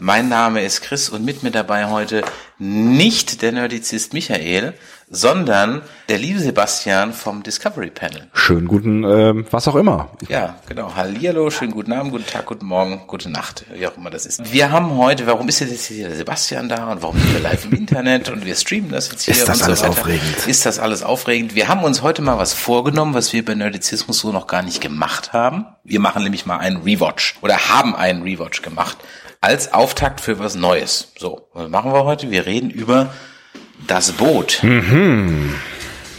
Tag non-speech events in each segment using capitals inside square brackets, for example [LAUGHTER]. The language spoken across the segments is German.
Mein Name ist Chris und mit mir dabei heute nicht der Nerdizist Michael, sondern der liebe Sebastian vom Discovery Panel. Schönen guten, ähm, was auch immer. Ja, genau. Hallihallo, schönen guten Abend, guten Tag, guten Morgen, gute Nacht, wie auch immer das ist. Wir haben heute, warum ist jetzt hier der Sebastian da und warum sind wir live im Internet und wir streamen das jetzt hier Ist das und alles so weiter. aufregend? Ist das alles aufregend? Wir haben uns heute mal was vorgenommen, was wir bei Nerdizismus so noch gar nicht gemacht haben. Wir machen nämlich mal einen Rewatch oder haben einen Rewatch gemacht als Auftakt für was Neues. So, was machen wir heute? Wir reden über das Boot.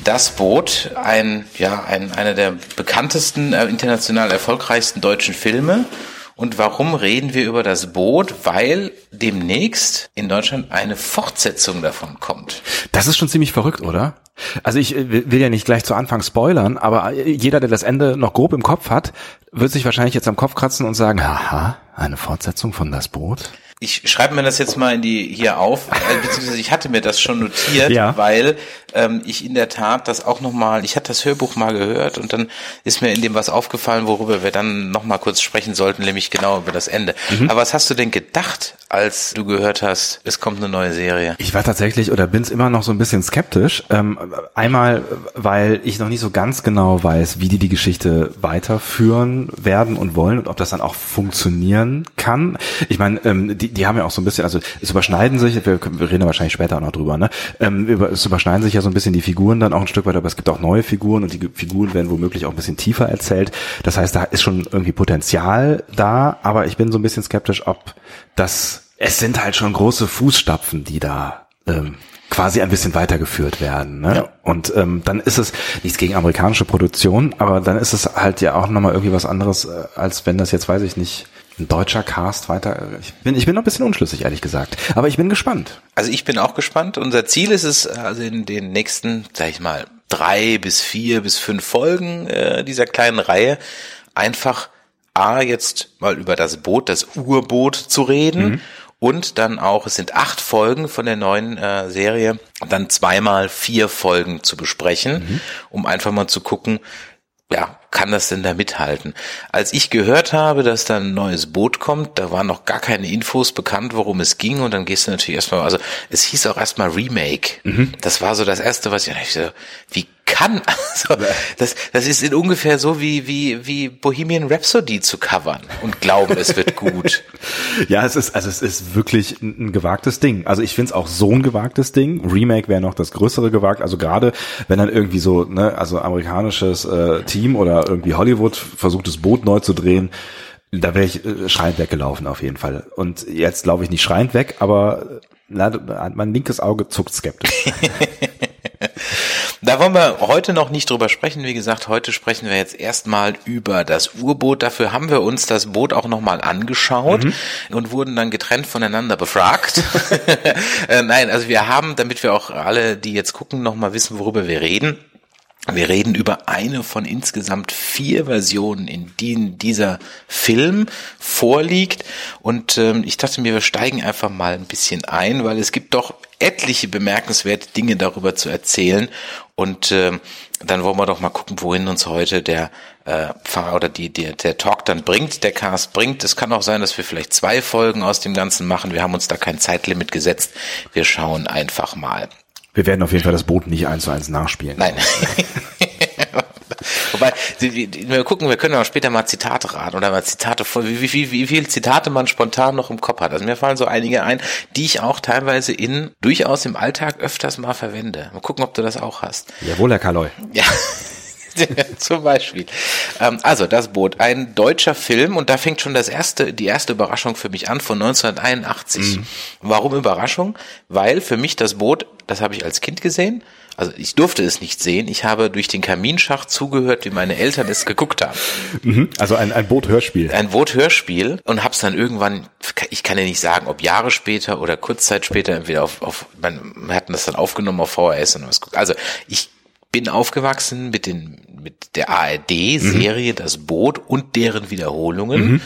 Das Boot, ein, ja, ein, einer der bekanntesten, äh, international erfolgreichsten deutschen Filme. Und warum reden wir über das Boot? Weil demnächst in Deutschland eine Fortsetzung davon kommt. Das ist schon ziemlich verrückt, oder? Also ich äh, will ja nicht gleich zu Anfang spoilern, aber äh, jeder, der das Ende noch grob im Kopf hat, wird sich wahrscheinlich jetzt am Kopf kratzen und sagen, haha, eine Fortsetzung von Das Boot? Ich schreibe mir das jetzt mal in die hier auf, äh, beziehungsweise ich hatte mir das schon notiert, Ja. weil ähm, ich in der Tat das auch nochmal, ich hatte das Hörbuch mal gehört und dann ist mir in dem was aufgefallen, worüber wir dann nochmal kurz sprechen sollten, nämlich genau über das Ende. Mhm. Aber was hast du denn gedacht, als du gehört hast, es kommt eine neue Serie? Ich war tatsächlich oder bin's immer noch so ein bisschen skeptisch. Ähm, einmal, weil ich noch nicht so ganz genau weiß, wie die die Geschichte weiterführen werden und wollen und ob das dann auch funktionieren kann. Ich meine, ähm, die, die haben ja auch so ein bisschen, also es überschneiden sich, wir, wir reden ja wahrscheinlich später auch noch drüber, ne? Ähm, über, es überschneiden sich ja so ein bisschen die Figuren dann auch ein Stück weit, aber es gibt auch neue Figuren und die Figuren werden womöglich auch ein bisschen tiefer erzählt. Das heißt, da ist schon irgendwie Potenzial da, aber ich bin so ein bisschen skeptisch, ob das, es sind halt schon große Fußstapfen, die da ähm, quasi ein bisschen weitergeführt werden. Ne? Ja. Und ähm, dann ist es nichts gegen amerikanische Produktion, aber dann ist es halt ja auch nochmal irgendwie was anderes, äh, als wenn das jetzt, weiß ich nicht, ein deutscher Cast weiter. Ich bin, ich bin noch ein bisschen unschlüssig, ehrlich gesagt. Aber ich bin gespannt. Also ich bin auch gespannt. Unser Ziel ist es, also in den nächsten, sag ich mal, drei bis vier bis fünf Folgen äh, dieser kleinen Reihe einfach A, jetzt mal über das Boot, das Urboot zu reden. Und dann auch, es sind acht Folgen von der neuen äh, Serie, dann zweimal vier Folgen zu besprechen, um einfach mal zu gucken, ja, kann das denn da mithalten? Als ich gehört habe, dass da ein neues Boot kommt, da waren noch gar keine Infos bekannt, worum es ging und dann gehst du natürlich erstmal, also es hieß auch erstmal Remake. Das war so das erste, was ich, ich so, wie kann, [LAUGHS] also das, das ist in ungefähr so wie, wie, wie Bohemian Rhapsody zu covern und glauben, es wird gut. [LAUGHS] Ja, es ist, also es ist wirklich ein, ein gewagtes Ding. Also ich finde es auch so ein gewagtes Ding. Remake wäre noch das größere gewagt. Also gerade wenn dann irgendwie so, ne, also amerikanisches äh, Team oder irgendwie Hollywood versucht das Boot neu zu drehen, da wäre ich äh, schreiend weggelaufen auf jeden Fall. Und jetzt laufe ich nicht schreiend weg, aber äh, na, mein linkes Auge zuckt skeptisch. [LAUGHS] [LAUGHS] Da wollen wir heute noch nicht drüber sprechen. Wie gesagt, heute sprechen wir jetzt erstmal über das Urboot. Dafür haben wir uns das Boot auch nochmal angeschaut und wurden dann getrennt voneinander befragt. [LAUGHS] Äh, Nein, also wir haben, damit wir auch alle, die jetzt gucken, nochmal wissen, worüber wir reden. Wir reden über eine von insgesamt vier Versionen, in denen dieser Film vorliegt. Und ähm, ich dachte mir, wir steigen einfach mal ein bisschen ein, weil es gibt doch etliche bemerkenswerte Dinge darüber zu erzählen. Und ähm, dann wollen wir doch mal gucken, wohin uns heute der äh, Pfarrer oder die, der, der Talk dann bringt, der Cast bringt. Es kann auch sein, dass wir vielleicht zwei Folgen aus dem Ganzen machen. Wir haben uns da kein Zeitlimit gesetzt. Wir schauen einfach mal. Wir werden auf jeden Fall das Boot nicht eins zu eins nachspielen. Nein. [LAUGHS] Wir gucken, wir können auch später mal Zitate raten oder mal Zitate wie, wie, wie, wie viel Zitate man spontan noch im Kopf hat. Also mir fallen so einige ein, die ich auch teilweise in, durchaus im Alltag öfters mal verwende. Mal gucken, ob du das auch hast. Jawohl, Herr Kaloy. Ja. [LAUGHS] Zum Beispiel. Ähm, also das Boot, ein deutscher Film und da fängt schon das erste, die erste Überraschung für mich an von 1981. Mhm. Warum Überraschung? Weil für mich das Boot, das habe ich als Kind gesehen, also ich durfte es nicht sehen. Ich habe durch den Kaminschacht zugehört, wie meine Eltern es geguckt haben. Mhm, also ein, ein Boot-Hörspiel. Ein Boot-Hörspiel und habe es dann irgendwann, ich kann ja nicht sagen, ob Jahre später oder Kurzzeit später, entweder auf, auf man, wir hatten das dann aufgenommen auf VHS und was guckt. Also ich bin aufgewachsen mit den mit der ARD-Serie mhm. Das Boot und deren Wiederholungen. Mhm.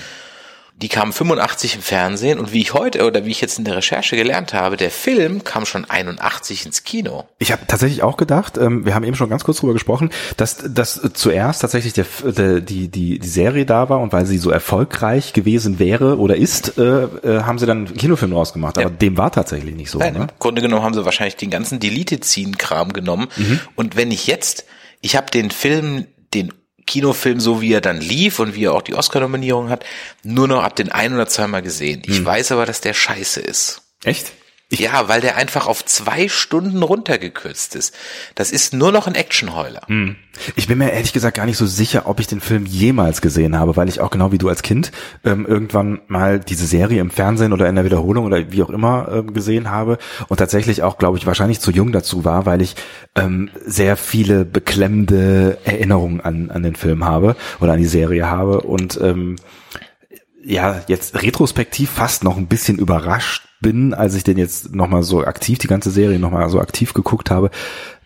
Die kamen 85 im Fernsehen und wie ich heute oder wie ich jetzt in der Recherche gelernt habe, der Film kam schon 81 ins Kino. Ich habe tatsächlich auch gedacht, ähm, wir haben eben schon ganz kurz drüber gesprochen, dass, dass zuerst tatsächlich der, der, die, die, die Serie da war und weil sie so erfolgreich gewesen wäre oder ist, äh, äh, haben sie dann einen Kinofilm rausgemacht. Aber ja. dem war tatsächlich nicht so. Nein, ne? Im Grunde genommen haben sie wahrscheinlich den ganzen Delete-Ziehen-Kram genommen. Mhm. Und wenn ich jetzt, ich habe den Film, den Kinofilm, so wie er dann lief und wie er auch die Oscar-Nominierung hat, nur noch ab den ein oder zweimal gesehen. Ich hm. weiß aber, dass der scheiße ist. Echt? Ja, weil der einfach auf zwei Stunden runtergekürzt ist. Das ist nur noch ein Actionheuler. Hm. Ich bin mir ehrlich gesagt gar nicht so sicher, ob ich den Film jemals gesehen habe, weil ich auch genau wie du als Kind ähm, irgendwann mal diese Serie im Fernsehen oder in der Wiederholung oder wie auch immer ähm, gesehen habe und tatsächlich auch, glaube ich, wahrscheinlich zu jung dazu war, weil ich ähm, sehr viele beklemmende Erinnerungen an, an den Film habe oder an die Serie habe und ähm, ja, jetzt retrospektiv fast noch ein bisschen überrascht bin, als ich den jetzt nochmal so aktiv, die ganze Serie nochmal so aktiv geguckt habe,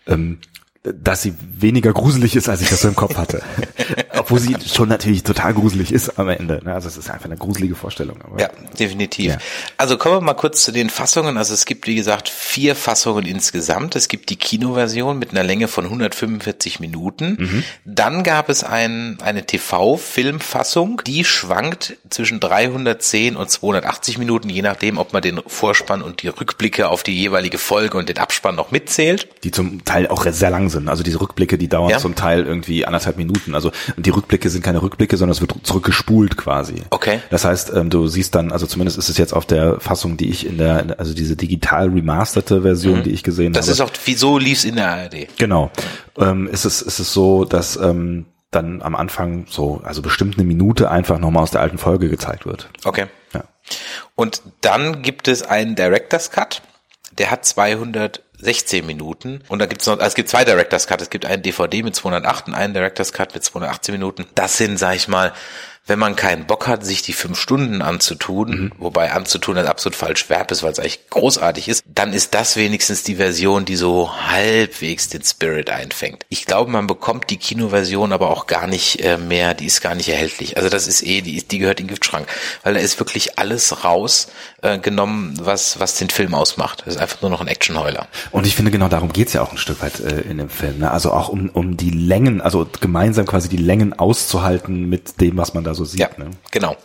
ähm, dass sie weniger gruselig ist, als ich das so im Kopf hatte. [LAUGHS] Obwohl sie schon natürlich total gruselig ist am Ende. Ne? Also es ist einfach eine gruselige Vorstellung. Aber ja, definitiv. Ja. Also kommen wir mal kurz zu den Fassungen. Also es gibt, wie gesagt, vier Fassungen insgesamt. Es gibt die Kinoversion mit einer Länge von 145 Minuten. Mhm. Dann gab es ein, eine TV-Filmfassung, die schwankt zwischen 310 und 280 Minuten, je nachdem, ob man den Vorspann und die Rückblicke auf die jeweilige Folge und den Abspann noch mitzählt. Die zum Teil auch sehr lang sind. Also diese Rückblicke, die dauern ja. zum Teil irgendwie anderthalb Minuten. Also die Rückblicke sind keine Rückblicke, sondern es wird zurückgespult quasi. Okay. Das heißt, ähm, du siehst dann, also zumindest ist es jetzt auf der Fassung, die ich in der, also diese digital remasterte Version, mhm. die ich gesehen das habe. Das ist auch, wieso lief's in der ARD? Genau. Ähm, ist es, ist es so, dass ähm, dann am Anfang so, also bestimmt eine Minute einfach nochmal aus der alten Folge gezeigt wird. Okay. Ja. Und dann gibt es einen Director's Cut. Der hat 200 16 Minuten. Und da gibt's noch, also es gibt zwei Director's Cut. Es gibt einen DVD mit 208 und einen Director's Cut mit 218 Minuten. Das sind, sag ich mal, wenn man keinen Bock hat, sich die fünf Stunden anzutun, mhm. wobei anzutun das absolut falsch Verb ist, weil es eigentlich großartig ist, dann ist das wenigstens die Version, die so halbwegs den Spirit einfängt. Ich glaube, man bekommt die Kinoversion aber auch gar nicht äh, mehr, die ist gar nicht erhältlich. Also das ist eh, die, die gehört in den Giftschrank, weil da ist wirklich alles raus äh, genommen, was, was den Film ausmacht. Das ist einfach nur noch ein Actionheuler. Und ich finde, genau darum geht's ja auch ein Stück weit äh, in dem Film. Ne? Also auch um, um die Längen, also gemeinsam quasi die Längen auszuhalten mit dem, was man da so sieht. Ja, ne? genau.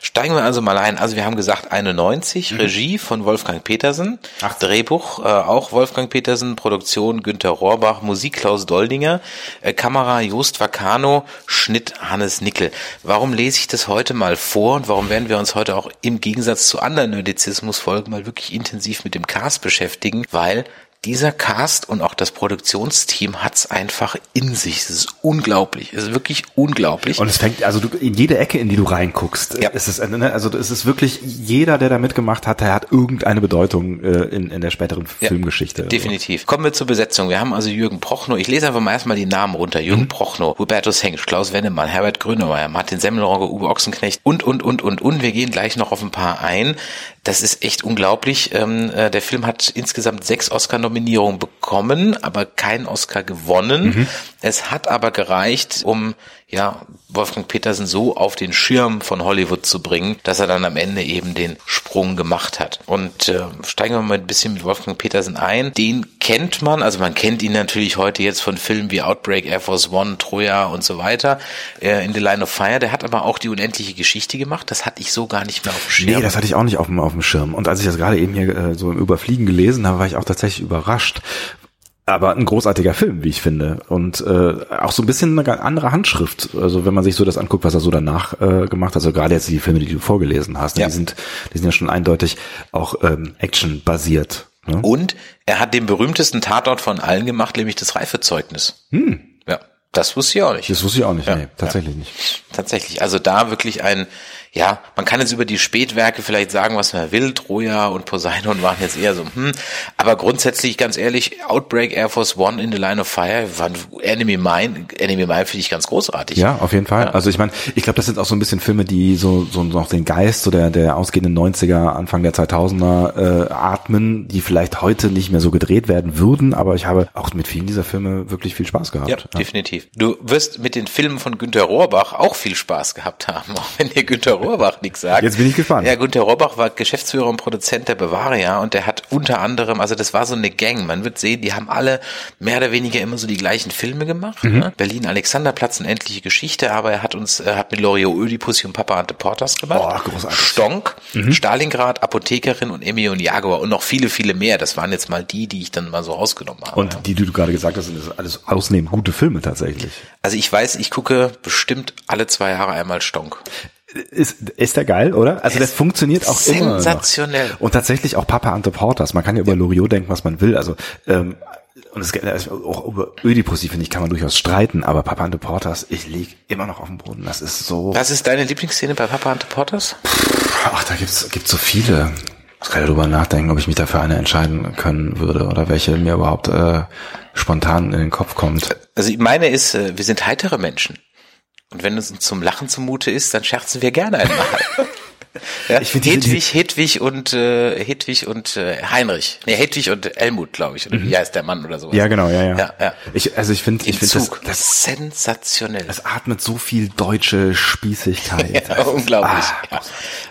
Steigen wir also mal ein. Also wir haben gesagt 91, mhm. Regie von Wolfgang Petersen, Ach. Drehbuch äh, auch Wolfgang Petersen, Produktion Günter Rohrbach, Musik Klaus Doldinger, äh, Kamera Jost Vacano, Schnitt Hannes Nickel. Warum lese ich das heute mal vor und warum werden wir uns heute auch im Gegensatz zu anderen Nerdizismus-Folgen mal wirklich intensiv mit dem Cast beschäftigen? Weil dieser Cast und auch das Produktionsteam hat's einfach in sich. Es ist unglaublich. Es ist wirklich unglaublich. Und es fängt, also du, in jede Ecke, in die du reinguckst, ja. ist es, also es ist wirklich, jeder, der da mitgemacht hat, der hat irgendeine Bedeutung äh, in, in der späteren ja, Filmgeschichte. Definitiv. Kommen wir zur Besetzung. Wir haben also Jürgen Prochnow. Ich lese einfach mal erstmal die Namen runter. Jürgen mhm. Prochnow, Hubertus Hengsch, Klaus Wennemann, Herbert Grönemeyer, Martin Semmelrogge, Uwe Ochsenknecht und, und, und, und, und. Wir gehen gleich noch auf ein paar ein. Das ist echt unglaublich. Ähm, äh, der Film hat insgesamt sechs Oscar-Nominierungen bekommen, aber keinen Oscar gewonnen. Mhm. Es hat aber gereicht, um ja, Wolfgang Petersen so auf den Schirm von Hollywood zu bringen, dass er dann am Ende eben den Sprung gemacht hat. Und äh, steigen wir mal ein bisschen mit Wolfgang Petersen ein. Den kennt man, also man kennt ihn natürlich heute jetzt von Filmen wie Outbreak, Air Force One, Troja und so weiter, äh, in The Line of Fire. Der hat aber auch die unendliche Geschichte gemacht. Das hatte ich so gar nicht mehr auf dem Schirm. Nee, das hatte ich auch nicht auf dem, auf dem Schirm. Und als ich das gerade eben hier äh, so im Überfliegen gelesen habe, war ich auch tatsächlich überrascht, aber ein großartiger Film, wie ich finde. Und äh, auch so ein bisschen eine andere Handschrift. Also wenn man sich so das anguckt, was er so danach äh, gemacht hat, also gerade jetzt die Filme, die du vorgelesen hast, ne, ja. die sind, die sind ja schon eindeutig auch ähm, Action-basiert. Ne? Und er hat den berühmtesten Tatort von allen gemacht, nämlich das Reifezeugnis. Hm. Ja. Das wusste ich auch nicht. Das wusste ich auch nicht, nee, tatsächlich nicht. Tatsächlich. Also da wirklich ein, ja, man kann jetzt über die Spätwerke vielleicht sagen, was man will. Troja und Poseidon waren jetzt eher so, hm. Aber grundsätzlich, ganz ehrlich, Outbreak, Air Force One in the Line of Fire, Enemy Mine, Enemy Mine finde ich ganz großartig. Ja, auf jeden Fall. Also ich meine, ich glaube, das sind auch so ein bisschen Filme, die so, so noch den Geist so der, der ausgehenden 90er, Anfang der 2000er äh, atmen, die vielleicht heute nicht mehr so gedreht werden würden, aber ich habe auch mit vielen dieser Filme wirklich viel Spaß gehabt. Ja, definitiv. Du wirst mit den Filmen von Günter Rohrbach auch viel Spaß gehabt haben, auch wenn dir Günter Rohrbach nichts sagt. Jetzt bin ich gespannt. Ja, Günter Rohrbach war Geschäftsführer und Produzent der Bavaria und der hat unter anderem, also das war so eine Gang, man wird sehen, die haben alle mehr oder weniger immer so die gleichen Filme gemacht. Mhm. Ne? Berlin Alexanderplatz, eine endliche Geschichte, aber er hat uns, er hat mit Loriot Ödipussy und Papa Ante Portas gemacht. Oh, großartig. Mhm. Stonk, Stalingrad, Apothekerin und Emmy und Jaguar und noch viele, viele mehr. Das waren jetzt mal die, die ich dann mal so rausgenommen habe. Und die, die du gerade gesagt hast, sind alles ausnehmen gute Filme tatsächlich. Also ich weiß, ich gucke bestimmt alle zwei Jahre einmal Stonk. Ist, ist der geil, oder? Also das funktioniert auch immer. sensationell. Und tatsächlich auch Papa Ante Portas. Man kann ja über Loriot denken, was man will. Also ähm, und es also auch über Ödipussy, finde ich, kann man durchaus streiten, aber Papa Ante Portas, ich lieg immer noch auf dem Boden. Das ist so. Was ist deine Lieblingsszene bei Papa Ante Portas? Ach, da gibt's gibt's so viele. Ich kann ja drüber nachdenken, ob ich mich dafür eine entscheiden können würde oder welche mir überhaupt äh, spontan in den Kopf kommt. Also meine ist, äh, wir sind heitere Menschen. Und wenn es uns zum Lachen zumute ist, dann scherzen wir gerne einmal. [LAUGHS] Ja, Ich diese- Hedwig, Hedwig und äh, Hedwig und äh, Heinrich. Nee, Hedwig und Helmut, glaube ich. Oder wie heißt der Mann oder? Mhm. Ja, genau, ja, ja. Ja, ja. Ich, also ich finde, ich finde das, das, sensationell. das atmet so viel deutsche Spießigkeit. [LAUGHS] Ja, unglaublich. Ah.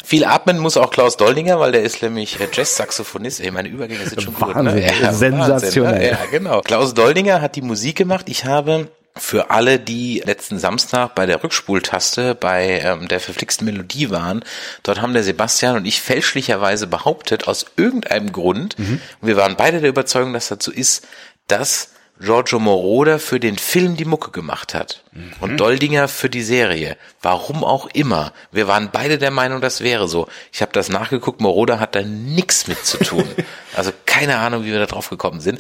Viel atmen muss auch Klaus Doldinger, weil der ist nämlich äh, Jazz-Saxophonist. Ey, meine Übergänge sind schon gut. Wahnsinn, Ne? sensationell. Wahnsinn, ne? Ja, genau. Klaus Doldinger hat die Musik gemacht. Ich habe für alle, die letzten Samstag bei der Rückspultaste bei ähm, der verflixten Melodie waren, dort haben der Sebastian und ich fälschlicherweise behauptet, aus irgendeinem Grund, und wir waren beide der Überzeugung, dass das so ist, dass Giorgio Moroder für den Film die Mucke gemacht hat und Doldinger für die Serie. Warum auch immer. Wir waren beide der Meinung, das wäre so. Ich habe das nachgeguckt, Moroder hat da nichts mit zu tun. [LAUGHS] Also keine Ahnung, wie wir da drauf gekommen sind.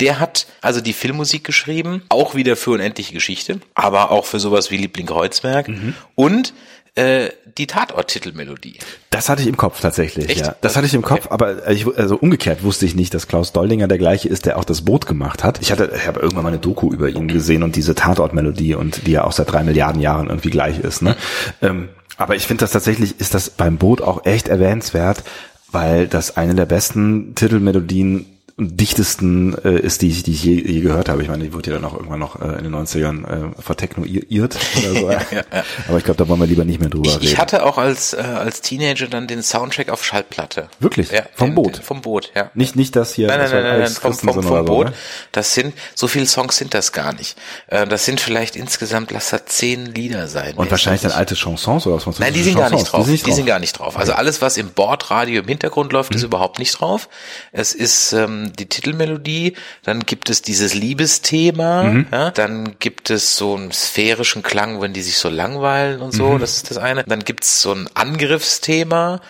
Der hat also die Filmmusik geschrieben, auch wieder für unendliche Geschichte, aber auch für sowas wie Liebling Kreuzberg und äh, die Tatort-Titelmelodie. Das hatte ich im Kopf tatsächlich. Echt? Ja. Das hatte ich im Kopf, aber ich, also umgekehrt wusste ich nicht, dass Klaus Doldinger der gleiche ist, der auch das Boot gemacht hat. Ich hatte, ich habe irgendwann mal eine Doku über ihn gesehen und diese Tatortmelodie und die ja auch seit drei Milliarden Jahren irgendwie gleich ist. Ne? Ähm, aber ich finde das tatsächlich, ist das beim Boot auch echt erwähnenswert, weil das eine der besten Titelmelodien dichtesten äh, ist, die ich, die ich je, je gehört habe. Ich meine, die wurde ja dann auch irgendwann noch äh, in den 90ern äh, vertechnoiert oder so. [LAUGHS] Aber ich glaube, da wollen wir lieber nicht mehr drüber Ich, reden. ich hatte auch als, äh, als Teenager dann den Soundtrack auf Schallplatte. Wirklich? Ja, Vom den, Boot? Den, vom Boot, ja. Nicht, nicht das hier. Nein, nein, nein, nein, nein vom, vom, vom oder so, Boot. ne? Das sind, so viele Songs sind das gar nicht. Äh, Das sind vielleicht insgesamt, lass das zehn Lieder sein. Und wahrscheinlich dann alte Chansons oder was man Nein, die sind gar nicht drauf. Die sind gar nicht drauf. Also alles, was im Bordradio im Hintergrund läuft, Mhm. ist überhaupt nicht drauf. Es ist ähm, die Titelmelodie, dann gibt es dieses Liebesthema, Mhm. ja, dann gibt es so einen sphärischen Klang, wenn die sich so langweilen und Mhm. so, das ist das eine. Dann gibt es so ein Angriffsthema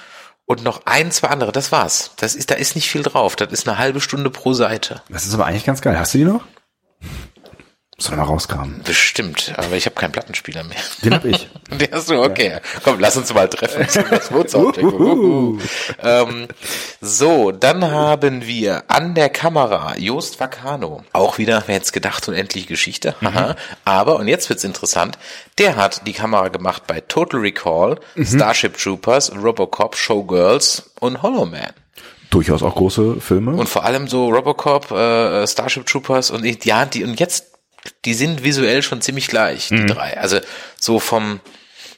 und noch ein, zwei andere, das war's. Das ist, da ist nicht viel drauf. Das ist eine halbe Stunde pro Seite. Das ist aber eigentlich ganz geil. Hast du die noch? Doch mal rauskramen. Bestimmt, aber ich habe keinen Plattenspieler mehr. Den hab ich. Den hast du, okay. Komm, lass uns mal treffen. zum Soundcheck. [LAUGHS] Uhuhu. ähm, so, dann haben wir an der Kamera Jost Vacano. Auch wieder, wer jetzt gedacht, unendliche Geschichte. Aha. Aber, und jetzt wird's interessant, der hat die Kamera gemacht bei Total Recall, Starship Troopers, Robocop, Showgirls und Hollow Man. Durchaus auch große Filme. Und vor allem so Robocop, äh, Starship Troopers und ja, die und jetzt, die sind visuell schon ziemlich gleich, die drei. Also so vom,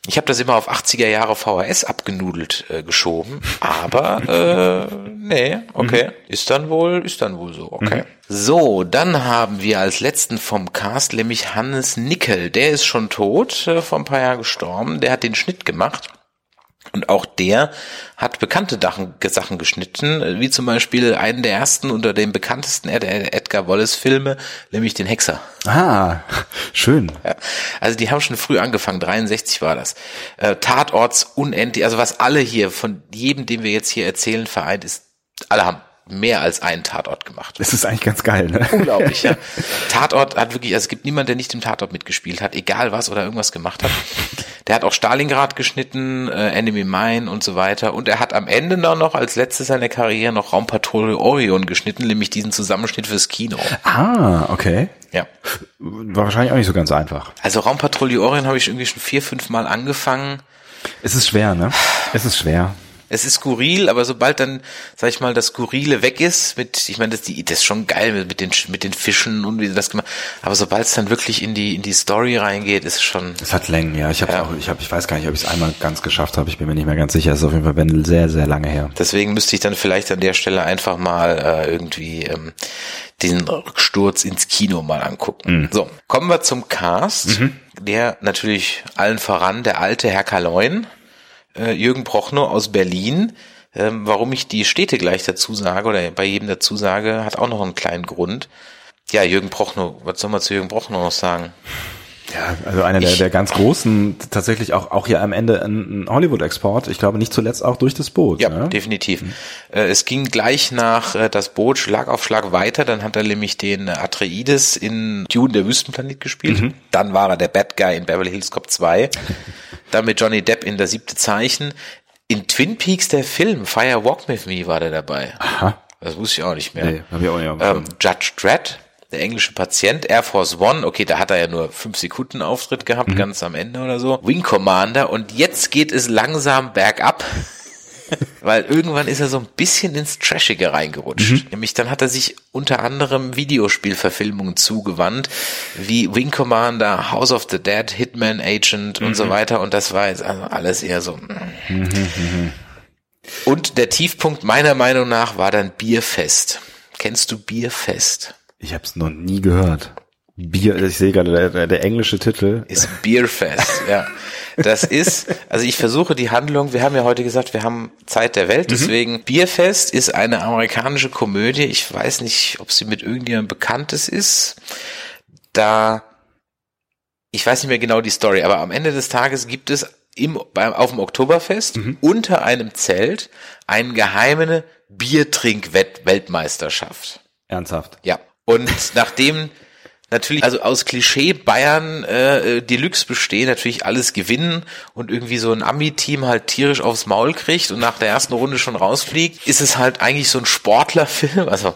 ich habe das immer auf 80er Jahre VHS abgenudelt äh, geschoben, aber [LAUGHS] äh, nee, okay, ist dann wohl, ist dann wohl so, okay. So, dann haben wir als letzten vom Cast nämlich Hannes Nickel, der ist schon tot, äh, vor ein paar Jahren gestorben, der hat den Schnitt gemacht. Und auch der hat bekannte Sachen geschnitten, wie zum Beispiel einen der ersten unter den bekanntesten Ed Edgar Wallace Filme, nämlich den Hexer. ah, schön. Also die haben schon früh angefangen, 63 war das. Äh, Tatorts unendlich, also was alle hier, von jedem, den wir jetzt hier erzählen, vereint ist, alle haben mehr als einen Tatort gemacht. Das ist eigentlich ganz geil, ne? Unglaublich, ja. [LAUGHS] Tatort hat wirklich, also es gibt niemanden, der nicht im Tatort mitgespielt hat, egal was oder irgendwas gemacht hat. Der hat auch Stalingrad geschnitten, äh, Enemy Mine und so weiter. Und er hat am Ende noch, noch als letztes seiner Karriere noch Raumpatrouille Orion geschnitten, nämlich diesen Zusammenschnitt fürs Kino. Ah, okay. Ja. War wahrscheinlich auch nicht so ganz einfach. Also Raumpatrouille Orion habe ich irgendwie schon vier, fünf Mal angefangen. Es ist schwer, ne? Es ist schwer. Es ist skurril, aber sobald dann, sag ich mal, das Skurrile weg ist, mit, ich meine, das, die, das ist schon geil mit den, mit den Fischen und wie sie das gemacht aber sobald es dann wirklich in die, in die Story reingeht, ist es schon. Es hat Längen, ja. Ich habe ja. auch, ich habe, ich weiß gar nicht, ob ich es einmal ganz geschafft habe. Ich bin mir nicht mehr ganz sicher. Es ist auf jeden Fall sehr, sehr lange her. Deswegen müsste ich dann vielleicht an der Stelle einfach mal äh, irgendwie ähm, den Rücksturz ins Kino mal angucken. Mhm. So, kommen wir zum Cast, mhm. der natürlich allen voran der alte Herr Kaloin äh, Jürgen Prochnow aus Berlin. Ähm, warum ich die Städte gleich dazu sage oder bei jedem dazu sage, hat auch noch einen kleinen Grund. Ja, Jürgen Prochnow, was soll man zu Jürgen Prochnow noch sagen? Ja, also einer der, der ganz großen, tatsächlich auch, auch hier am Ende ein Hollywood-Export. Ich glaube nicht zuletzt auch durch das Boot. Ja, ne? definitiv. Mhm. Äh, es ging gleich nach äh, das Boot Schlag auf Schlag weiter. Dann hat er nämlich den Atreides in Dune, der Wüstenplanet gespielt. Mhm. Dann war er der Bad Guy in Beverly Hills Cop 2. [LAUGHS] Dann mit Johnny Depp in der siebte Zeichen. In Twin Peaks der Film Fire Walk With Me war der dabei. Aha. Das wusste ich auch nicht mehr. Nee, hab ich auch nicht ähm, Judge Dredd der englische Patient, Air Force One, okay, da hat er ja nur fünf Sekunden Auftritt gehabt, mhm. ganz am Ende oder so. Wing Commander und jetzt geht es langsam bergab. [LAUGHS] Weil irgendwann ist er so ein bisschen ins Trashige reingerutscht. Mhm. Nämlich dann hat er sich unter anderem Videospielverfilmungen zugewandt, wie Wing Commander, House of the Dead, Hitman Agent mhm. und so mhm. weiter. Und das war jetzt also alles eher so. Mm. Mhm, und der Tiefpunkt meiner Meinung nach war dann Bierfest. Kennst du Bierfest? Ich habe es noch nie gehört. Bier, ich sehe gerade, der, der englische Titel ist Beerfest, [LAUGHS] ja. Das ist, also ich versuche die Handlung, wir haben ja heute gesagt, wir haben Zeit der Welt, mhm. deswegen mhm. Bierfest ist eine amerikanische Komödie. Ich weiß nicht, ob sie mit irgendjemandem bekanntes ist. Da, ich weiß nicht mehr genau die Story, aber am Ende des Tages gibt es im, beim, auf dem Oktoberfest mhm. unter einem Zelt eine geheime Biertrink-Weltmeisterschaft. Ernsthaft? Ja. Und nachdem natürlich, also aus Klischee Bayern äh, Deluxe bestehen, natürlich alles gewinnen und irgendwie so ein Ami-Team halt tierisch aufs Maul kriegt und nach der ersten Runde schon rausfliegt, ist es halt eigentlich so ein Sportlerfilm, [LAUGHS] also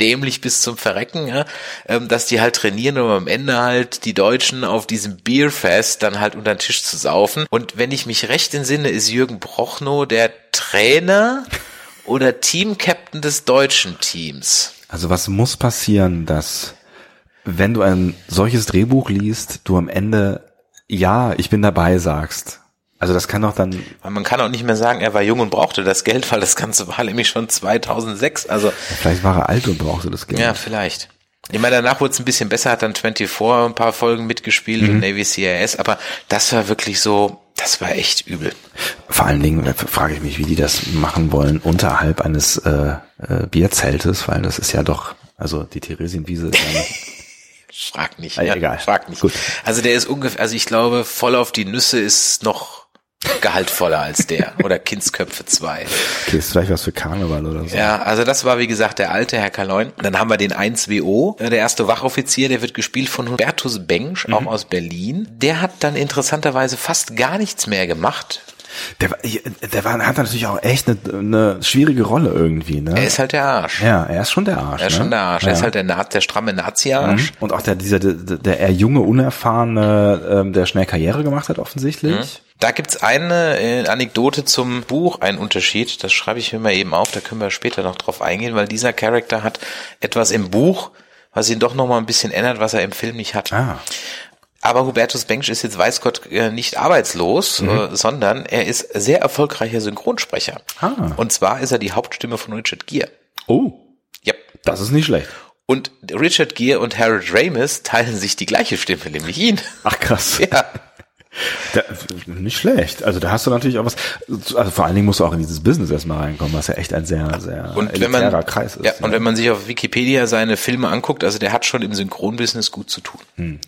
dämlich bis zum Verrecken, ja, ähm, dass die halt trainieren, um am Ende halt die Deutschen auf diesem Beerfest dann halt unter den Tisch zu saufen. Und wenn ich mich recht entsinne, ist Jürgen Brochnow der Trainer oder Team-Captain des deutschen Teams. Also was muss passieren, dass wenn du ein solches Drehbuch liest, du am Ende ja, ich bin dabei sagst. Also das kann doch dann. Man kann auch nicht mehr sagen, er war jung und brauchte das Geld, weil das Ganze war nämlich schon 2006. Also vielleicht war er alt und brauchte das Geld. Ja, vielleicht. Ich meine, danach wurde es ein bisschen besser, hat dann 24 ein paar Folgen mitgespielt mhm. und Navy CIS, aber das war wirklich so, das war echt übel. Vor allen Dingen frage ich mich, wie die das machen wollen unterhalb eines äh, äh, Bierzeltes, weil das ist ja doch, also die Theresienwiese ist ja [LAUGHS] Frag nicht. Ah, ja, egal. Frag nicht. Gut. Also der ist ungefähr, also ich glaube, voll auf die Nüsse ist noch gehaltvoller als der [LAUGHS] oder Kindsköpfe 2. Okay, ist vielleicht was für Karneval oder so. Ja, also das war wie gesagt der alte Herr Kaloin. Dann haben wir den 1WO, äh, der erste Wachoffizier, der wird gespielt von Hubertus Bengsch, mhm. auch aus Berlin. Der hat dann interessanterweise fast gar nichts mehr gemacht. Der, der war, hat natürlich auch echt eine, eine schwierige Rolle irgendwie. Ne? Er ist halt der Arsch. Ja, er ist schon der Arsch. Er ist ne? schon der Arsch. Ja. Er ist halt der, der stramme Nazi-Arsch. Mhm. Und auch der, dieser, der, der eher junge, unerfahrene, ähm, der schnell Karriere gemacht hat offensichtlich. Mhm. Da gibt's eine äh, Anekdote zum Buch, einen Unterschied. Das schreibe ich mir mal eben auf, da können wir später noch drauf eingehen, weil dieser Charakter hat etwas im Buch, was ihn doch noch mal ein bisschen ändert, was er im Film nicht hat. Ah. Aber Hubertus Bengsch ist jetzt weiß Gott äh, nicht arbeitslos, mhm. Äh, sondern er ist sehr erfolgreicher Synchronsprecher. Ah. Und zwar ist er die Hauptstimme von Richard Gere. Oh. Ja. Das ist nicht schlecht. Und Richard Gere und Harold Ramis teilen sich die gleiche Stimme, nämlich ihn. Ach krass. Ja. Da, nicht schlecht. Also da hast du natürlich auch was. Also vor allen Dingen musst du auch in dieses Business erstmal reinkommen, was ja echt ein sehr, sehr und wenn man, Kreis ist. Ja, ja, und wenn man sich auf Wikipedia seine Filme anguckt, also der hat schon im Synchronbusiness gut zu tun. Hm.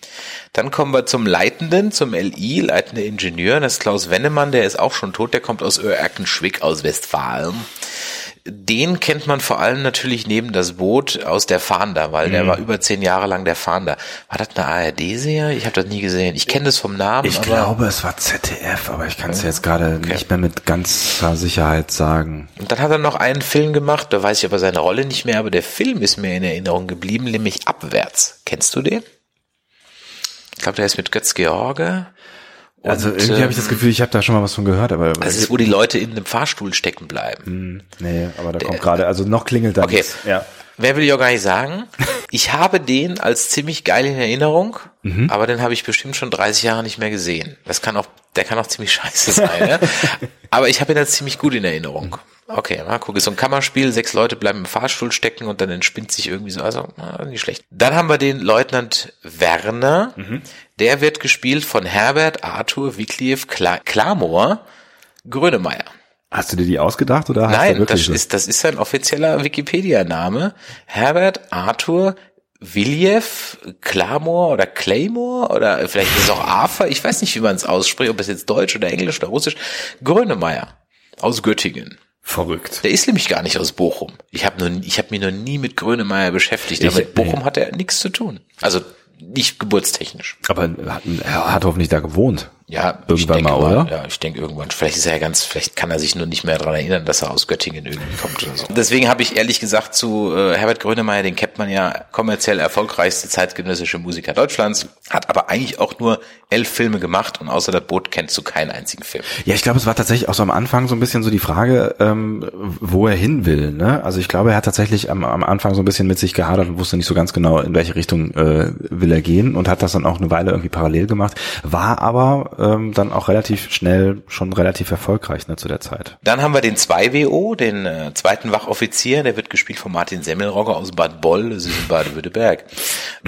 Dann kommen wir zum Leitenden, zum LI, leitender Ingenieur. Das ist Klaus Wennemann, der ist auch schon tot, der kommt aus Oerkenschwick aus Westfalen. Den kennt man vor allem natürlich neben das Boot aus der Fahnder, weil der war über zehn Jahre lang der Fahnder. War das eine ARD-Serie? Ich habe das nie gesehen. Ich kenne das vom Namen. Ich glaube, es war ZDF, aber ich kann es jetzt gerade nicht mehr mit ganzer Sicherheit sagen. Und dann hat er noch einen Film gemacht, da weiß ich aber seine Rolle nicht mehr, aber der Film ist mir in Erinnerung geblieben, nämlich Abwärts. Kennst du den? Ich glaube, der ist mit Götz George. Und, Also irgendwie habe ich das Gefühl, ich habe da schon mal was von gehört, aber Das ist, wo die Leute in einem Fahrstuhl stecken bleiben. Hm, nee, aber da kommt gerade, also noch klingelt da Okay. nichts. Ja. Wer will ich auch gar nicht sagen. Ich habe den als ziemlich geil in Erinnerung, Mhm. aber den habe ich bestimmt schon 30 Jahre nicht mehr gesehen. Das kann auch, der kann auch ziemlich scheiße sein. ne? [LAUGHS] Aber ich habe ihn als ziemlich gut in Erinnerung. Okay, mal gucken. So ein Kammerspiel, sechs Leute bleiben im Fahrstuhl stecken und dann entspinnt sich irgendwie so, also na, nicht schlecht. Dann haben wir den Leutnant Werner. Mhm. Der wird gespielt von Herbert Arthur Kla Klamor Grönemeyer. Hast du dir die ausgedacht oder der Nein, wirklich das so? ist, das ist sein offizieller Wikipedia-Name. Herbert Arthur Viljev Clamor oder Claymore oder vielleicht ist es auch Arthur, ich weiß nicht, wie man es ausspricht, ob es jetzt Deutsch oder Englisch oder Russisch. Grönemeyer aus Göttingen. verrückt? Der ist nämlich gar nicht aus Bochum. Ich habe nur, ich habe mich noch nie mit Grönemeyer beschäftigt. Ich- aber mit Bochum nee. hat er nichts zu tun. Also nicht geburtstechnisch. Aber hat, er hat hoffentlich da gewohnt. Ja, Irgendwann ich denke mal, oder? Ja, ich denke irgendwann. Vielleicht ist er ja ganz, vielleicht kann er sich nur nicht mehr daran erinnern, dass er aus Göttingen irgendwie kommt oder so. Deswegen habe ich ehrlich gesagt zu äh, Herbert Grönemeyer, den kennt man ja, kommerziell erfolgreichste zeitgenössische Musiker Deutschlands, hat aber eigentlich auch nur elf Filme gemacht und außer das Boot kennst du keinen einzigen Film. Ja, ich glaube, es war tatsächlich auch so am Anfang so ein bisschen so die Frage, ähm, wo er hin will. Ne? Also ich glaube, er hat tatsächlich am, am Anfang so ein bisschen mit sich gehadert und wusste nicht so ganz genau, in welche Richtung äh, will er gehen und hat das dann auch eine Weile irgendwie parallel gemacht, war aber ähm, dann auch relativ schnell schon relativ erfolgreich ne, zu der Zeit. Dann haben wir den 2WO, den äh, zweiten Wachoffizier, der wird gespielt von Martin Semmelrogge aus Bad Boll, das ist in Baden-Württemberg.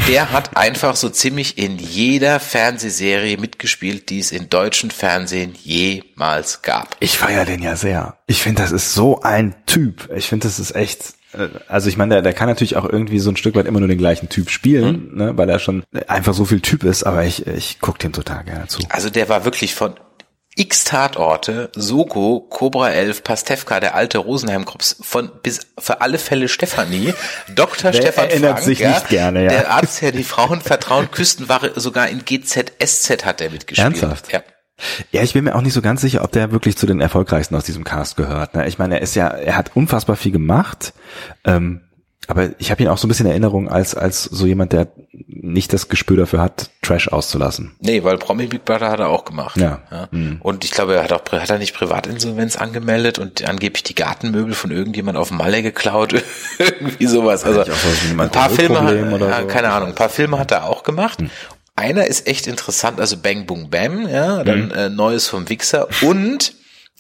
Der hat einfach so ziemlich in jeder Fernsehserie mitgespielt, die es in deutschen Fernsehen jemals gab. Ich feiere den ja sehr. Ich finde, das ist so ein Typ. Ich finde, das ist echt. Äh, Also ich meine, der, der kann natürlich auch irgendwie so ein Stück weit immer nur den gleichen Typ spielen, ne, weil er schon einfach so viel Typ ist, aber ich, ich gucke dem total gerne zu. Also der war wirklich von x Tatorte, Soko, Cobra 11, Pastewka, der alte Rosenheim-Krops, von bis für alle Fälle Stefanie, [LAUGHS] Dr. Der Stefan erinnert Frank, sich ja, nicht gerne, ja. Der Arzt, der die Frauen vertrauen, Küstenwache, sogar in GZSZ hat er mitgespielt. Ernsthaft? Ja. Ja, ich bin mir auch nicht so ganz sicher, ob der wirklich zu den erfolgreichsten aus diesem Cast gehört. Ne? Ich meine, er ist ja, er hat unfassbar viel gemacht, ähm, aber ich habe ihn auch so ein bisschen in Erinnerung als als so jemand, der nicht das Gespür dafür hat, Trash auszulassen. Nee, weil Promi Big Brother hat er auch gemacht. Ja. Mhm. Und ich glaube, er hat auch, hat er nicht Privatinsolvenz angemeldet und angeblich die Gartenmöbel von irgendjemand auf dem Malle geklaut. [LAUGHS] Irgendwie sowas. Also, ein paar Filme, hat, ja, so? keine Ahnung, ein paar Filme hat er auch gemacht. Einer ist echt interessant, also Bang Boom Bam, ja, dann äh, Neues vom Wichser und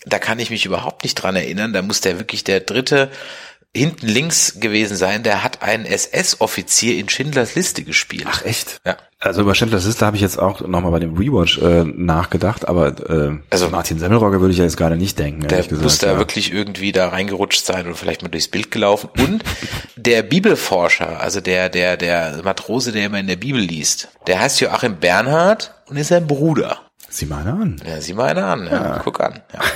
da kann ich mich überhaupt nicht dran erinnern, da muss der wirklich der dritte hinten links gewesen sein, der hat einen SS-Offizier in Schindlers Liste gespielt. Ach echt? Ja. Also über Schindlers Liste habe ich jetzt auch nochmal bei dem Rewatch äh, nachgedacht, aber äh, Also- Martin Semmelrogge würde ich ja jetzt gerade nicht denken, Der gesagt. muss da ja. wirklich irgendwie da reingerutscht sein oder vielleicht mal durchs Bild gelaufen. Und [LAUGHS] der Bibelforscher, also der, der, der Matrose, der immer in der Bibel liest, der heißt Joachim Bernhard und ist sein Bruder. Sieh mal einer an. Ja, sieh mal einer an, ja, guck an. Ja. [LAUGHS]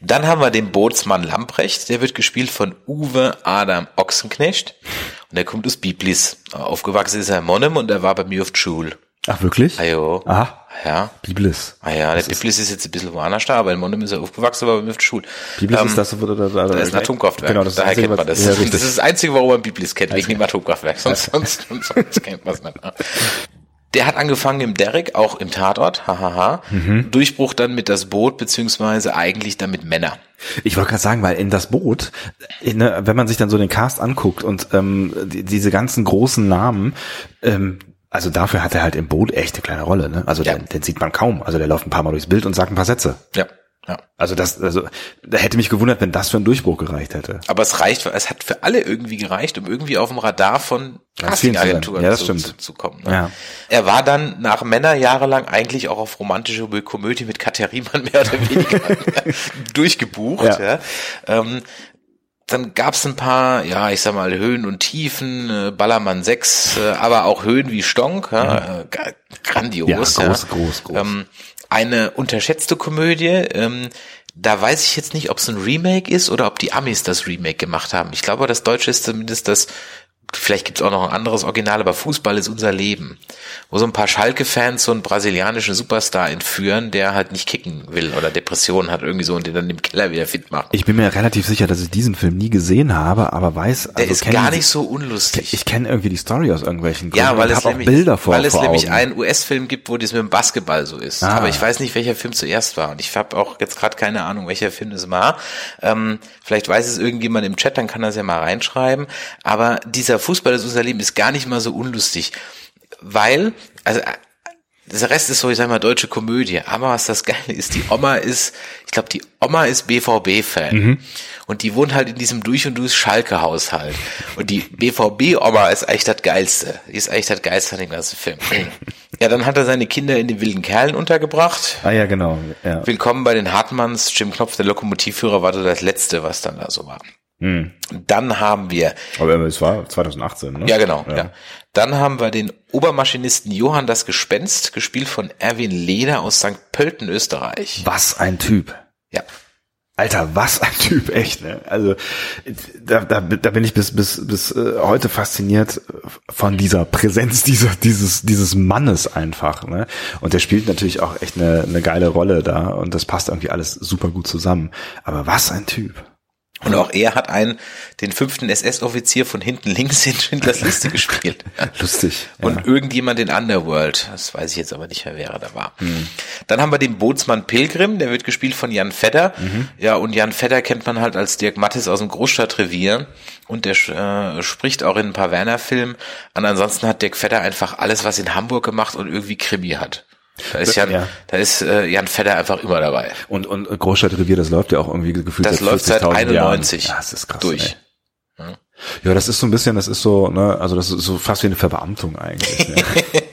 Dann haben wir den Bootsmann Lamprecht, der wird gespielt von Uwe Adam Ochsenknecht und der kommt aus Biblis. Aufgewachsen ist er in Monnem und er war bei mir auf der Schule. Ach wirklich? Ajo. Ah, Ja. Biblis. Ah ja, der Biblis ist jetzt ein bisschen woanders da, aber in Monnem ist er aufgewachsen, aber bei mir auf der Schule. Biblis Ähm, ist das, wo da, da, da, Da ist ein Atomkraftwerk. Genau, das ist Daher das kennt man das. Ja, das ist das Einzige, warum man Biblis kennt, wegen dem Atomkraftwerk. Sonst, sonst, sonst, sonst kennt man es nicht. Der hat angefangen im Derrick, auch im Tatort, hahaha. Mhm. Durchbruch dann mit das Boot, beziehungsweise eigentlich dann mit Männer. Ich wollte gerade sagen, weil in das Boot, äh, ne, wenn man sich dann so den Cast anguckt und ähm, die, diese ganzen großen Namen, ähm, also dafür hat er halt im Boot echt eine kleine Rolle. Ne? Also Ja. den, den sieht man kaum. Also der läuft ein paar Mal durchs Bild und sagt ein paar Sätze. Ja. Ja. Also das, also da hätte mich gewundert, wenn das für einen Durchbruch gereicht hätte. Aber es reicht, es hat für alle irgendwie gereicht, um irgendwie auf dem Radar von. Castingagenturen Ja, das zu, stimmt. zu, zu kommen. Ne? Ja. Er war dann nach Männer jahrelang eigentlich auch auf romantische Komödie mit Katja Riemann mehr oder weniger [LAUGHS] durchgebucht. Ja. Ja. Ähm, dann gab's ein paar, ja, ich sag mal, Höhen und Tiefen, äh, Ballermann 6, äh, aber auch Höhen wie Stonk, ja, äh, grandios. Ja, groß, groß, groß. Ähm, eine unterschätzte Komödie, ähm, Da weiß ich jetzt nicht, ob es ein Remake ist oder ob die Amis das Remake gemacht haben. Ich glaube, das Deutsche ist zumindest das vielleicht gibt's auch noch ein anderes Original, aber Fußball ist unser Leben. Wo so ein paar Schalke-Fans so einen brasilianischen Superstar entführen, der halt nicht kicken will oder Depressionen hat irgendwie so und den dann im Keller wieder fit macht. Ich bin mir relativ sicher, dass ich diesen Film nie gesehen habe, aber weiß, der also ist gar nicht so unlustig. Ich kenne irgendwie die Story aus irgendwelchen Gründen. Ja, weil es nämlich, Bilder vor, weil es vor nämlich einen US-Film gibt, wo das mit dem Basketball so ist. Ah. Aber ich weiß nicht, welcher Film zuerst war und ich habe auch jetzt gerade keine Ahnung, welcher Film es war. Ähm, vielleicht weiß es irgendjemand im Chat, dann kann er es ja mal reinschreiben. Aber dieser Fußball ist unser Leben Leben ist gar nicht mal so unlustig, weil, also der Rest ist so, ich sag mal, deutsche Komödie. Aber was das Geile ist, die Oma ist, ich glaube, die Oma ist BVB-Fan. Mhm. Und die wohnt halt in diesem durch und durch Schalke-Haushalt. Und die BVB-Oma ist eigentlich das Geilste. Die ist eigentlich das Geilste an dem ganzen Film. [CLEARS THROAT] ja, dann hat er seine Kinder in den wilden Kerlen untergebracht. Ah ja, genau. Ja. Willkommen bei den Hartmanns. Jim Knopf, der Lokomotivführer, war so das Letzte, was dann da so war. Hm. Dann haben wir. Aber es war 2018, ne? Ja, genau. Ja. ja. Dann haben wir den Obermaschinisten Johann das Gespenst, gespielt von Erwin Leder aus St. Pölten, Österreich. Was ein Typ. Ja. Alter, was ein Typ, echt, ne? Also da, da, da bin ich bis bis bis äh, heute fasziniert von dieser Präsenz dieser dieses dieses Mannes einfach, ne? Und der spielt natürlich auch echt eine, eine geile Rolle da und das passt irgendwie alles super gut zusammen. Aber was ein Typ. Und auch er hat einen, den fünften SS-Offizier von hinten links in Schindlers Liste gespielt. [LAUGHS] Lustig. Ja. Und irgendjemand in Underworld. Das weiß ich jetzt aber nicht mehr, wer er da war. Mhm. Dann haben wir den Bootsmann Pilgrim, der wird gespielt von Jan Fedder. Mhm. Ja, und Jan Fedder kennt man halt als Dirk Mattis aus dem Großstadtrevier. Und der äh, spricht auch in ein paar Werner-Filmen. Und ansonsten hat Dirk Fedder einfach alles, was in Hamburg gemacht und irgendwie Krimi hat. Da ist Jan, ja. da ist äh, Jan Fedder einfach immer dabei. Und und Großstadtrevier, das läuft ja auch irgendwie gefühlt Das läuft seit 91 Jahren. Ja, das ist krass, durch. Ey. Ja, das ist so ein bisschen, das ist so, ne, also das ist so fast wie eine Verbeamtung eigentlich. Ne? [LAUGHS]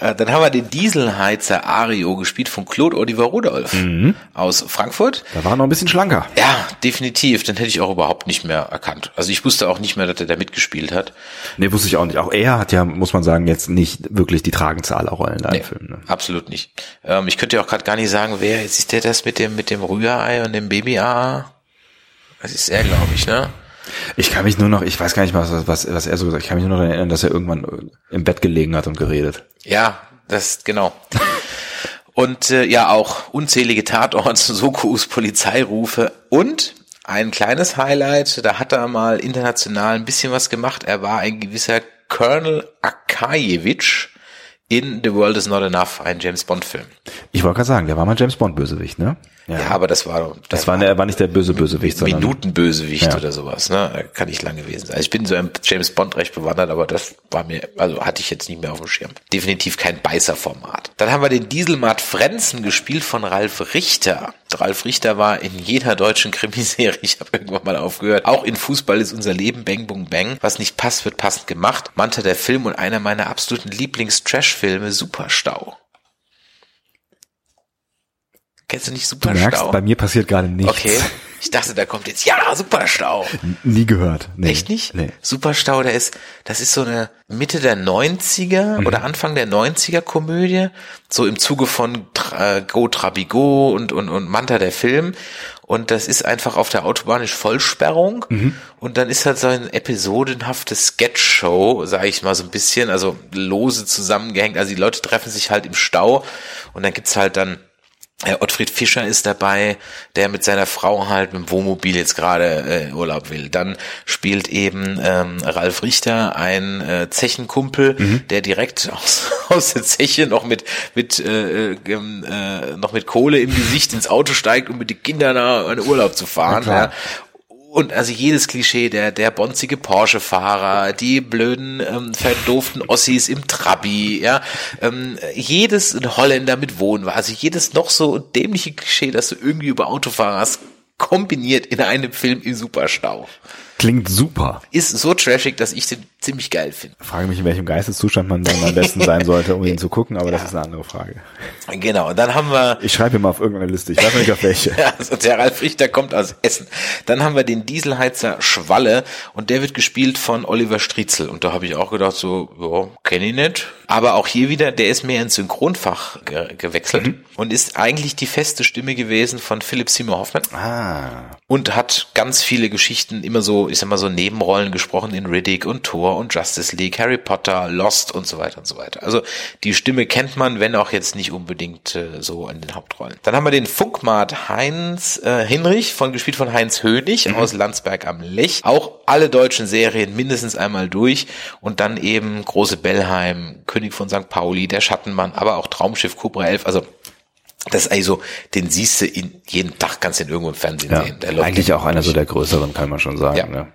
Äh, dann haben wir den Dieselheizer Ario gespielt von Claude Oliver Rudolph mhm. aus Frankfurt. Da war er noch ein bisschen schlanker. Ja, definitiv. Den hätte ich auch überhaupt nicht mehr erkannt. Also ich wusste auch nicht mehr, dass er da mitgespielt hat. Nee, wusste ich auch nicht. Auch er hat ja, muss man sagen, jetzt nicht wirklich die Tragenzahl aller Rollen da nee, im Film. Ne? Absolut nicht. Ähm, ich könnte ja auch gerade gar nicht sagen, wer jetzt ist der das mit dem mit dem Rührei und dem Baby-A? Das ist er, glaube ich, ne? Ich kann mich nur noch, ich weiß gar nicht mal, was, was, was er so gesagt hat. Ich kann mich nur noch erinnern, dass er irgendwann im Bett gelegen hat und geredet. Ja, das, genau. und äh, ja, auch unzählige Tatorts, [LAUGHS] Sokus, Polizeirufe und ein kleines Highlight, da hat er mal international ein bisschen was gemacht. Er war ein gewisser Colonel Akajewitsch in The World is Not Enough, ein James Bond Film. Ich wollte gerade sagen, der war mal James Bond Bösewicht, ne? Ja, ja aber das war das war, war, war nicht der böse Bösewicht, sondern Minutenbösewicht ja. oder sowas, ne? Kann nicht lang gewesen sein. Also ich bin so ein James Bond recht bewandert, aber das war mir, also hatte ich jetzt nicht mehr auf dem Schirm. Definitiv kein Beißer-Format. Dann haben wir den Dieselmart Frenzen gespielt von Ralf Richter. Ralf Richter war in jeder deutschen Krimiserie, [LAUGHS] ich habe irgendwann mal aufgehört. Auch in Fußball ist unser Leben Bang Bung Bang. Was nicht passt, wird passend gemacht. Manta der Film und einer meiner absoluten Lieblings-Trash-Filme, Superstau. Kennst du nicht Superstau? Du merkst, bei mir passiert gerade nichts. Okay. Ich dachte, da kommt jetzt, ja, Superstau. [LAUGHS] Nie gehört. Nee. Echt nicht? Nee. Superstau, der ist, das ist so eine Mitte der 90er mhm. oder Anfang der 90er Komödie. So im Zuge von Go Trabigo und, und, und Manta der Film. Und das ist einfach auf der autobahnisch Vollsperrung. Mhm. Und dann ist halt so ein episodenhaftes Sketch-Show, sage ich mal so ein bisschen, also lose zusammengehängt. Also die Leute treffen sich halt im Stau und dann gibt's halt dann Ottfried Fischer ist dabei, der mit seiner Frau halt mit dem Wohnmobil jetzt gerade äh, Urlaub will. Dann spielt eben ähm, Ralf Richter ein äh, Zechenkumpel, mhm. der direkt [LAUGHS] aus, aus der Zeche noch mit mit äh, äh, noch mit Kohle im Gesicht ins Auto steigt, um mit den Kindern in Urlaub zu fahren. Ja, und also jedes Klischee, der, der bonzige Porsche-Fahrer, die blöden, ähm, verdoften Ossis im Trabi, ja, ähm, jedes Holländer mit Wohnwagen, also jedes noch so dämliche Klischee, das du irgendwie über Autofahrer hast, kombiniert in einem Film im Superstau. Klingt super. Ist so trashig, dass ich den ziemlich geil finde. Frage mich, in welchem Geisteszustand man dann am besten sein sollte, um [LAUGHS] ihn zu gucken, aber das ist eine andere Frage. Genau, dann haben wir Ich schreibe ihn mal auf irgendeine Liste, ich weiß nicht auf welche. [LAUGHS] Ja, also der Ralf Richter kommt aus Essen. Dann haben wir den Dieselheizer Schwalle und der wird gespielt von Oliver Striezel. Und da habe ich auch gedacht, so, ja, kenne ich nicht. Aber auch hier wieder, der ist mehr ins Synchronfach ge gewechselt und ist eigentlich die feste Stimme gewesen von Philipp Seymour Hoffman Ah, und hat ganz viele Geschichten, immer so, ich sag mal so Nebenrollen gesprochen in Riddick und Thor und Justice League, Harry Potter, Lost und so weiter und so weiter. Also die Stimme kennt man, wenn auch jetzt nicht unbedingt äh, so in den Hauptrollen. Dann haben wir den Funkmart Heinz äh, Hinrich, von gespielt von Heinz Hönig aus Landsberg am Lech. Auch alle deutschen Serien mindestens einmal durch und dann eben Große Bellheim, König von St. Pauli, Der Schattenmann, aber auch Traumschiff Cobra 11, also das ist eigentlich so, den siehst du in, jeden Tag kannst du ihn irgendwo im Fernsehen ja. sehen. Eigentlich auch einer so der größeren, kann man schon sagen. Ja. Ne?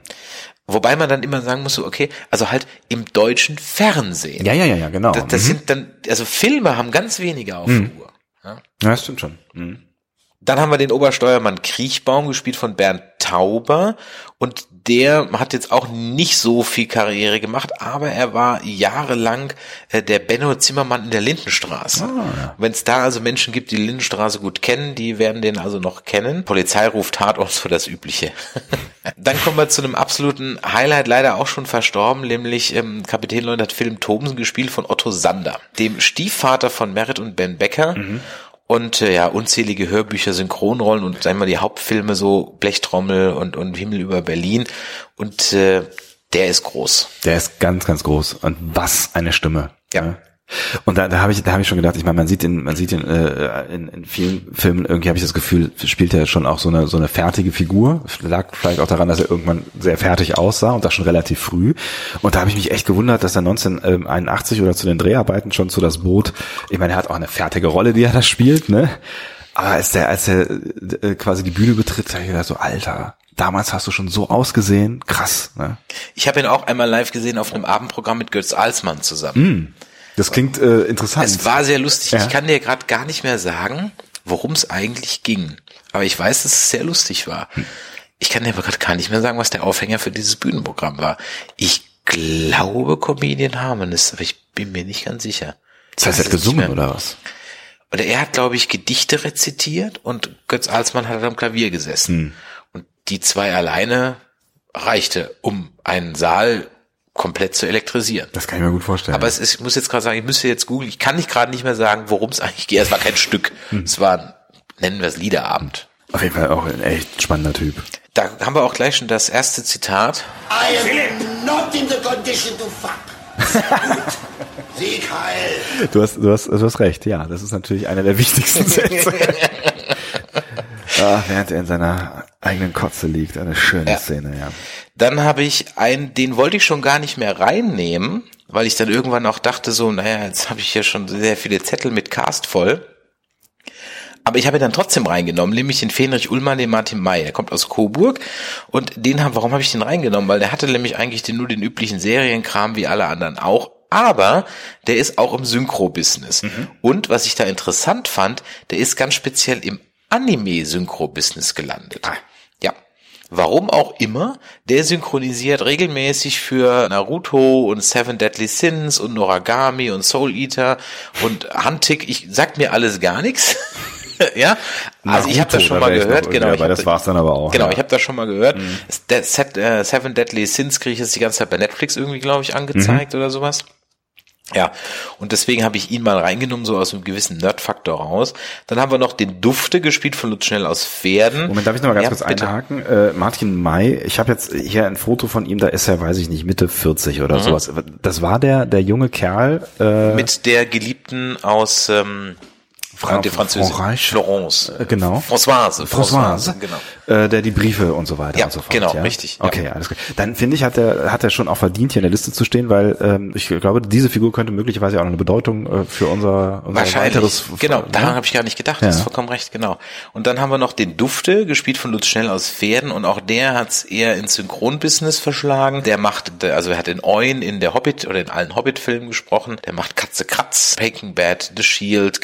Wobei man dann immer sagen muss, okay, also halt im deutschen Fernsehen. Ja, ja, ja, ja, genau. Das, das Mhm. sind dann, also Filme haben ganz wenige auf der Uhr. Ja. ja, das stimmt schon. Mhm. Dann haben wir den Obersteuermann Kriechbaum, gespielt von Bernd Tauber. Und der hat jetzt auch nicht so viel Karriere gemacht, aber er war jahrelang äh, der Benno Zimmermann in der Lindenstraße. Wenn es da also Menschen gibt, die Lindenstraße gut kennen, die werden den also noch kennen. Polizei ruft Tatort, so das Übliche. [LAUGHS] Dann kommen wir zu einem absoluten Highlight, leider auch schon verstorben, nämlich ähm, Kapitän Leutnant Philipp Thomsen, gespielt von Otto Sander, dem Stiefvater von Merit und Ben Becker. Und äh, ja, unzählige Hörbücher, Synchronrollen und sagen wir mal die Hauptfilme so Blechtrommel und, und Himmel über Berlin. Und äh, der ist groß. Der ist ganz, ganz groß. Und was eine Stimme. Ja. Ne? Und da, da habe ich, da habe ich schon gedacht, ich meine, man sieht ihn, man sieht ihn äh, in, in vielen Filmen, irgendwie habe ich das Gefühl, spielt er schon auch so eine so eine fertige Figur. Lag vielleicht auch daran, dass er irgendwann sehr fertig aussah und das schon relativ früh. Und da habe ich mich echt gewundert, dass er 1981 oder zu den Dreharbeiten schon zu das Boot, ich meine, er hat auch eine fertige Rolle, die er da spielt, ne? Aber als der, als er äh, quasi die Bühne betritt, habe ich gedacht, so, Alter, damals hast du schon so ausgesehen, krass, ne? Ich habe ihn auch einmal live gesehen auf einem Abendprogramm mit Götz Alsmann zusammen. Das klingt äh, interessant. Es war sehr lustig. Ja. Ich kann dir gerade gar nicht mehr sagen, worum es eigentlich ging. Aber ich weiß, dass es sehr lustig war. Ich kann dir aber gerade gar nicht mehr sagen, was der Aufhänger für dieses Bühnenprogramm war. Ich glaube Comedian Harmonist, aber ich bin mir nicht ganz sicher. das heißt, er hat gesungen oder was? Oder er hat, glaube ich, Gedichte rezitiert und Götz Alsmann hat am Klavier gesessen. Und die zwei alleine reichte, um einen Saal komplett zu elektrisieren. Das kann ich mir gut vorstellen. Aber es ist, ich muss jetzt gerade sagen, ich müsste jetzt googeln. Ich kann nicht gerade nicht mehr sagen, worum es eigentlich geht. Es war kein Stück. Es war, ein, nennen wir es Liederabend. Auf jeden Fall auch ein echt spannender Typ. Da haben wir auch gleich schon das erste Zitat. I am not in the condition to fuck. Sieg heil. Du hast, du hast, du hast recht. Ja, das ist natürlich einer der wichtigsten Sätze. [LAUGHS] ah, während er in seiner eigenen Kotze liegt. Eine schöne Ja. Szene, ja. Dann habe ich einen, den wollte ich schon gar nicht mehr reinnehmen, weil ich dann irgendwann auch dachte so, naja, jetzt habe ich hier schon sehr viele Zettel mit Cast voll. Aber ich habe ihn dann trotzdem reingenommen, nämlich den Fenrich Ullmann, den Martin May. Er kommt aus Coburg und den haben, warum habe ich den reingenommen? Weil der hatte nämlich eigentlich den, nur den üblichen Serienkram wie alle anderen auch. Aber der ist auch im Synchro-Business. Und was ich da interessant fand, der ist ganz speziell im Anime-Synchro-Business gelandet. Ja. Warum auch immer, der synchronisiert regelmäßig für Naruto und Seven Deadly Sins und Noragami und Soul Eater und Huntik. Ich sag mir alles gar nichts. [LAUGHS] ja, also ich habe das schon da mal gehört. genau, aber hab das war's dann aber auch, Genau, ja. ich habe das schon mal gehört. Dead- Set, äh, Seven Deadly Sins kriege ich jetzt die ganze Zeit bei Netflix irgendwie, glaube ich, angezeigt Mhm. oder sowas. Ja, und deswegen habe ich ihn mal reingenommen, so aus einem gewissen Nerd-Faktor raus. Dann haben wir noch den Dufte gespielt von Lutz Schnell aus Pferden. Moment, darf ich noch mal ganz Ja, kurz bitte. einhaken? Äh, Martin May, ich habe jetzt hier ein Foto von ihm, da ist er, weiß ich nicht, Mitte 40 oder sowas. Das war der, der junge Kerl, äh, Mit der Geliebten aus ähm, Fra- die Französin. Florence. Äh, genau. Françoise. Françoise, genau. äh, der die Briefe und so weiter Ja, und so fort. genau, richtig, ja. Okay, alles klar. Dann finde ich, hat er hat er schon auch verdient, hier in der Liste zu stehen, weil ähm, ich glaube, diese Figur könnte möglicherweise auch noch eine Bedeutung äh, für unser, unser Wahrscheinlich. weiteres. genau, ne? daran habe ich gar nicht gedacht. Ja. Das ist vollkommen recht, genau. Und dann haben wir noch den Dufte, gespielt von Lutz Schnell aus Pferden und auch der hat's eher ins Synchronbusiness verschlagen. Der macht, also er hat in Euen in der Hobbit oder in allen Hobbit-Filmen gesprochen. Der macht Katze Kratz, Breaking Bad, The Shield,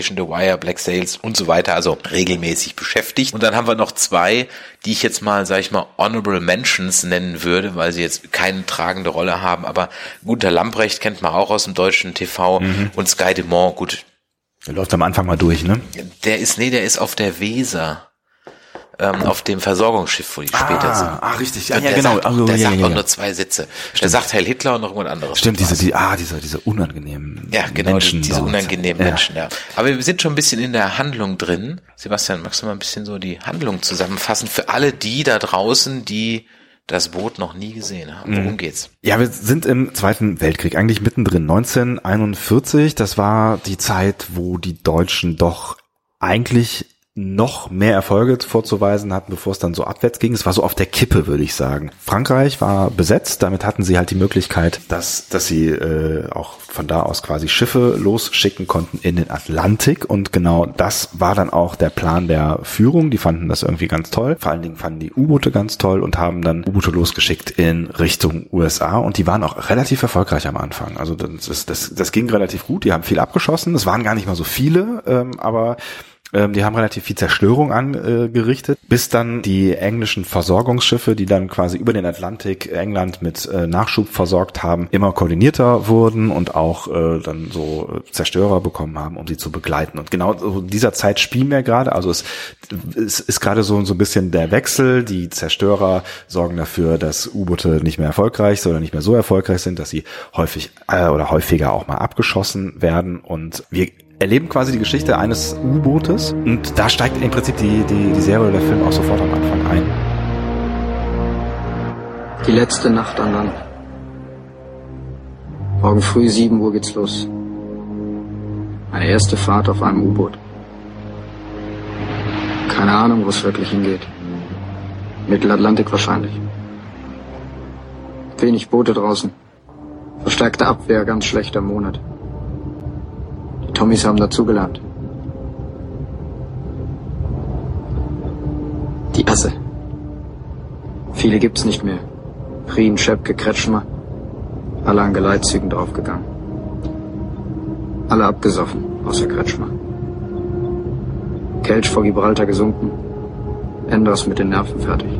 Investigation, The Wire, Black Sails und so weiter, also regelmäßig beschäftigt. Und dann haben wir noch zwei, die ich jetzt mal, sag ich mal, Honorable Mentions nennen würde, weil sie jetzt keine tragende Rolle haben. Aber Gunter Lamprecht kennt man auch aus dem deutschen TV mhm. und Sky Dumont, gut. Der läuft am Anfang mal durch, ne? Der ist, nee, der ist auf der Weser ähm, auf dem Versorgungsschiff, wo die später sind. Ah, richtig. Ja, ja genau. Sagt, auch- der ja, sagt ja, auch nur zwei Sätze. Der sagt Heil Hitler und noch irgendwas anderes. Stimmt, diese, die, ah, diese, diese unangenehmen Ja, genau, Menschen. diese unangenehmen. Menschen, ja. Aber wir sind schon ein bisschen in der Handlung drin. Sebastian, magst du mal ein bisschen so die Handlung zusammenfassen für alle die da draußen, die das Boot noch nie gesehen haben? Mhm. Worum geht's? Ja, wir sind im Zweiten Weltkrieg, eigentlich mittendrin. 1941, das war die Zeit, wo die Deutschen doch eigentlich noch mehr Erfolge vorzuweisen hatten, bevor es dann so abwärts ging. Es war so auf der Kippe, würde ich sagen. Frankreich war besetzt, damit hatten sie halt die Möglichkeit, dass, dass sie äh, auch von da aus quasi Schiffe losschicken konnten in den Atlantik. Und genau das war dann auch der Plan der Führung. Die fanden das irgendwie ganz toll. Vor allen Dingen fanden die U-Boote ganz toll und haben dann U-Boote losgeschickt in Richtung USA. Und die waren auch relativ erfolgreich am Anfang. Also das, das, das, ging relativ gut. Die haben viel abgeschossen. Es waren gar nicht mal so viele, ähm, aber ähm, die haben relativ viel Zerstörung angerichtet, bis dann die englischen Versorgungsschiffe, die dann quasi über den Atlantik England mit äh, Nachschub versorgt haben, immer koordinierter wurden und auch äh, dann so Zerstörer bekommen haben, um sie zu begleiten. Und genau dieser Zeit spielen wir gerade. Also es, es ist gerade so, so ein bisschen der Wechsel. Die Zerstörer sorgen dafür, dass U-Boote nicht mehr erfolgreich oder nicht mehr so erfolgreich sind, dass sie häufig äh, oder häufiger auch mal abgeschossen werden. Und wir erleben quasi die Geschichte eines U-Bootes und da steigt im Prinzip die, die, die Serie oder der Film auch sofort am Anfang ein. Die letzte Nacht an Land. Morgen früh 7 Uhr geht's los. Meine erste Fahrt auf einem U-Boot. Keine Ahnung, wo es wirklich hingeht. Mittelatlantik wahrscheinlich. Wenig Boote draußen. Verstärkte Abwehr, ganz schlechter Monat. Die Tommys haben dazugelernt. Die Asse. Viele gibt's nicht mehr. Prien, Schepke, Kretschmer. Alle an Geleitzügen draufgegangen. Alle abgesoffen, außer Kretschmer. Kelch vor Gibraltar gesunken. Enders mit den Nerven fertig.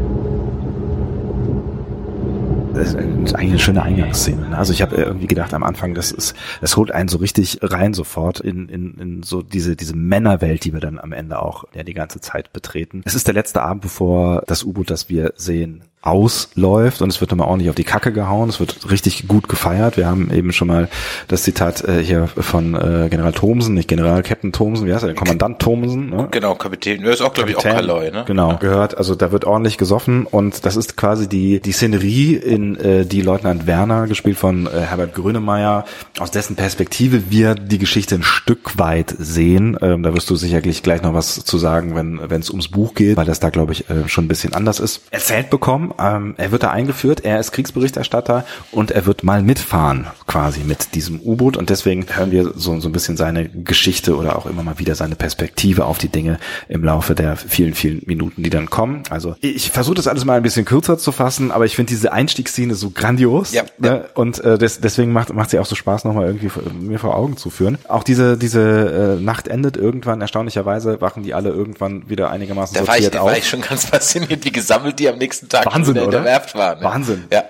Das ist eigentlich eine schöne Eingangsszene. ne? Also ich habe irgendwie gedacht am Anfang, das ist, das holt einen so richtig rein sofort in, in, in so diese, diese Männerwelt, die wir dann am Ende auch ja, die ganze Zeit betreten. Es ist der letzte Abend, bevor das U-Boot, das wir sehen, ausläuft und es wird nochmal ordentlich auf die Kacke gehauen. Es wird richtig gut gefeiert. Wir haben eben schon mal das Zitat äh, hier von äh, General Thomsen, nicht General Captain Thomsen, wie heißt er, der Kommandant Thomsen. Ne? Genau, Kapitän. Der ist auch, glaube ich, auch Kaloi, ne? Genau, gehört. Also da wird ordentlich gesoffen und das ist quasi die die Szenerie, in äh, die Leutnant Werner, gespielt von äh, Herbert Grönemeyer, aus dessen Perspektive wir die Geschichte ein Stück weit sehen. Ähm, da wirst du sicherlich gleich noch was zu sagen, wenn wenn es ums Buch geht, weil das da glaube ich äh, schon ein bisschen anders ist. Erzählt bekommen. Ähm, er wird da eingeführt. Er ist Kriegsberichterstatter und er wird mal mitfahren quasi mit diesem U-Boot und deswegen hören wir so so ein bisschen seine Geschichte oder auch immer mal wieder seine Perspektive auf die Dinge im Laufe der vielen, vielen Minuten, die dann kommen. Also ich versuche das alles mal ein bisschen kürzer zu fassen, aber ich finde diese Einstiegsszene so grandios. Ja, ne? Und äh, des, deswegen macht macht sie auch so Spaß, nochmal irgendwie mir vor Augen zu führen. Auch diese diese äh, Nacht endet irgendwann, erstaunlicherweise wachen die alle irgendwann wieder einigermaßen Da war ich, sortiert da auf. war ich schon ganz fasziniert, wie gesammelt die am nächsten Tag Wahnsinn, oder? der Werft waren. Ne? Wahnsinn. Ja.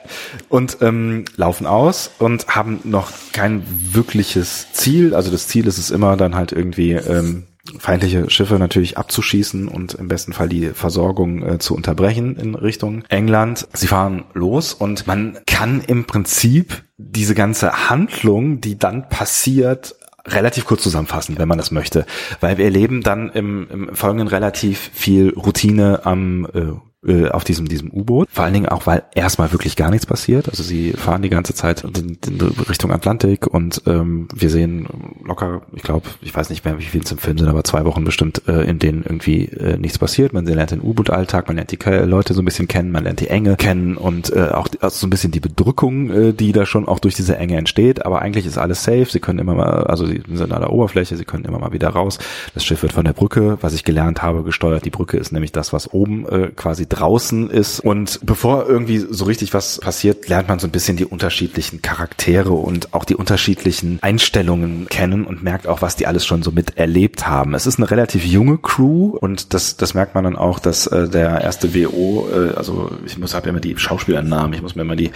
Und ähm, laufen aus und haben noch kein wirkliches Ziel. Also das Ziel ist es immer dann halt irgendwie ähm, feindliche Schiffe natürlich abzuschießen und im besten Fall die Versorgung äh, zu unterbrechen in Richtung England. Sie fahren los und man kann im Prinzip diese ganze Handlung, die dann passiert, relativ kurz zusammenfassen, wenn man das möchte, weil wir erleben dann im, im Folgenden relativ viel Routine am äh, äh, auf diesem diesem U-Boot. Vor allen Dingen auch, weil erstmal wirklich gar nichts passiert. Also sie fahren die ganze Zeit in, in Richtung Atlantik und ähm, wir sehen locker, ich glaube, ich weiß nicht mehr, wie viel es im Film sind, aber zwei Wochen bestimmt, äh, in denen irgendwie äh, nichts passiert. Man lernt den U-Boot-Alltag, man lernt die Leute so ein bisschen kennen, man lernt die Enge kennen und äh, auch also so ein bisschen die Bedrückung, äh, die da schon auch durch diese Enge entsteht. Aber eigentlich ist alles safe. Sie können immer mal, also sie sind an der Oberfläche, sie können immer mal wieder raus. Das Schiff wird von der Brücke, was ich gelernt habe, gesteuert. Die Brücke ist nämlich das, was oben äh, quasi draußen ist. Und bevor irgendwie so richtig was passiert, lernt man so ein bisschen die unterschiedlichen Charaktere und auch die unterschiedlichen Einstellungen kennen und merkt auch, was die alles schon so miterlebt haben. Es ist eine relativ junge Crew und das, das merkt man dann auch, dass äh, der erste WO, äh, also ich muss habe ja immer die Schauspielernamen, ich muss mir immer die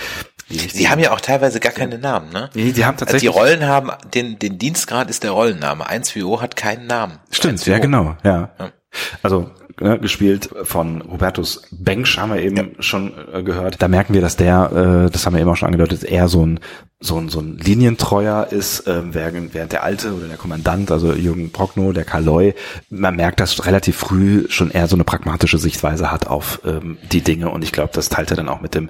die Sie haben ja auch teilweise gar keine Namen, ne? Nee, die haben Also tatsächlich die Rollen haben, den, den Dienstgrad ist der Rollenname. 1WO hat keinen Namen. Stimmt, 1WO. ja genau, ja. Ja. Also ne, gespielt von Hubertus Bengsch haben wir eben schon äh, gehört. Da merken wir, dass der, äh, das haben wir eben auch schon angedeutet, eher so ein so ein, so ein Linientreuer ist, ähm, während, während der Alte oder der Kommandant, also Jürgen Prochnow, der Kaloi, man merkt, dass relativ früh schon eher so eine pragmatische Sichtweise hat auf ähm, die Dinge und ich glaube, das teilt er dann auch mit dem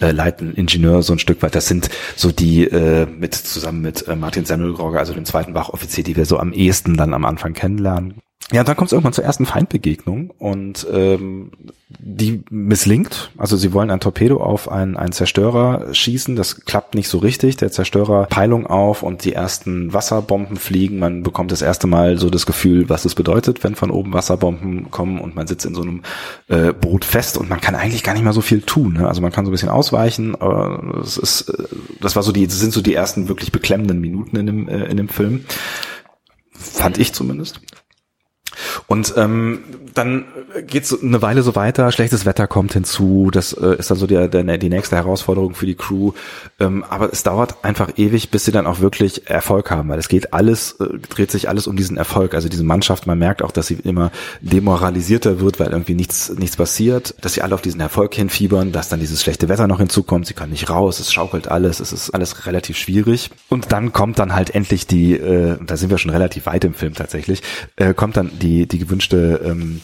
äh, leitenden Ingenieur so ein Stück weit. Das sind so die äh, mit zusammen mit äh, Martin Semmelrogge, also dem zweiten Wachoffizier, die wir so am ehesten dann am Anfang kennenlernen. Ja, dann kommt es irgendwann zur ersten Feindbegegnung und ähm, die misslingt. Also sie wollen ein Torpedo auf einen, einen Zerstörer schießen. Das klappt nicht so richtig. Der Zerstörer Peilung auf und die ersten Wasserbomben fliegen. Man bekommt das erste Mal so das Gefühl, was es bedeutet, wenn von oben Wasserbomben kommen und man sitzt in so einem äh, Boot fest und man kann eigentlich gar nicht mal so viel tun. Ne? Also man kann so ein bisschen ausweichen. Aber es ist, äh, das war so die, das sind so die ersten wirklich beklemmenden Minuten in dem, äh, in dem Film. Fand ich zumindest. Und ähm, dann geht's eine Weile so weiter, schlechtes Wetter kommt hinzu, das äh, ist dann so die, der, die nächste Herausforderung für die Crew. Ähm, aber es dauert einfach ewig, bis sie dann auch wirklich Erfolg haben, weil es geht alles, äh, dreht sich alles um diesen Erfolg. Also diese Mannschaft, man merkt auch, dass sie immer demoralisierter wird, weil irgendwie nichts, nichts passiert, dass sie alle auf diesen Erfolg hinfiebern, dass dann dieses schlechte Wetter noch hinzukommt, sie können nicht raus, es schaukelt alles, es ist alles relativ schwierig. Und dann kommt dann halt endlich die, äh, da sind wir schon relativ weit im Film tatsächlich, äh, kommt dann die, die gewünschte ähm,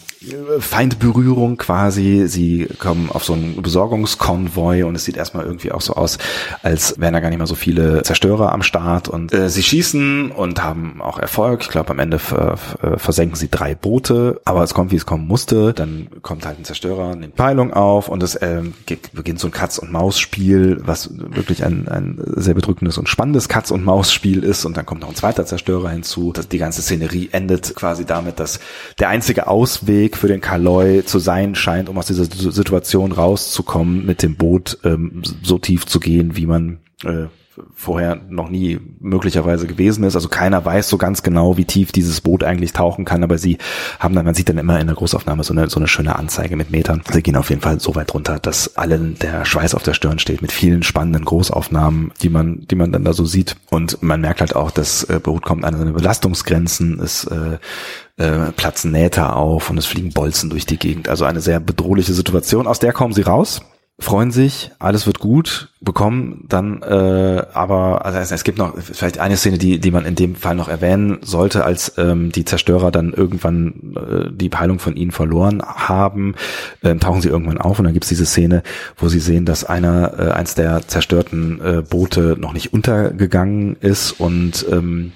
Feindberührung quasi. Sie kommen auf so einen Besorgungskonvoi und es sieht erstmal irgendwie auch so aus, als wären da gar nicht mal so viele Zerstörer am Start. Und äh, sie schießen und haben auch Erfolg. Ich glaube, am Ende versenken sie drei Boote, aber es kommt, wie es kommen musste. Dann kommt halt ein Zerstörer, nimmt Peilung auf und es äh, beginnt so ein Katz-und-Maus-Spiel, was wirklich ein, ein sehr bedrückendes und spannendes Katz-und-Maus-Spiel ist. Und dann kommt noch ein zweiter Zerstörer hinzu. Die ganze Szenerie endet quasi damit, dass der einzige Ausweg für den Kaloi zu sein scheint, um aus dieser Situation rauszukommen, mit dem Boot ähm, so tief zu gehen, wie man äh, vorher noch nie möglicherweise gewesen ist. Also keiner weiß so ganz genau, wie tief dieses Boot eigentlich tauchen kann, aber sie haben dann, man sieht dann immer in der Großaufnahme so eine, so eine schöne Anzeige mit Metern. Sie gehen auf jeden Fall so weit runter, dass allen der Schweiß auf der Stirn steht mit vielen spannenden Großaufnahmen, die man, die man dann da so sieht. Und man merkt halt auch, das äh, Boot kommt an seine Belastungsgrenzen, es äh, äh, platzen Nähte auf und es fliegen Bolzen durch die Gegend. Also eine sehr bedrohliche Situation. Aus der kommen sie raus freuen sich, alles wird gut, bekommen dann äh, aber, also es gibt noch vielleicht eine Szene, die, die man in dem Fall noch erwähnen sollte, als ähm, die Zerstörer dann irgendwann äh, die Peilung von ihnen verloren haben, ähm, tauchen sie irgendwann auf und dann gibt's diese Szene, wo sie sehen, dass einer, äh, eins der zerstörten äh, Boote noch nicht untergegangen ist und ähm,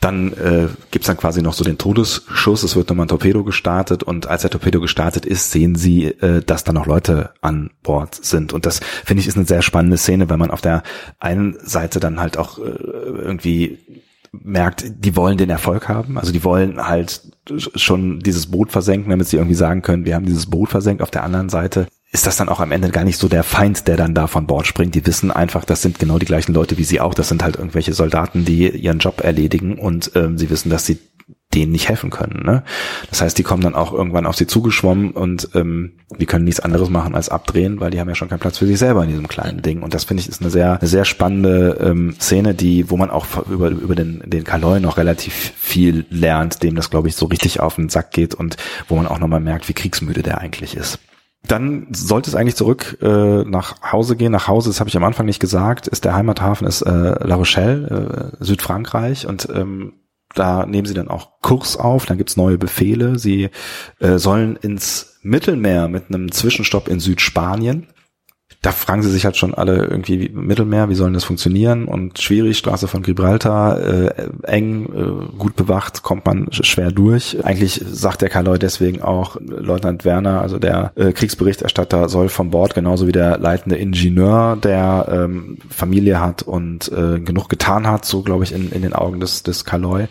dann äh, gibt's dann quasi noch so den Todesschuss, es wird nochmal ein Torpedo gestartet und als der Torpedo gestartet ist, sehen sie, äh, dass da noch Leute an Bord sind. Und das finde ich ist eine sehr spannende Szene, weil man auf der einen Seite dann halt auch äh, irgendwie merkt, die wollen den Erfolg haben. Also die wollen halt schon dieses Boot versenken, damit sie irgendwie sagen können, wir haben dieses Boot versenkt. Auf der anderen Seite ist das dann auch am Ende gar nicht so der Feind, der dann da von Bord springt. Die wissen einfach, das sind genau die gleichen Leute wie sie auch. Das sind halt irgendwelche Soldaten, die ihren Job erledigen und ähm, sie wissen, dass sie denen nicht helfen können. Ne? Das heißt, die kommen dann auch irgendwann auf sie zugeschwommen und ähm, die können nichts anderes machen als abdrehen, weil die haben ja schon keinen Platz für sich selber in diesem kleinen Ding. Und das finde ich ist eine sehr, eine sehr spannende ähm, Szene, die, wo man auch über, über den, den Kaloi noch relativ viel lernt, dem das, glaube ich, so richtig auf den Sack geht und wo man auch nochmal merkt, wie kriegsmüde der eigentlich ist. Dann sollte es eigentlich zurück äh, nach Hause gehen. Nach Hause, das habe ich am Anfang nicht gesagt, ist der Heimathafen ist äh, La Rochelle, äh, Südfrankreich und ähm, da nehmen sie dann auch Kurs auf, dann gibt's neue Befehle. Sie äh, sollen ins Mittelmeer mit einem Zwischenstopp in Südspanien. Da fragen sie sich halt schon alle irgendwie Mittelmeer, wie sollen das funktionieren? Und schwierig, Straße von Gibraltar, äh, eng, äh, gut bewacht, kommt man schwer durch. Eigentlich sagt der Kaloi deswegen auch, Leutnant Werner, also der äh, Kriegsberichterstatter, soll vom Bord genauso wie der leitende Ingenieur, der ähm, Familie hat und äh, genug getan hat, so glaube ich in, in den Augen des, des Kaloi,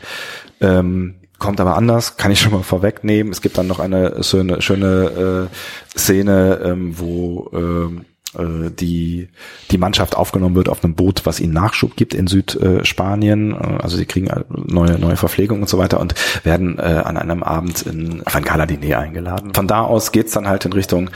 ähm, kommt aber anders, kann ich schon mal vorwegnehmen. Es gibt dann noch eine schöne, schöne äh, Szene, ähm, wo ähm, äh, die, die Mannschaft aufgenommen wird auf einem Boot, was ihnen Nachschub gibt in Südspanien. Äh, also sie kriegen neue, neue Verpflegung und so weiter und werden äh, an einem Abend in auf ein eingeladen. Von da aus geht's dann halt in Richtung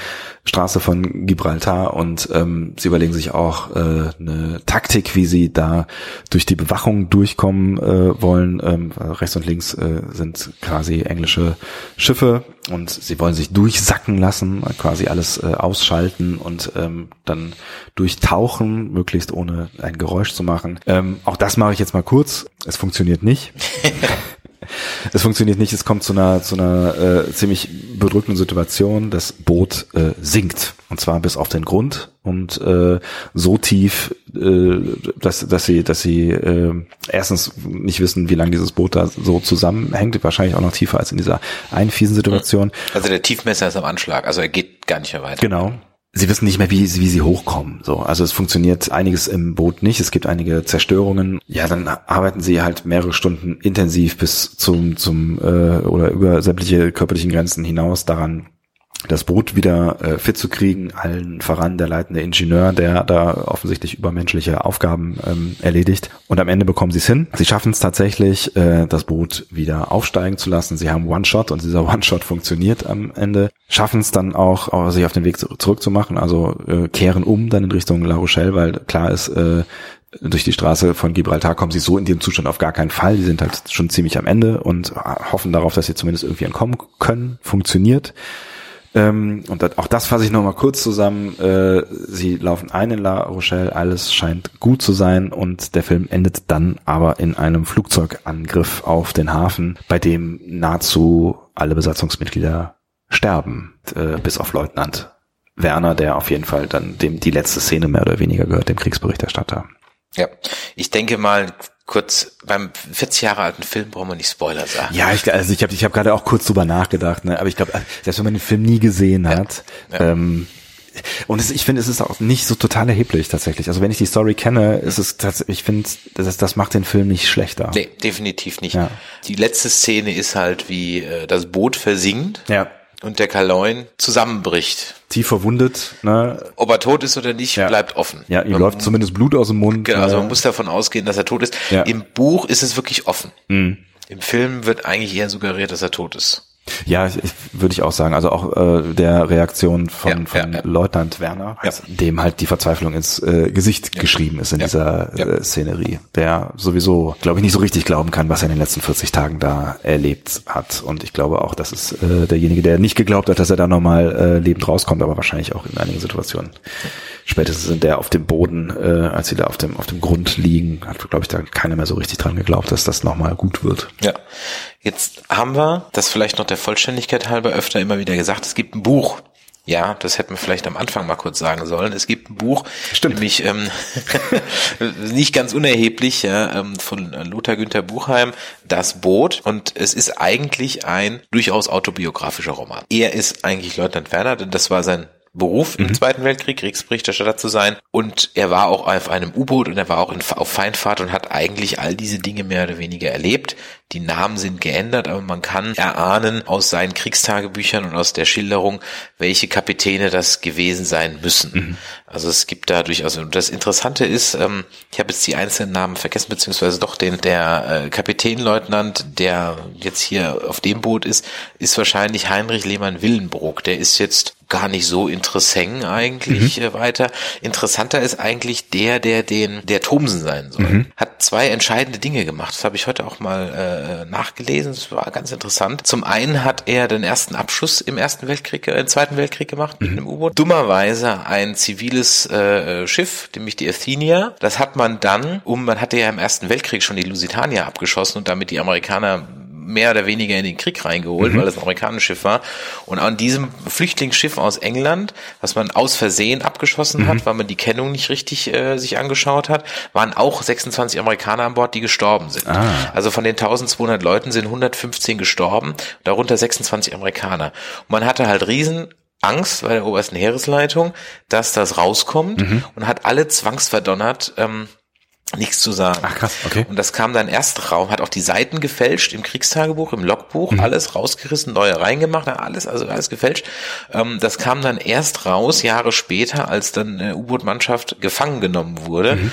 Straße von Gibraltar und ähm, sie überlegen sich auch äh, eine Taktik, wie sie da durch die Bewachung durchkommen äh, wollen. Ähm, rechts und links äh, sind quasi englische Schiffe und sie wollen sich durchsacken lassen, quasi alles äh, ausschalten und ähm, dann durchtauchen, möglichst ohne ein Geräusch zu machen. Ähm, auch das mache ich jetzt mal kurz. Es funktioniert nicht. [LAUGHS] [LAUGHS] es funktioniert nicht, es kommt zu einer, zu einer äh, ziemlich bedrückenden Situation. Das Boot äh, sinkt und zwar bis auf den Grund und äh, so tief, äh, dass, dass sie, dass sie äh, erstens nicht wissen, wie lange dieses Boot da so zusammenhängt, wahrscheinlich auch noch tiefer als in dieser einen fiesen Situation. Also der Tiefmesser ist am Anschlag, also er geht gar nicht mehr weiter. Genau, sie wissen nicht mehr, wie, wie sie hochkommen. So, also es funktioniert einiges im Boot nicht. Es gibt einige Zerstörungen. Ja, dann arbeiten sie halt mehrere Stunden intensiv bis zum zum äh, oder über sämtliche körperlichen Grenzen hinaus daran, das Boot wieder äh, fit zu kriegen, allen voran der leitende Ingenieur, der da offensichtlich übermenschliche Aufgaben ähm, erledigt. Und am Ende bekommen sie es hin. Sie schaffen es tatsächlich, äh, das Boot wieder aufsteigen zu lassen. Sie haben One-Shot und dieser [LAUGHS] One-Shot funktioniert am Ende. Schaffen es dann auch, auch, sich auf den Weg zurückzumachen, also äh, kehren um dann in Richtung La Rochelle, weil klar ist, äh, durch die Straße von Gibraltar kommen sie so in dem Zustand auf gar keinen Fall. Die sind halt schon ziemlich am Ende und hoffen darauf, dass sie zumindest irgendwie entkommen können. Funktioniert. Ähm, und das, auch das fasse ich nochmal kurz zusammen. Äh, sie laufen ein in La Rochelle, alles scheint gut zu sein und der Film endet dann aber in einem Flugzeugangriff auf den Hafen, bei dem nahezu alle Besatzungsmitglieder sterben, äh, bis auf Leutnant Werner, der auf jeden Fall dann dem die letzte Szene mehr oder weniger gehört, dem Kriegsberichterstatter. Ja, ich denke mal, kurz beim 40 Jahre alten Film brauchen wir nicht Spoiler sagen. Ja, ich, also ich habe ich hab gerade auch kurz drüber nachgedacht, ne? aber ich glaube, selbst wenn man den Film nie gesehen hat, ja, ja. Ähm, und es, ich finde, es ist auch nicht so total erheblich tatsächlich. Also wenn ich die Story kenne, ist es tatsächlich, ich finde, das, das macht den Film nicht schlechter. Nee, definitiv nicht. Ja. Die letzte Szene ist halt, wie äh, das Boot versinkt. Ja und der Kaloin zusammenbricht. Tief verwundet. Ne? Ob er tot ist oder nicht, ja. bleibt offen. Ja, ihm man, läuft zumindest Blut aus dem Mund. Genau, also man muss davon ausgehen, dass er tot ist. Ja. Im Buch ist es wirklich offen. Mhm. Im Film wird eigentlich eher suggeriert, dass er tot ist. Ja, ich, würde ich auch sagen. Also auch äh, der Reaktion von, ja, von ja, ja. Leutnant Werner, dem halt die Verzweiflung ins äh, Gesicht geschrieben ist in dieser äh, Szenerie, der sowieso, glaube ich, nicht so richtig glauben kann, was er in den letzten 40 Tagen da erlebt hat. Und ich glaube auch, das ist äh, derjenige, der nicht geglaubt hat, dass er da nochmal äh, lebend rauskommt, aber wahrscheinlich auch in einigen Situationen spätestens sind der auf dem Boden, äh, als sie da auf dem, auf dem Grund liegen, hat, glaube ich, da keiner mehr so richtig dran geglaubt, dass das nochmal gut wird. Ja. Jetzt haben wir, das vielleicht noch der Vollständigkeit halber öfter immer wieder gesagt, es gibt ein Buch. Ja, das hätten wir vielleicht am Anfang mal kurz sagen sollen. Es gibt ein Buch, Stimmt. nämlich ähm, [LAUGHS] nicht ganz unerheblich, ja, ähm, von Lothar Günther Buchheim, Das Boot. Und es ist eigentlich ein durchaus autobiografischer Roman. Er ist eigentlich Leutnant Werner, denn das war sein Beruf mhm. im Zweiten Weltkrieg, Kriegsberichterstatter zu sein. Und er war auch auf einem U-Boot und er war auch in, auf Feindfahrt und hat eigentlich all diese Dinge mehr oder weniger erlebt. Die Namen sind geändert, aber man kann erahnen aus seinen Kriegstagebüchern und aus der Schilderung, welche Kapitäne das gewesen sein müssen. Mhm. Also es gibt da durchaus, und das Interessante ist, ähm, ich habe jetzt die einzelnen Namen vergessen, beziehungsweise doch den, der äh, Kapitänleutnant, der jetzt hier auf dem Boot ist, ist wahrscheinlich Heinrich Lehmann-Willenbrock. Der ist jetzt gar nicht so interessant eigentlich mhm. äh, weiter. Interessanter ist eigentlich der, der den, der Thomsen sein soll. Mhm. Hat zwei entscheidende Dinge gemacht. Das habe ich heute auch mal äh, nachgelesen. Das war ganz interessant. Zum einen hat er den ersten Abschuss im Ersten Weltkrieg, äh, im Zweiten Weltkrieg gemacht mhm. mit einem U-Boot. Dummerweise ein ziviles äh, Schiff, nämlich die Athenia. Das hat man dann, um, man hatte ja im Ersten Weltkrieg schon die Lusitania abgeschossen und damit die Amerikaner mehr oder weniger in den Krieg reingeholt, mhm. weil das ein amerikanisches Schiff war. Und an diesem Flüchtlingsschiff aus England, was man aus Versehen abgeschossen mhm. hat, weil man die Kennung nicht richtig äh, sich angeschaut hat, waren auch 26 Amerikaner an Bord, die gestorben sind. Ah. Also von den 1200 Leuten sind 115 gestorben, darunter 26 Amerikaner. Und man hatte halt riesen Angst bei der obersten Heeresleitung, dass das rauskommt mhm. und hat alle zwangsverdonnert, ähm, nichts zu sagen. Ach, krass, okay. Und das kam dann erst raum, hat auch die Seiten gefälscht im Kriegstagebuch, im Logbuch, Mhm. alles rausgerissen, neue reingemacht, alles, also alles gefälscht. Ähm, das kam dann erst raus, Jahre später, als dann äh, U-Boot-Mannschaft gefangen genommen wurde. Mhm.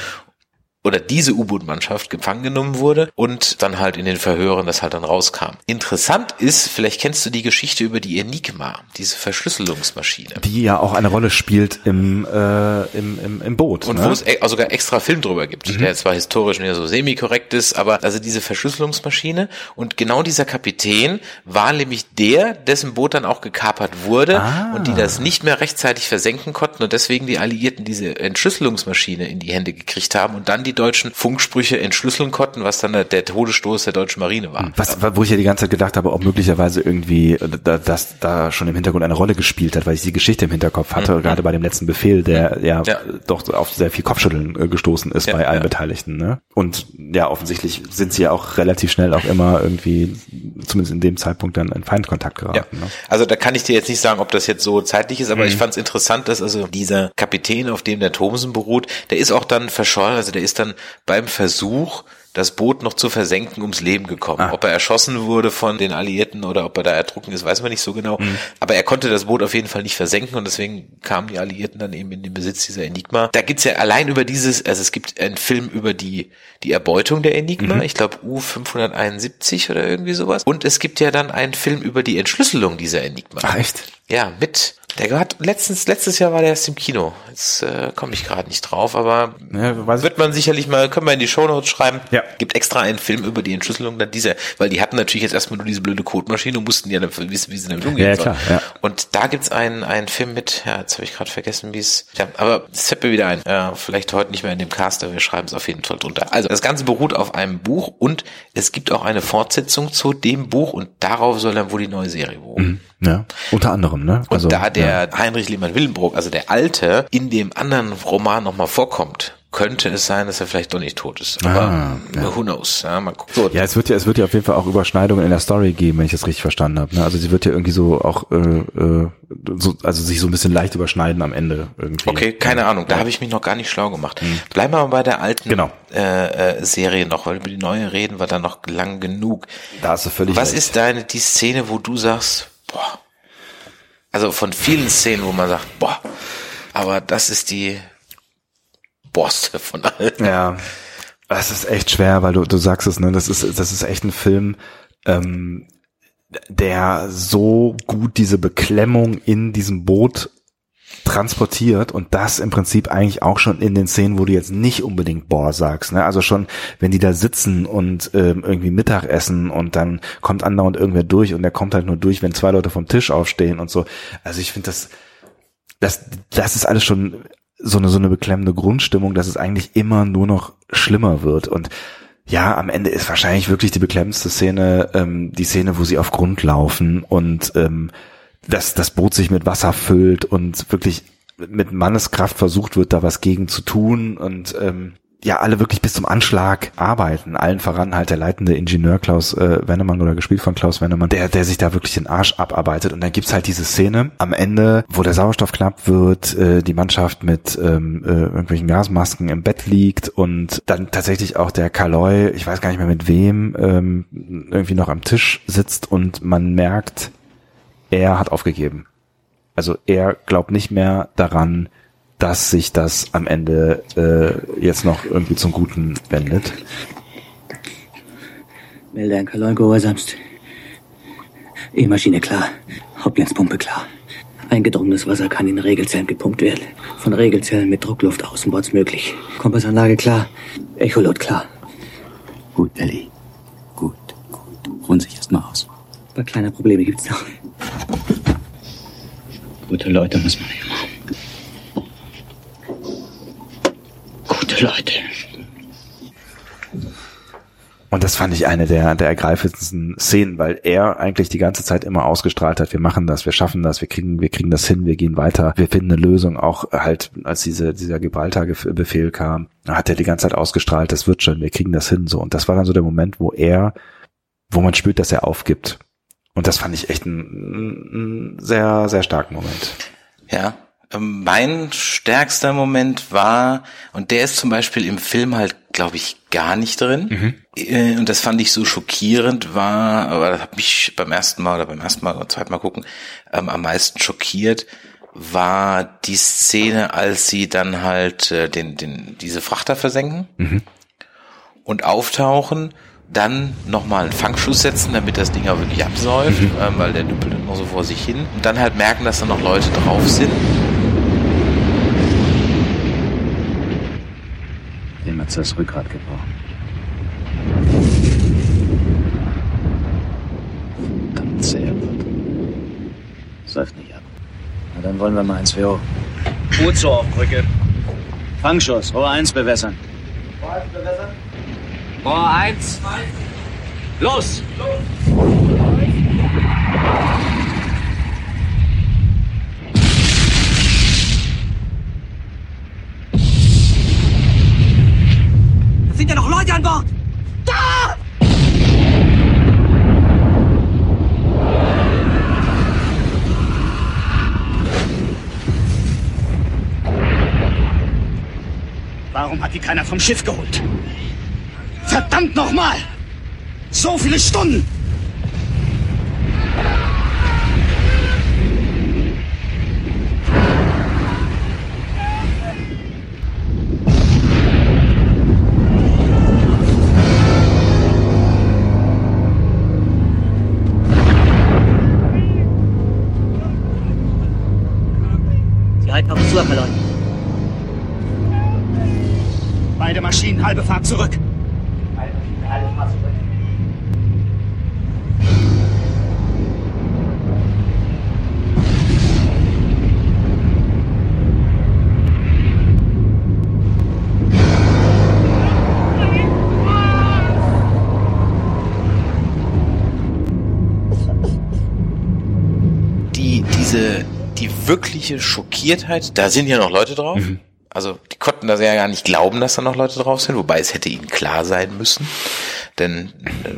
Oder diese U-Boot-Mannschaft gefangen genommen wurde und dann halt in den Verhören das halt dann rauskam. Interessant ist, vielleicht kennst du die Geschichte über die Enigma, diese Verschlüsselungsmaschine. Die ja auch eine Rolle spielt im, äh, im, im, im Boot. Und ne? wo es e- sogar extra Film drüber gibt, Mhm. der zwar historisch mehr so semi-korrekt ist, aber also diese Verschlüsselungsmaschine und genau dieser Kapitän war nämlich der, dessen Boot dann auch gekapert wurde Ah. und die das nicht mehr rechtzeitig versenken konnten und deswegen die Alliierten diese Entschlüsselungsmaschine in die Hände gekriegt haben und dann die deutschen Funksprüche entschlüsseln konnten, was dann der, der Todesstoß der deutschen Marine war. Was, wo ich ja die ganze Zeit gedacht habe, ob möglicherweise irgendwie äh, da, das da schon im Hintergrund eine Rolle gespielt hat, weil ich die Geschichte im Hinterkopf hatte, gerade bei dem letzten Befehl, der ja, Mhm. Ja. doch auf sehr viel Kopfschütteln äh, gestoßen ist Ja, bei allen ja. Beteiligten. Ne? Und ja, offensichtlich sind sie ja auch relativ schnell auch immer irgendwie, zumindest in dem Zeitpunkt, dann in Feindkontakt geraten. Ne? also da kann ich dir jetzt nicht sagen, ob das jetzt so zeitlich ist, aber ich fand es interessant, dass also dieser Kapitän, auf dem der Thomsen beruht, der ist auch dann verschollen, also der ist dann beim Versuch, das Boot noch zu versenken, ums Leben gekommen. Ob er erschossen wurde von den Alliierten oder ob er da ertrunken ist, weiß man nicht so genau. Aber er konnte das Boot auf jeden Fall nicht versenken und deswegen kamen die Alliierten dann eben in den Besitz dieser Enigma. Da gibt's ja allein über dieses, also es gibt einen Film über die, die Erbeutung der Enigma, ich glaube U571 oder irgendwie sowas. Und es gibt ja dann einen Film über die Entschlüsselung dieser Enigma. Ach echt? Ja, mit. Der hat letztens, letztes Jahr war der erst im Kino. Jetzt äh, komme ich gerade nicht drauf, aber Ja, wird man sicherlich mal, können wir in die Shownotes schreiben. Ja. Gibt extra einen Film über die Entschlüsselung dann dieser, weil die hatten natürlich jetzt erstmal nur diese blöde Codemaschine und mussten ja dann wissen, wie sie damit umgehen Ja, sollen. klar, ja. Und da gibt's einen, einen Film mit, ja, jetzt habe ich gerade vergessen, wie es, ja, aber es fällt mir wieder ein. Ja, vielleicht heute nicht mehr in dem Cast, aber wir schreiben es auf jeden Fall drunter. Also das Ganze beruht auf einem Buch und es gibt auch eine Fortsetzung zu dem Buch und darauf soll dann wohl die neue Serie beruhen. Ja, unter anderem, ne? Und da ja. Der Heinrich Lehmann-Willenbrock, also der Alte, in dem anderen Roman nochmal vorkommt, könnte es sein, dass er vielleicht doch nicht tot ist. Aber Ah, who knows? Ja, mal gucken. So, Ja, es wird ja, es wird ja auf jeden Fall auch Überschneidungen in der Story geben, wenn ich das richtig verstanden habe. Ne? Also sie wird ja irgendwie so auch, äh, äh, so, also sich so ein bisschen leicht überschneiden am Ende irgendwie. Okay, keine Ahnung, da habe ich mich noch gar nicht schlau gemacht. Bleiben wir mal bei der alten Genau. äh, äh, Serie noch, weil über die neue reden wir dann noch lang genug. Da hast du völlig Was recht. ist deine die Szene, wo du sagst, boah, also von vielen Szenen, wo man sagt, boah, aber das ist die Borste von allen. Ja, das ist echt schwer, weil du, du sagst es, ne, das ist, das ist echt ein Film, ähm, der so gut diese Beklemmung in diesem Boot transportiert und das im Prinzip eigentlich auch schon in den Szenen, wo du jetzt nicht unbedingt boah sagst, ne? Also schon, wenn die da sitzen und ähm, irgendwie Mittag essen und dann kommt andauernd irgendwer durch und der kommt halt nur durch, wenn zwei Leute vom Tisch aufstehen und so. Also ich finde das, das, das ist alles schon so eine, so eine beklemmende Grundstimmung, dass es eigentlich immer nur noch schlimmer wird. Und ja, am Ende ist wahrscheinlich wirklich die beklemmendste Szene ähm, die Szene, wo sie auf Grund laufen und ähm, dass das Boot sich mit Wasser füllt und wirklich mit Manneskraft versucht wird, da was gegen zu tun und ähm, ja, alle wirklich bis zum Anschlag arbeiten. Allen voran halt der leitende Ingenieur Klaus äh, Wennemann oder gespielt von Klaus Wennemann, der, der sich da wirklich den Arsch abarbeitet. Und dann gibt's halt diese Szene am Ende, wo der Sauerstoff knapp wird, äh, die Mannschaft mit ähm, äh, irgendwelchen Gasmasken im Bett liegt und dann tatsächlich auch der Kaloy, ich weiß gar nicht mehr mit wem, ähm, irgendwie noch am Tisch sitzt und man merkt, er hat aufgegeben. Also er glaubt nicht mehr daran, dass sich das am Ende äh, jetzt noch irgendwie zum Guten wendet. Melde an Kalon gehorsamst. E-Maschine klar. Hauptlenspumpe klar. Eingedrungenes Wasser kann in Regelzellen gepumpt werden. Von Regelzellen mit Druckluft außenbords möglich. Kompassanlage klar. Echolot klar. Gut, Ellie. Gut, gut. Ruhen sich erst mal aus. Ein paar kleine Probleme gibt's noch. Gute Leute muss man immer. Gute Leute. Und das fand ich eine der, der ergreifendsten Szenen, weil er eigentlich die ganze Zeit immer ausgestrahlt hat, wir machen das, wir schaffen das, wir kriegen, wir kriegen das hin, wir gehen weiter, wir finden eine Lösung. Auch halt, als diese, dieser Gibraltar-Befehl kam, hat er die ganze Zeit ausgestrahlt, das wird schon, wir kriegen das hin, so. Und das war dann so der Moment, wo er, wo man spürt, dass er aufgibt. Und das fand ich echt einen, einen sehr, sehr starken Moment. Ja, ähm, mein stärkster Moment war, und der ist zum Beispiel im Film halt glaube ich, gar nicht drin. Äh, Und das fand ich so schockierend, war, aber das hat mich beim ersten Mal oder beim ersten Mal oder zweiten Mal gucken, ähm, am meisten schockiert, war die Szene, als sie dann halt äh, den, den, diese Frachter versenken und auftauchen, dann nochmal einen Fangschuss setzen, damit das Ding auch wirklich absäuft, ähm, weil der dümpelt immer so vor sich hin. Und dann halt merken, dass da noch Leute drauf sind. Dem hat's das Rückgrat gebrochen. Verdammt sehr gut. Säuft nicht ab. Na, dann wollen wir mal eins für hoch. Gut so auf Brücke. Fangschuss, Rohr 1 bewässern. Rohr eins. Los! Da sind ja noch Leute an Bord! Da! Warum hat die keiner vom Schiff geholt? Verdammt nochmal! So viele Stunden! Sie halten auf Besuch verloren. Beide Maschinen, halbe Fahrt zurück. Diese, die wirkliche Schockiertheit, da sind ja noch Leute drauf. Also die konnten das ja gar nicht glauben, dass da noch Leute drauf sind, wobei es hätte ihnen klar sein müssen. Denn äh,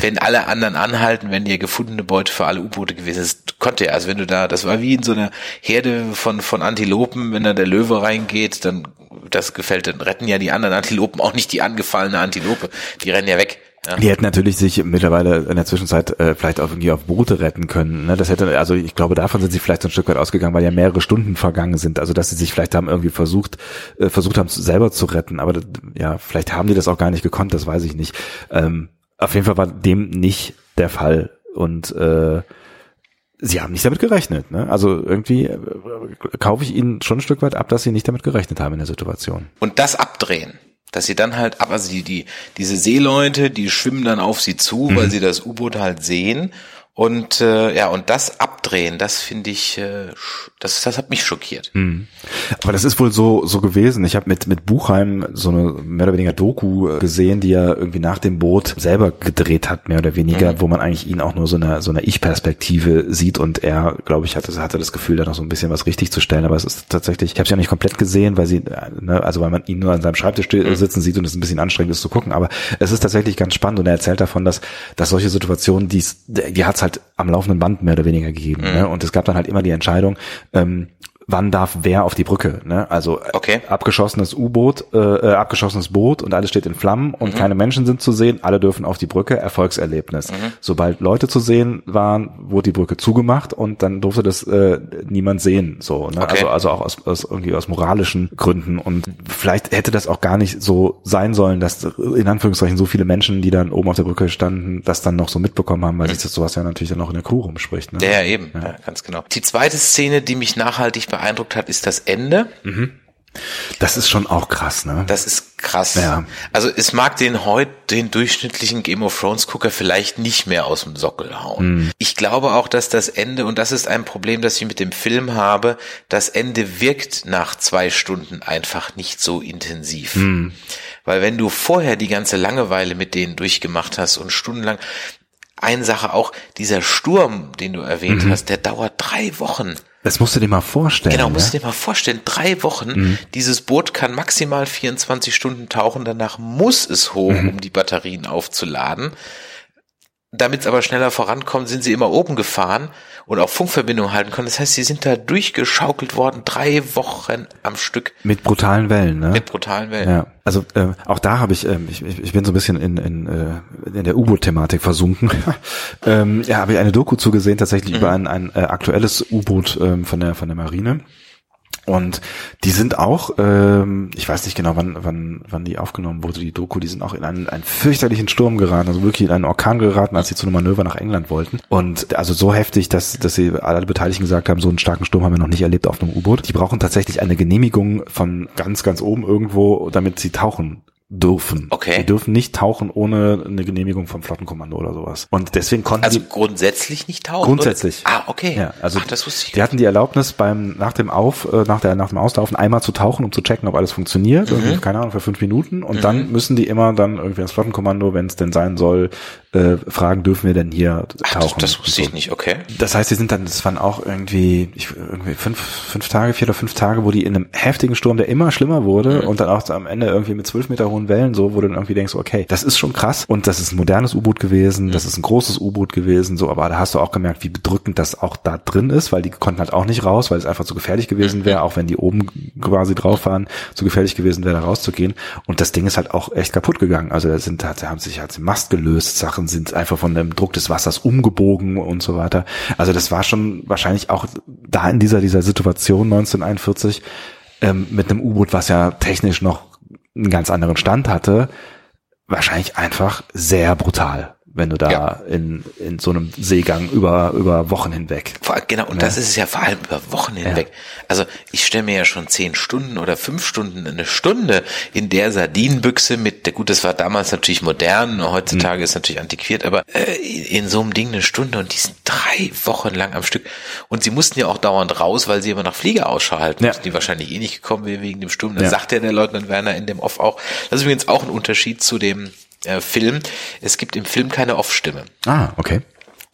wenn alle anderen anhalten, wenn die gefundene Beute für alle U-Boote gewesen ist, konnte er, also wenn du da, das war wie in so einer Herde von, von Antilopen, wenn da der Löwe reingeht, dann, das gefällt, dann retten ja die anderen Antilopen auch nicht die angefallene Antilope. Die rennen ja weg. Ja. Die hätten natürlich sich mittlerweile in der Zwischenzeit äh, vielleicht auch irgendwie auf Boote retten können. Ne? Das hätte, also ich glaube, davon sind sie vielleicht so ein Stück weit ausgegangen, weil ja mehrere Stunden vergangen sind. Also dass sie sich vielleicht haben irgendwie versucht, äh, versucht haben, selber zu retten. Aber das, ja, vielleicht haben die das auch gar nicht gekonnt, das weiß ich nicht. Ähm, auf jeden Fall war dem nicht der Fall. Und äh, sie haben nicht damit gerechnet. Ne? Also irgendwie äh, kaufe ich ihnen schon ein Stück weit ab, dass sie nicht damit gerechnet haben in der Situation. Und das abdrehen. Dass sie dann halt, ab- also die, die, diese Seeleute, die schwimmen dann auf sie zu, weil sie das U-Boot halt sehen. Und äh, ja, und das abdrehen, das finde ich, äh, das, das hat mich schockiert. Aber das ist wohl so so gewesen. Ich habe mit mit Buchheim so eine mehr oder weniger Doku äh, gesehen, die er irgendwie nach dem Boot selber gedreht hat, mehr oder weniger, wo man eigentlich ihn auch nur so eine so eine Ich-Perspektive sieht und er, glaube ich, hatte hatte das Gefühl, da noch so ein bisschen was richtig zu stellen. Aber es ist tatsächlich, ich habe es ja nicht komplett gesehen, weil sie, ne, also weil man ihn nur an seinem Schreibtisch sti- sitzen sieht und es ein bisschen anstrengend ist zu gucken. Aber es ist tatsächlich ganz spannend und er erzählt davon, dass dass solche Situationen, die die hat halt am laufenden Band mehr oder weniger gegeben. Ne? Und es gab dann halt immer die Entscheidung. Ähm, wann darf wer auf die Brücke. Ne? Also äh, Okay. abgeschossenes U-Boot, äh, äh, abgeschossenes Boot und alles steht in Flammen und Mhm. keine Menschen sind zu sehen, alle dürfen auf die Brücke, Erfolgserlebnis. Mhm. Sobald Leute zu sehen waren, wurde die Brücke zugemacht und dann durfte das äh, niemand sehen. So, ne? Okay. Also, also auch aus, aus irgendwie aus moralischen Gründen. Und vielleicht hätte das auch gar nicht so sein sollen, dass in Anführungszeichen so viele Menschen, die dann oben auf der Brücke standen, das dann noch so mitbekommen haben, weil sich das sowas ja natürlich dann auch in der Crew rumspricht. Ne? Mhm. Ja, ja, eben, ja. ganz genau. Die zweite Szene, die mich nachhaltig beeindruckt hat, ist das Ende. Das ist schon auch krass, ne? Das ist krass. Ja. Also es mag den heute, den durchschnittlichen Game of Thrones Gucker vielleicht nicht mehr aus dem Sockel hauen. Ich glaube auch, dass das Ende, und das ist ein Problem, das ich mit dem Film habe, das Ende wirkt nach zwei Stunden einfach nicht so intensiv. Weil wenn du vorher die ganze Langeweile mit denen durchgemacht hast und stundenlang, eine Sache auch, dieser Sturm, den du erwähnt hast, der dauert drei Wochen. Das musst du dir mal vorstellen. Genau, ne? musst du dir mal vorstellen, drei Wochen, dieses Boot kann maximal 24 Stunden tauchen, danach muss es hoch, um die Batterien aufzuladen. Damit es aber schneller vorankommt, sind sie immer oben gefahren und auch Funkverbindung halten konnten. Das heißt, sie sind da durchgeschaukelt worden, drei Wochen am Stück. Mit brutalen Wellen, ne? Mit brutalen Wellen. Ja, also äh, auch da habe ich, ähm, ich, ich bin so ein bisschen in, in, äh, in der U-Boot-Thematik versunken. [LAUGHS] ähm, ja, habe ich eine Doku zugesehen, tatsächlich Mhm. über ein, ein äh, aktuelles U-Boot ähm, von der von der Marine. Und die sind auch, ähm, ich weiß nicht genau, wann, wann, wann die aufgenommen wurde, die Doku, die sind auch in einen, einen fürchterlichen Sturm geraten, also wirklich in einen Orkan geraten, als sie zu einem Manöver nach England wollten. Und also so heftig, dass, dass sie alle Beteiligten gesagt haben, so einen starken Sturm haben wir noch nicht erlebt auf einem U-Boot. Die brauchen tatsächlich eine Genehmigung von ganz, ganz oben irgendwo, damit sie tauchen dürfen. Okay. Die dürfen nicht tauchen ohne eine Genehmigung vom Flottenkommando oder sowas. Und deswegen konnten Also die grundsätzlich nicht tauchen? Grundsätzlich. Oder? Ah, okay. Ja, also Ach, das wusste ich die hatten die Erlaubnis beim nach dem Auf äh, nach der nach dem Auslaufen einmal zu tauchen, um zu checken, ob alles funktioniert. Mhm. Keine Ahnung für fünf Minuten und dann müssen die immer dann irgendwie das Flottenkommando, wenn es denn sein soll, äh, fragen, dürfen wir denn hier Ach, das, tauchen? das und wusste so. ich nicht, okay. Das heißt, die sind dann, das waren auch irgendwie, ich, irgendwie fünf, fünf Tage, vier oder fünf Tage, wo die in einem heftigen Sturm, der immer schlimmer wurde Mhm. und dann auch am Ende irgendwie mit zwölf Meter hohen Wellen so, wo du dann irgendwie denkst, okay, das ist schon krass und das ist ein modernes U-Boot gewesen, das ist ein großes U-Boot gewesen, so, aber da hast du auch gemerkt, wie bedrückend das auch da drin ist, weil die konnten halt auch nicht raus, weil es einfach zu gefährlich gewesen wäre, auch wenn die oben quasi drauf waren, zu gefährlich gewesen wäre, da rauszugehen. Und das Ding ist halt auch echt kaputt gegangen. Also da sind, da haben sich halt Mast gelöst, Sachen sind einfach von dem Druck des Wassers umgebogen und so weiter. Also das war schon wahrscheinlich auch da in dieser, dieser Situation 1941 ähm, mit einem U-Boot, was ja technisch noch einen ganz anderen Stand hatte, wahrscheinlich einfach sehr brutal, wenn du da Ja. in, in so einem Seegang über, über Wochen hinweg. Vor, genau, und Ja. das ist es ja vor allem über Wochen hinweg. Also ich stelle mir ja schon zehn Stunden oder fünf Stunden, eine Stunde in der Sardinenbüchse mit, gut, das war damals natürlich modern, heutzutage ist natürlich antiquiert, aber äh, in, in so einem Ding eine Stunde und die sind drei Wochen lang am Stück. Und sie mussten ja auch dauernd raus, weil sie immer nach Flieger Ausschau halten Ja. mussten, die wahrscheinlich eh nicht gekommen wären wegen dem Sturm. Ja. sagt ja der Leutnant Werner in dem Off auch, das ist übrigens auch ein Unterschied zu dem äh, Film. Es gibt im Film keine Off-Stimme. Ah, okay.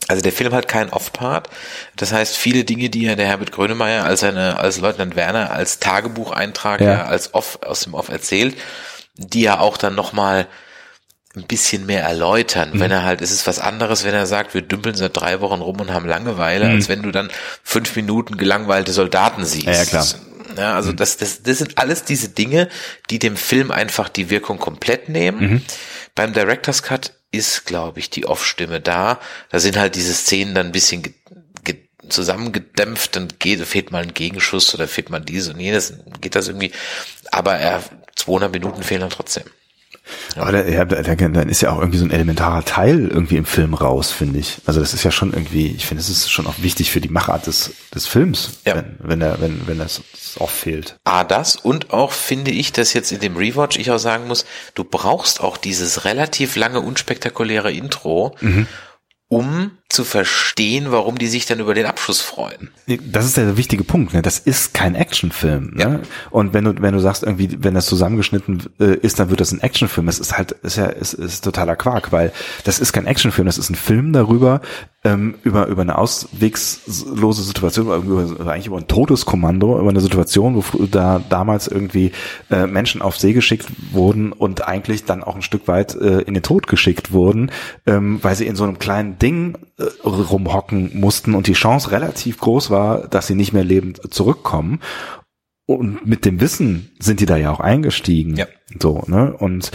Also der Film hat keinen Off-Part. Das heißt, viele Dinge, die ja der Herbert Grönemeyer als seine, als Leutnant Werner, als Tagebucheintrag, Ja. ja. als Off, aus dem Off erzählt, die ja auch dann nochmal ein bisschen mehr erläutern. Mhm. Wenn er halt, es ist was anderes, wenn er sagt, wir dümpeln seit drei Wochen rum und haben Langeweile, als wenn du dann fünf Minuten gelangweilte Soldaten siehst. Mhm. Ja, ja, klar. Ja, also das, das, das sind alles diese Dinge, die dem Film einfach die Wirkung komplett nehmen. Beim Director's Cut ist, glaube ich, die Off-Stimme da. Da sind halt diese Szenen dann ein bisschen ge ge zusammengedämpft, dann geht, fehlt mal ein Gegenschuss oder fehlt mal dies und jenes, geht das irgendwie. Aber er, 200 Minuten fehlen dann trotzdem. Aber der, ja, dann ist ja auch irgendwie so ein elementarer Teil irgendwie im Film raus, finde ich. Also das ist ja schon irgendwie, ich finde, es ist schon auch wichtig für die Machart des, des Films, Ja. wenn, wenn, der, wenn, wenn das auch fehlt. A, das und auch finde ich, dass jetzt in dem Rewatch ich auch sagen muss, du brauchst auch dieses relativ lange, unspektakuläre Intro, um zu verstehen, warum die sich dann über den Abschluss freuen. Das ist der wichtige Punkt. Ne? Das ist kein Actionfilm. Ne? Ja. Und wenn du wenn du sagst irgendwie, wenn das zusammengeschnitten äh, ist, dann wird das ein Actionfilm. Das ist halt ist ja ist, ist totaler Quark, weil das ist kein Actionfilm. Das ist ein Film darüber ähm, über über eine auswegslose Situation, über, eigentlich über ein Todeskommando, über eine Situation, wo da damals irgendwie äh, Menschen auf See geschickt wurden und eigentlich dann auch ein Stück weit äh, in den Tod geschickt wurden, ähm, weil sie in so einem kleinen Ding äh, rumhocken mussten und die Chance relativ groß war, dass sie nicht mehr lebend zurückkommen. Und mit dem Wissen sind die da ja auch eingestiegen. Ja. So, ne? Und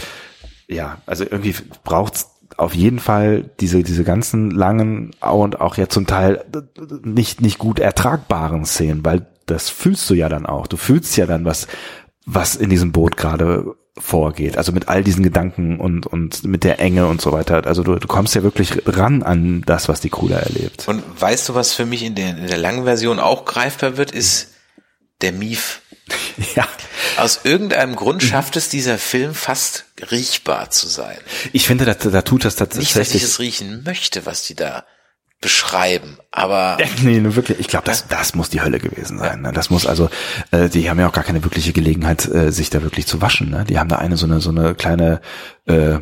ja, also irgendwie braucht's auf jeden Fall diese, diese ganzen langen und auch ja zum Teil nicht, nicht gut ertragbaren Szenen, weil das fühlst du ja dann auch. Du fühlst ja dann, was, was in diesem Boot gerade vorgeht. Also mit all diesen Gedanken und, und mit der Enge und so weiter. Also du, du kommst ja wirklich ran an das, was die da erlebt. Und weißt du, was für mich in der, in der langen Version auch greifbar wird, ist der Mief. [LAUGHS] Ja. Aus irgendeinem Grund schafft es dieser Film fast riechbar zu sein. Ich finde, da, da tut das Nicht, dass ich tatsächlich. es riechen möchte, was die da beschreiben, aber Nee, nur wirklich. Ich glaube, das, das muss die Hölle gewesen sein. Ne? Das muss also, äh, die haben ja auch gar keine wirkliche Gelegenheit, äh, sich da wirklich zu waschen. Ne? Die haben da eine so eine so eine kleine äh,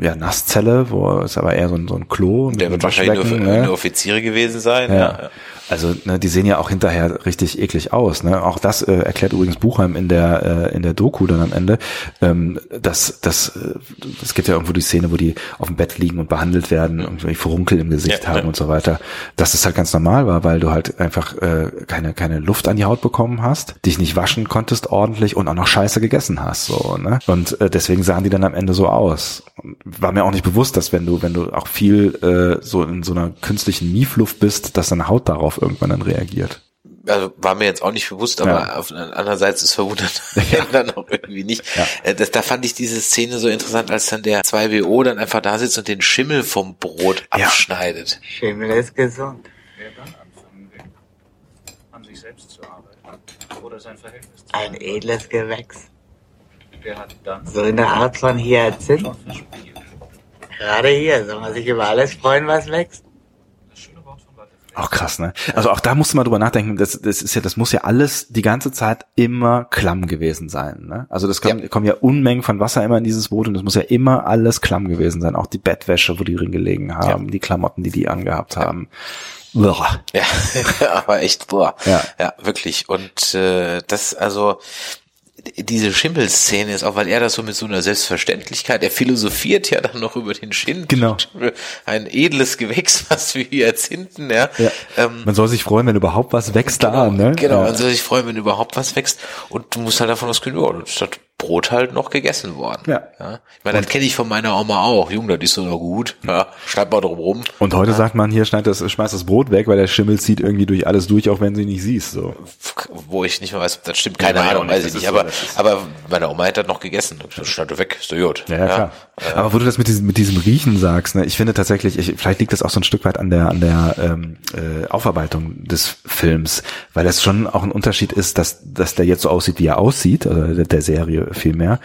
ja, Nasszelle, wo es aber eher so ein, so ein Klo. der wird wahrscheinlich nur, ne? nur Offiziere gewesen sein. Ja. Ja. Also ne, die sehen ja auch hinterher richtig eklig aus. Ne? Auch das äh, erklärt übrigens Buchheim in der äh, in der Doku dann am Ende. Ähm, dass das äh, es gibt ja irgendwo die Szene, wo die auf dem Bett liegen und behandelt werden, irgendwie Furunkel im Gesicht Ja, haben ja. und so weiter. Dass das halt ganz normal war, weil du halt einfach äh, keine keine Luft an die Haut bekommen hast, dich nicht waschen konntest ordentlich und auch noch Scheiße gegessen hast. So ne? Und äh, deswegen sahen die dann am Ende so aus. War mir auch nicht bewusst, dass wenn du wenn du auch viel äh, so in so einer künstlichen Miefluft bist, dass deine Haut darauf irgendwann dann reagiert. also war mir jetzt auch nicht bewusst, aber Ja. auf andererseits ist verwundert [LAUGHS] dann auch irgendwie nicht. Ja. Äh, Das, da fand ich diese Szene so interessant, als dann der 2BO dann einfach da sitzt und den Schimmel vom Brot Ja. abschneidet. Schimmel ist gesund. Wer dann anfangen will, an sich selbst zu arbeiten oder sein Verhältnis zu Ein edles Gewächs. So in der Art von Hyazinth. Gerade hier soll man sich über alles freuen, was wächst. Das schöne Wort von Walter Auch krass, ne? Also auch da musst du mal drüber nachdenken, das, das ist ja, das muss ja alles die ganze Zeit immer klamm gewesen sein, ne? Also das kommt, Ja. kommen ja Unmengen von Wasser immer in dieses Boot und das muss ja immer alles klamm gewesen sein. Auch die Bettwäsche, wo die drin gelegen haben, die Klamotten, die die angehabt haben. Boah. Ja, [LAUGHS] aber echt, boah. Ja. ja wirklich. Und äh, das, also diese Schimmelszene ist auch, weil er das so mit so einer Selbstverständlichkeit, er philosophiert ja dann noch über den Schind. Genau. Ein edles Gewächs, fast wie jetzt hinten, ja. Ja. Ähm, Man soll sich freuen, wenn überhaupt was wächst da, ne? Genau, Ja. man soll sich freuen, wenn überhaupt was wächst. Und du musst halt davon ausgehen, ja, das Brot halt noch gegessen worden. Ja. Ich meine, das kenne ich von meiner Oma auch. Jung, das ist so noch gut. Ja, schreib mal drum rum. Und heute sagt man hier, schneid das, schmeißt das Brot weg, weil der Schimmel zieht irgendwie durch alles durch, auch wenn sie nicht siehst, so. Wo ich nicht mehr weiß, ob das stimmt, keine Ja, Ahnung, weiß ich nicht. ist so, Aber, aber meine Oma hat das noch gegessen. Das schneid weg, ist doch gut. Ja, ja, klar. Aber wo du das mit diesem, mit diesem Riechen sagst, ne, ich finde tatsächlich, ich, vielleicht liegt das auch so ein Stück weit an der, an der ähm, äh, Aufarbeitung des Films, weil das schon auch ein Unterschied ist, dass, dass der jetzt so aussieht, wie er aussieht, oder der, der Serie vielmehr.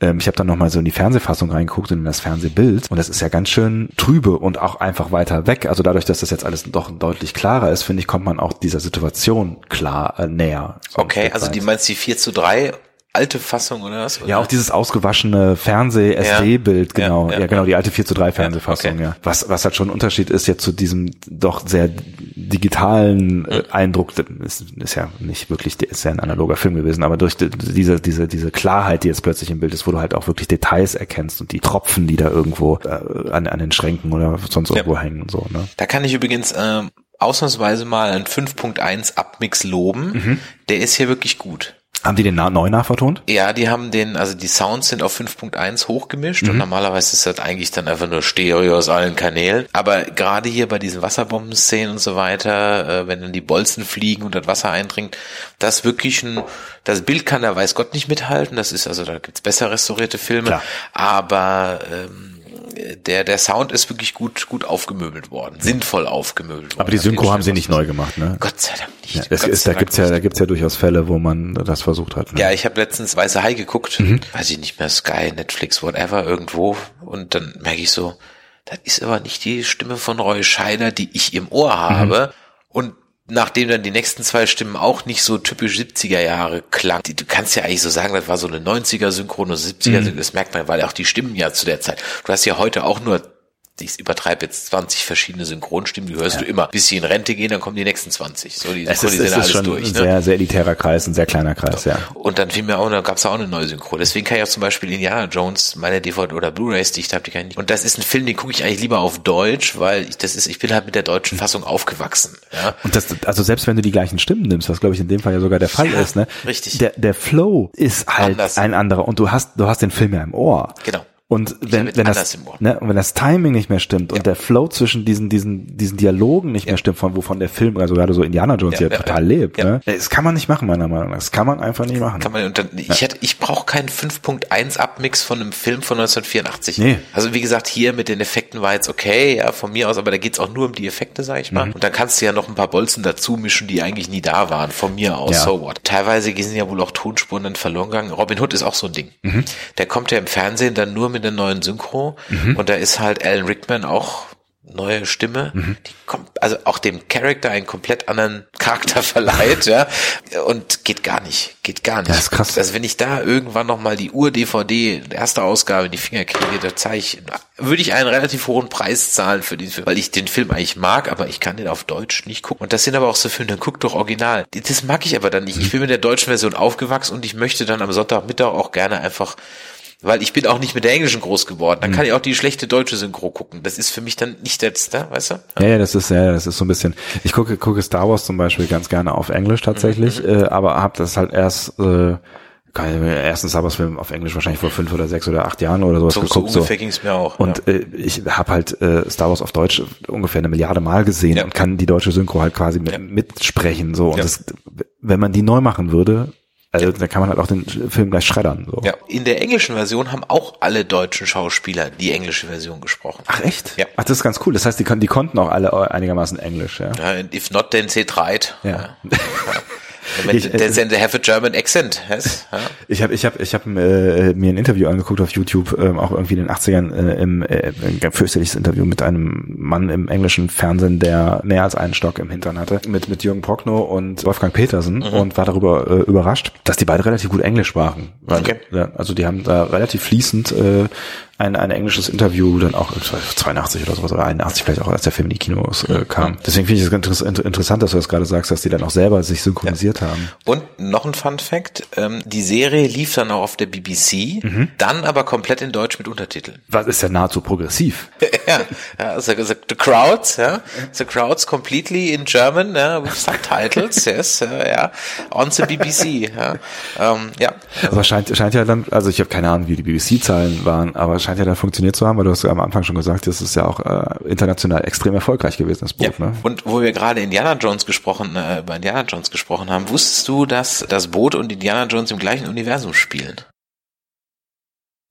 Ähm, ich habe dann nochmal so in die Fernsehfassung reingeguckt und in das Fernsehbild und das ist ja ganz schön trübe und auch einfach weiter weg. Also dadurch, dass das jetzt alles doch deutlich klarer ist, finde ich, kommt man auch dieser Situation klar äh, näher. So Okay, also die meinst die 4 zu 3 alte Fassung oder was? Ja, auch dieses ausgewaschene Fernseh-SD-Bild, Ja, genau. ja, Ja, genau, die alte 4 zu 3 Fernsehfassung, okay. ja. Was, was halt schon ein Unterschied ist jetzt zu diesem doch sehr digitalen äh, Eindruck, ist, ist ja nicht wirklich, ist ja ein analoger Film gewesen, aber durch die, diese, diese, diese Klarheit, die jetzt plötzlich im Bild ist, wo du halt auch wirklich Details erkennst und die Tropfen, die da irgendwo äh, an, an den Schränken oder sonst irgendwo hängen und so, ne? Da kann ich übrigens ähm, ausnahmsweise mal einen 5.1 Abmix loben. Mhm. Der ist hier wirklich gut. Haben die den neu nachvertont? Ja, die haben den, also die Sounds sind auf 5.1 hochgemischt Mhm. und normalerweise ist das eigentlich dann einfach nur Stereo aus allen Kanälen. Aber gerade hier bei diesen Wasserbomben-Szenen und so weiter, äh, wenn dann die Bolzen fliegen und das Wasser eindringt, das wirklich ein, das Bild kann da weiß Gott nicht mithalten. Das ist, also da gibt's besser restaurierte Filme. Klar. Aber ähm, der, der Sound ist wirklich gut, gut aufgemöbelt worden, sinnvoll aufgemöbelt worden. Aber die Synchro haben sie nicht neu gemacht, ne? Gott sei Dank nicht. Ja, es Gott ist, da gibt's ja, da gibt's ja durchaus Fälle, wo man das versucht hat. Ne? Ja, ich habe letztens Weiße Hai geguckt, Mhm. weiß ich nicht mehr, Sky, Netflix, whatever, irgendwo. Und dann merke ich so, das ist aber nicht die Stimme von Roy Scheider, die ich im Ohr habe. Und nachdem dann die nächsten zwei Stimmen auch nicht so typisch 70er Jahre klang, du kannst ja eigentlich so sagen, das war so eine 90er Synchron und 70er Synchron, das merkt man, weil auch die Stimmen ja zu der Zeit, du hast ja heute auch nur ich übertreibe jetzt 20 verschiedene Synchronstimmen, die hörst du immer. Bis sie in Rente gehen, dann kommen die nächsten 20. So, die Es ist, synchronisieren es ist alles schon durch. ein Ne? sehr, sehr elitärer Kreis, ein sehr kleiner Kreis, ja. Und dann fiel mir auch, da gab es auch eine neue Synchro. Deswegen kann ich auch zum Beispiel Indiana Jones, meine DVD oder Blu-rays, die ich da habe, die kann ich nicht. Und das ist ein Film, den gucke ich eigentlich lieber auf Deutsch, weil ich, das ist, ich bin halt mit der deutschen Fassung aufgewachsen. Ja. Und das, also selbst wenn du die gleichen Stimmen nimmst, was glaube ich in dem Fall ja sogar der Fall Ja, ist, ne? richtig. Der, der Flow ist halt Anders. ein anderer und du hast, du hast den Film ja im Ohr. Genau. Und wenn, wenn das, ne, und wenn das Timing nicht mehr stimmt und der Flow zwischen diesen, diesen, diesen Dialogen nicht mehr stimmt, von wovon der Film, also gerade so Indiana Jones Ja, ja, ja, total ja. lebt, Ja. ne? Das kann man nicht machen, meiner Meinung nach. Das kann man einfach nicht machen. Kann man, und dann, ich hätte, ich brauche keinen 5.1 Abmix von einem Film von 1984. Nee. Also wie gesagt, hier mit den Effekten war jetzt okay, ja, von mir aus, aber da geht's auch nur um die Effekte, sag ich Mhm. mal. Und dann kannst du ja noch ein paar Bolzen dazu mischen, die eigentlich nie da waren, von mir aus, Ja. so what. Teilweise sind ja wohl auch Tonspuren dann verloren gegangen. Robin Hood ist auch so ein Ding. Mhm. Der kommt ja im Fernsehen dann nur mit der neuen Synchro und da ist halt Alan Rickman auch neue Stimme, die kommt, also auch dem Charakter einen komplett anderen Charakter [LAUGHS] verleiht, ja, und geht gar nicht, geht gar nicht. Ja, ist krass. Also wenn ich da irgendwann noch mal die Ur-DVD, erste Ausgabe in die Finger kriege, da zeige ich, würde ich einen relativ hohen Preis zahlen für den Film, weil ich den Film eigentlich mag, aber ich kann den auf Deutsch nicht gucken. Und das sind aber auch so Filme, dann guck doch original. Das mag ich aber dann nicht. Ich bin mit der deutschen Version aufgewachsen und ich möchte dann am Sonntagmittag auch gerne einfach weil ich bin auch nicht mit der englischen groß geworden. Dann kann ich auch die schlechte deutsche Synchro gucken. Das ist für mich dann nicht jetzt da, weißt du? Ja, ja, das ist ja, das ist so ein bisschen. Ich gucke, gucke Star Wars zum Beispiel ganz gerne auf Englisch tatsächlich, Mhm. äh, aber habe das halt erst äh, ersten Star Wars Film auf Englisch wahrscheinlich vor fünf oder sechs oder acht Jahren oder sowas So, so geguckt. ungefähr ging's mir auch. Und ja. äh, ich habe halt äh, Star Wars auf Deutsch ungefähr eine Milliarde Mal gesehen Ja. und kann die deutsche Synchro halt quasi mit, Ja. mitsprechen. So und das, wenn man die neu machen würde, also dann kann man halt auch den Film gleich schreddern. So. ja. In der englischen Version haben auch alle deutschen Schauspieler die englische Version gesprochen. Ach echt? Ja. Ach, das ist ganz cool. Das heißt, die, kon- die konnten auch alle einigermaßen Englisch. Ja. Ja, if not, then say tried. Ja. [LAUGHS] Wenn, Ich, then they have a German accent. Yes? Ja. Ich habe ich hab, ich hab, äh, mir ein Interview angeguckt auf YouTube, ähm, auch irgendwie in den 80ern, äh, im, äh, ein fürchterliches Interview mit einem Mann im englischen Fernsehen, der mehr als einen Stock im Hintern hatte, mit, mit Jürgen Prochnow und Wolfgang Petersen und war darüber äh, überrascht, dass die beide relativ gut Englisch sprachen. Weil, Okay. ja, also die haben da relativ fließend äh, ein, ein englisches Interview, dann auch ich weiß, 82 oder sowas, oder 81 vielleicht auch, als der Film in die Kinos äh, kam. Deswegen finde ich es ganz interess- interessant, dass du das gerade sagst, dass die dann auch selber sich synchronisiert haben. Und noch ein Fun Fact, ähm, die Serie lief dann auch auf der BBC, Mhm. dann aber komplett in Deutsch mit Untertiteln. Was ist ja nahezu progressiv. [LAUGHS] ja, ja so, so, the crowds, ja, the crowds completely in German, ja, with subtitles, [LAUGHS] yes, ja, on the BBC, ja, ähm, ja. Aber scheint, scheint ja dann, also ich habe keine Ahnung, wie die BBC-Zahlen waren, aber scheint ja dann funktioniert zu haben, weil du hast ja am Anfang schon gesagt, das ist ja auch äh, international extrem erfolgreich gewesen, das Boot. Ja. Ne? Und wo wir gerade Indiana Jones gesprochen, äh, über Indiana Jones gesprochen haben, wusstest du, dass das Boot und Indiana Jones im gleichen Universum spielen?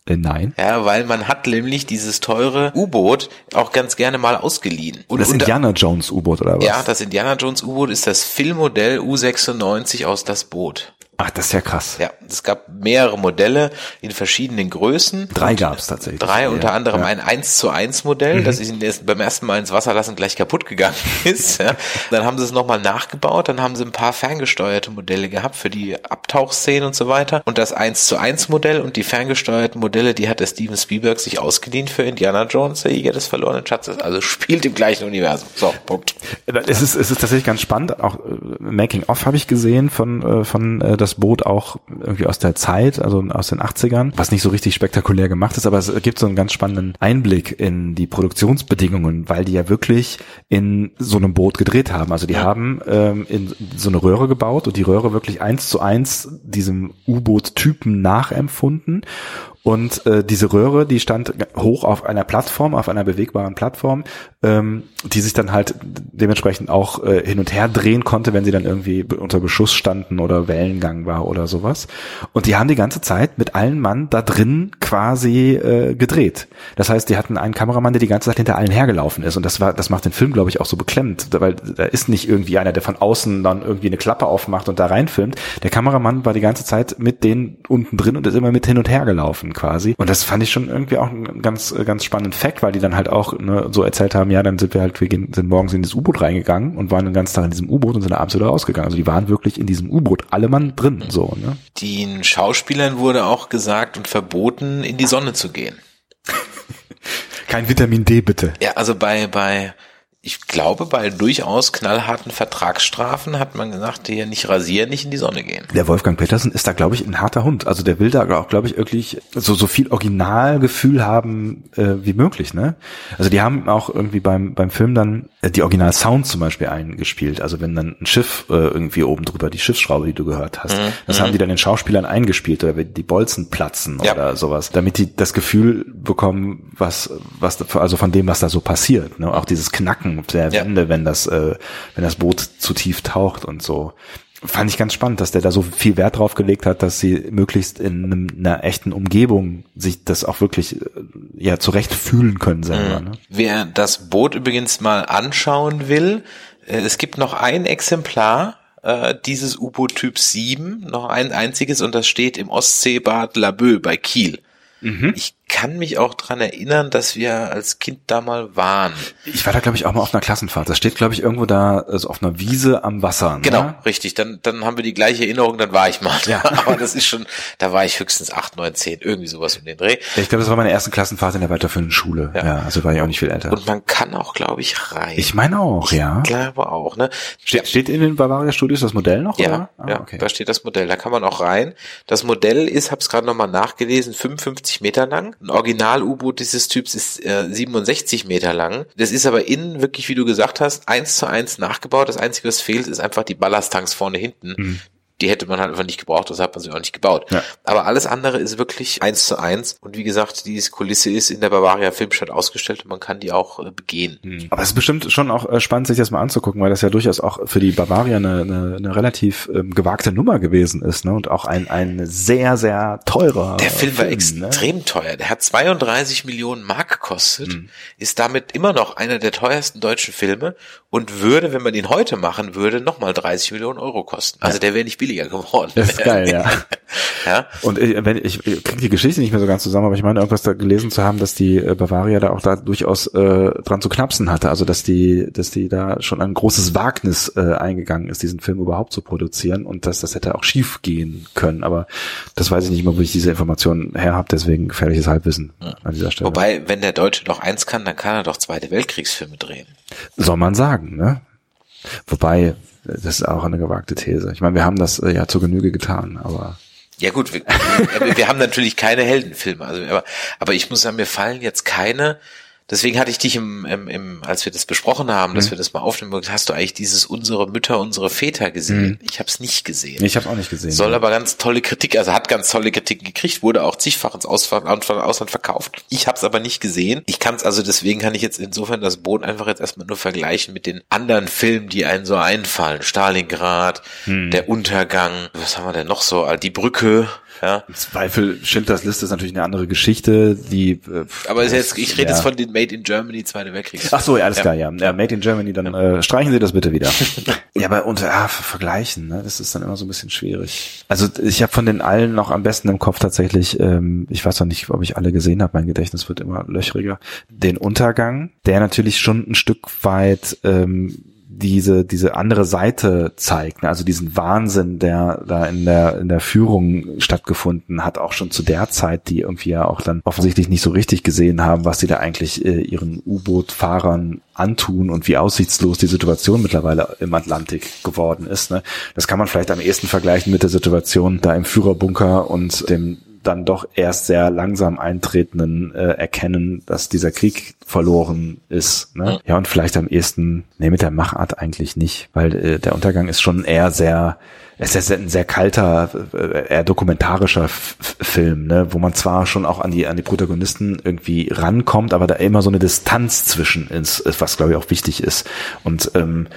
Äh, nein. Ja, weil man hat nämlich dieses teure U-Boot auch ganz gerne mal ausgeliehen. Und das unter- Indiana Jones U-Boot oder was? Ja, das Indiana Jones U-Boot ist das Filmmodell U96 aus das Boot. Ach, das ist ja krass. Ja, es gab mehrere Modelle in verschiedenen Größen. Drei gab's tatsächlich. Drei, Ja, unter anderem ja. Mhm. ein 1 zu 1 Modell, das ist beim ersten Mal ins Wasser lassen gleich kaputt gegangen [LAUGHS] ist. Ja. Dann haben sie es nochmal nachgebaut, dann haben sie ein paar ferngesteuerte Modelle gehabt für die Abtauchszenen und so weiter. Und das 1 zu 1 Modell und die ferngesteuerten Modelle, die hat der Steven Spielberg sich ausgeliehen für Indiana Jones, der Jäger des verlorenen Schatzes. Also spielt im gleichen Universum. So, Punkt. Es ist, es ist tatsächlich ganz spannend. Auch äh, Making of habe ich gesehen von äh, von äh, das Boot auch irgendwie aus der Zeit, also aus den 80ern, was nicht so richtig spektakulär gemacht ist, aber es gibt so einen ganz spannenden Einblick in die Produktionsbedingungen, weil die ja wirklich in so einem Boot gedreht haben. Also die haben ähm, in so eine Röhre gebaut und die Röhre wirklich eins zu eins diesem U-Boot-Typen nachempfunden. Und äh, diese Röhre, die stand hoch auf einer Plattform, auf einer bewegbaren Plattform, ähm, die sich dann halt dementsprechend auch äh, hin und her drehen konnte, wenn sie dann irgendwie unter Beschuss standen oder Wellengang war oder sowas. Und die haben die ganze Zeit mit allen Mann da drin quasi äh, gedreht. Das heißt, die hatten einen Kameramann, der die ganze Zeit hinter allen hergelaufen ist. Und das war, das macht den Film, glaube ich, auch so beklemmt, weil da ist nicht irgendwie einer, der von außen dann irgendwie eine Klappe aufmacht und da reinfilmt. Der Kameramann war die ganze Zeit mit denen unten drin und ist immer mit hin und her gelaufen quasi. Und das fand ich schon irgendwie auch einen ganz, ganz spannenden Fact, weil die dann halt auch ne, so erzählt haben, ja, dann sind wir halt, wir gehen, sind morgens in das U-Boot reingegangen und waren den ganzen Tag in diesem U-Boot und sind abends wieder rausgegangen. Also die waren wirklich in diesem U-Boot, alle Mann drin, so, ne? Den Schauspielern wurde auch gesagt und verboten, in die Sonne zu gehen. [LAUGHS] Kein Vitamin D, bitte. Ja, also bei, bei, ich glaube, bei durchaus knallharten Vertragsstrafen hat man gesagt, hier nicht rasieren, nicht in die Sonne gehen. Der Wolfgang Petersen ist da, glaube ich, ein harter Hund. Also der will da auch, glaube ich, wirklich so, so viel Originalgefühl haben äh, wie möglich, ne? Also die haben auch irgendwie beim, beim Film dann äh, die Original-Sounds zum Beispiel eingespielt. Also wenn dann ein Schiff äh, irgendwie oben drüber, die Schiffsschraube, die du gehört hast, das haben die dann den Schauspielern eingespielt oder wenn die Bolzen platzen Ja. oder sowas, damit die das Gefühl bekommen, was, was, also von dem, was da so passiert. Ne? Auch dieses Knacken der Ja. Wenn das, äh, wenn das Boot zu tief taucht und so. Fand ich ganz spannend, dass der da so viel Wert drauf gelegt hat, dass sie möglichst in einem, einer echten Umgebung sich das auch wirklich äh, ja zurecht fühlen können selber. Ne? Wer das Boot übrigens mal anschauen will, äh, es gibt noch ein Exemplar äh, dieses U-Boot Typ 7, noch ein einziges und das steht im Ostseebad Laboe bei Kiel. Ich kann mich auch dran erinnern, dass wir als Kind da mal waren. Ich war da, glaube ich, auch mal auf einer Klassenfahrt. Das steht, glaube ich, irgendwo da also auf einer Wiese am Wasser. Ne? Genau, richtig. Dann, dann haben wir die gleiche Erinnerung, dann war ich mal. Ja. [LAUGHS] Aber das ist schon, da war ich höchstens acht, neun, zehn, irgendwie sowas um den Dreh. Ich glaube, das war meine erste Klassenfahrt in der weiterführenden Schule. Ja, Ja. also war ich auch nicht viel älter. Und man kann auch, glaube ich, rein. ich meine auch, ja. Ich glaube auch, ne? Steht, steht in den Bavaria Studios das Modell noch? Ja, oder? Ah, ja, okay. da steht das Modell. Da kann man auch rein. Das Modell ist, hab's gerade nochmal nachgelesen, 55 Meter lang. Ein Original-U-Boot dieses Typs ist äh, 67 Meter lang. Das ist aber innen wirklich, wie du gesagt hast, eins zu eins nachgebaut. Das Einzige, was fehlt, ist einfach die Ballasttanks vorne hinten. Die hätte man halt einfach nicht gebraucht, das hat man sich auch nicht gebaut. Ja. Aber alles andere ist wirklich eins zu eins. Und wie gesagt, diese Kulisse ist in der Bavaria Filmstadt ausgestellt und man kann die auch äh, begehen. Aber es ist bestimmt schon auch äh, spannend, sich das mal anzugucken, weil das ja durchaus auch für die Bavaria eine, eine, eine relativ ähm, gewagte Nummer gewesen ist, ne? Und auch ein, ein sehr, sehr teurer. Der Film war ne? extrem teuer. Der hat 32 Millionen Mark gekostet, Mhm. ist damit immer noch einer der teuersten deutschen Filme und würde, wenn man ihn heute machen würde, nochmal 30 Millionen Euro kosten. Also der wäre nicht billiger geworden. Das ist geil, ja. [LAUGHS] ja. Und ich, wenn ich, ich kriege die Geschichte nicht mehr so ganz zusammen, aber ich meine irgendwas da gelesen zu haben, dass die äh, Bavaria da auch da durchaus äh, dran zu knapsen hatte. Also dass die, dass die da schon ein großes Wagnis äh, eingegangen ist, diesen Film überhaupt zu produzieren und dass das hätte auch schief gehen können. Aber das weiß ich nicht mehr, wo ich diese Informationen her habe. Deswegen gefährliches Halbwissen an dieser Stelle. Wobei, wenn der Deutsche doch eins kann, dann kann er doch Zweite Weltkriegsfilme drehen. Soll man sagen, ne? Wobei, das ist auch eine gewagte These. Ich meine, wir haben das äh, ja zur Genüge getan, aber Ja gut, wir, [LAUGHS] wir, haben natürlich keine Heldenfilme, also aber, aber ich muss sagen, mir fallen jetzt keine. Deswegen hatte ich dich im, im, im als wir das besprochen haben, Mhm. dass wir das mal aufnehmen, hast du eigentlich dieses unsere Mütter, unsere Väter gesehen? Ich habe es nicht gesehen. ich habe auch nicht gesehen. Soll aber ganz tolle Kritik, also hat ganz tolle Kritiken gekriegt, wurde auch zigfach ins Ausland, Ausland verkauft. Ich habe es aber nicht gesehen. Ich kann es also, deswegen kann ich jetzt insofern das Boot einfach jetzt erstmal nur vergleichen mit den anderen Filmen, die einen so einfallen. Stalingrad, Hm. der Untergang, was haben wir denn noch so? Die Brücke, ja. Im Zweifel Schindlers Liste ist natürlich eine andere Geschichte, die äh, Aber jetzt, ich rede ja. jetzt von den Made in Germany Zweite Weltkriegs. Ach so, ja, alles klar, ja. ja. Made in Germany, dann äh, streichen Sie das bitte wieder. [LAUGHS] ja, aber unter ah, vergleichen, ne, das ist dann immer so ein bisschen schwierig. Also ich habe von den allen noch am besten im Kopf tatsächlich, ähm, ich weiß noch nicht, ob ich alle gesehen habe, mein Gedächtnis wird immer löchriger, den Untergang, der natürlich schon ein Stück weit ähm, diese diese andere Seite zeigt, ne? also diesen Wahnsinn, der da in der in der Führung stattgefunden hat, auch schon zu der Zeit, die irgendwie ja auch dann offensichtlich nicht so richtig gesehen haben, was sie da eigentlich äh, ihren U-Boot-Fahrern antun und wie aussichtslos die Situation mittlerweile im Atlantik geworden ist. Ne? Das kann man vielleicht am ehesten vergleichen mit der Situation da im Führerbunker und dem dann doch erst sehr langsam eintretenden äh, Erkennen, dass dieser Krieg verloren ist. Ne? Ja, und vielleicht am ehesten, nee, mit der Machart eigentlich nicht, weil äh, der Untergang ist schon eher sehr, es ist ein sehr kalter, äh, eher dokumentarischer F Film, ne? wo man zwar schon auch an die, an die Protagonisten irgendwie rankommt, aber da immer so eine Distanz zwischen ist, ist was glaube ich auch wichtig ist. Und ähm,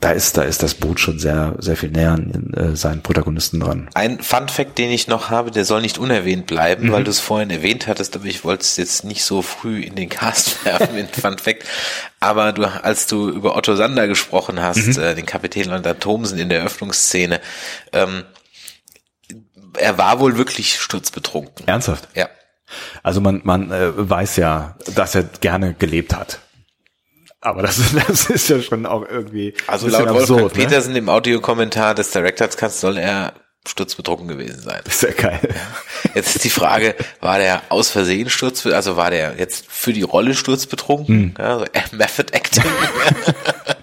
da ist, da ist das Boot schon sehr, sehr viel näher an äh, seinen Protagonisten dran. Ein Fun Fact, den ich noch habe, der soll nicht unerwähnt bleiben, Mhm. weil du es vorhin erwähnt hattest, aber ich wollte es jetzt nicht so früh in den Cast [LAUGHS] werfen mit Fun Fact. Aber du, als du über Otto Sander gesprochen hast, Mhm. äh, den Kapitän Leonard Thomsen in der Eröffnungsszene, ähm, er war wohl wirklich sturzbetrunken. Ernsthaft? Ja. Also man, man äh, weiß ja, dass er gerne gelebt hat. Aber das, ist- [LAUGHS] das ist ja schon auch irgendwie Also laut Wolfgang absurd, ne? Petersen im Audiokommentar des Directors Cuts soll er sturzbetrunken gewesen sein. Ist ja geil. Jetzt ist die Frage, war der aus Versehen Sturz, also war der jetzt für die Rolle sturzbetrunken? Ja, so äh, Method Acting? [LAUGHS] [LAUGHS]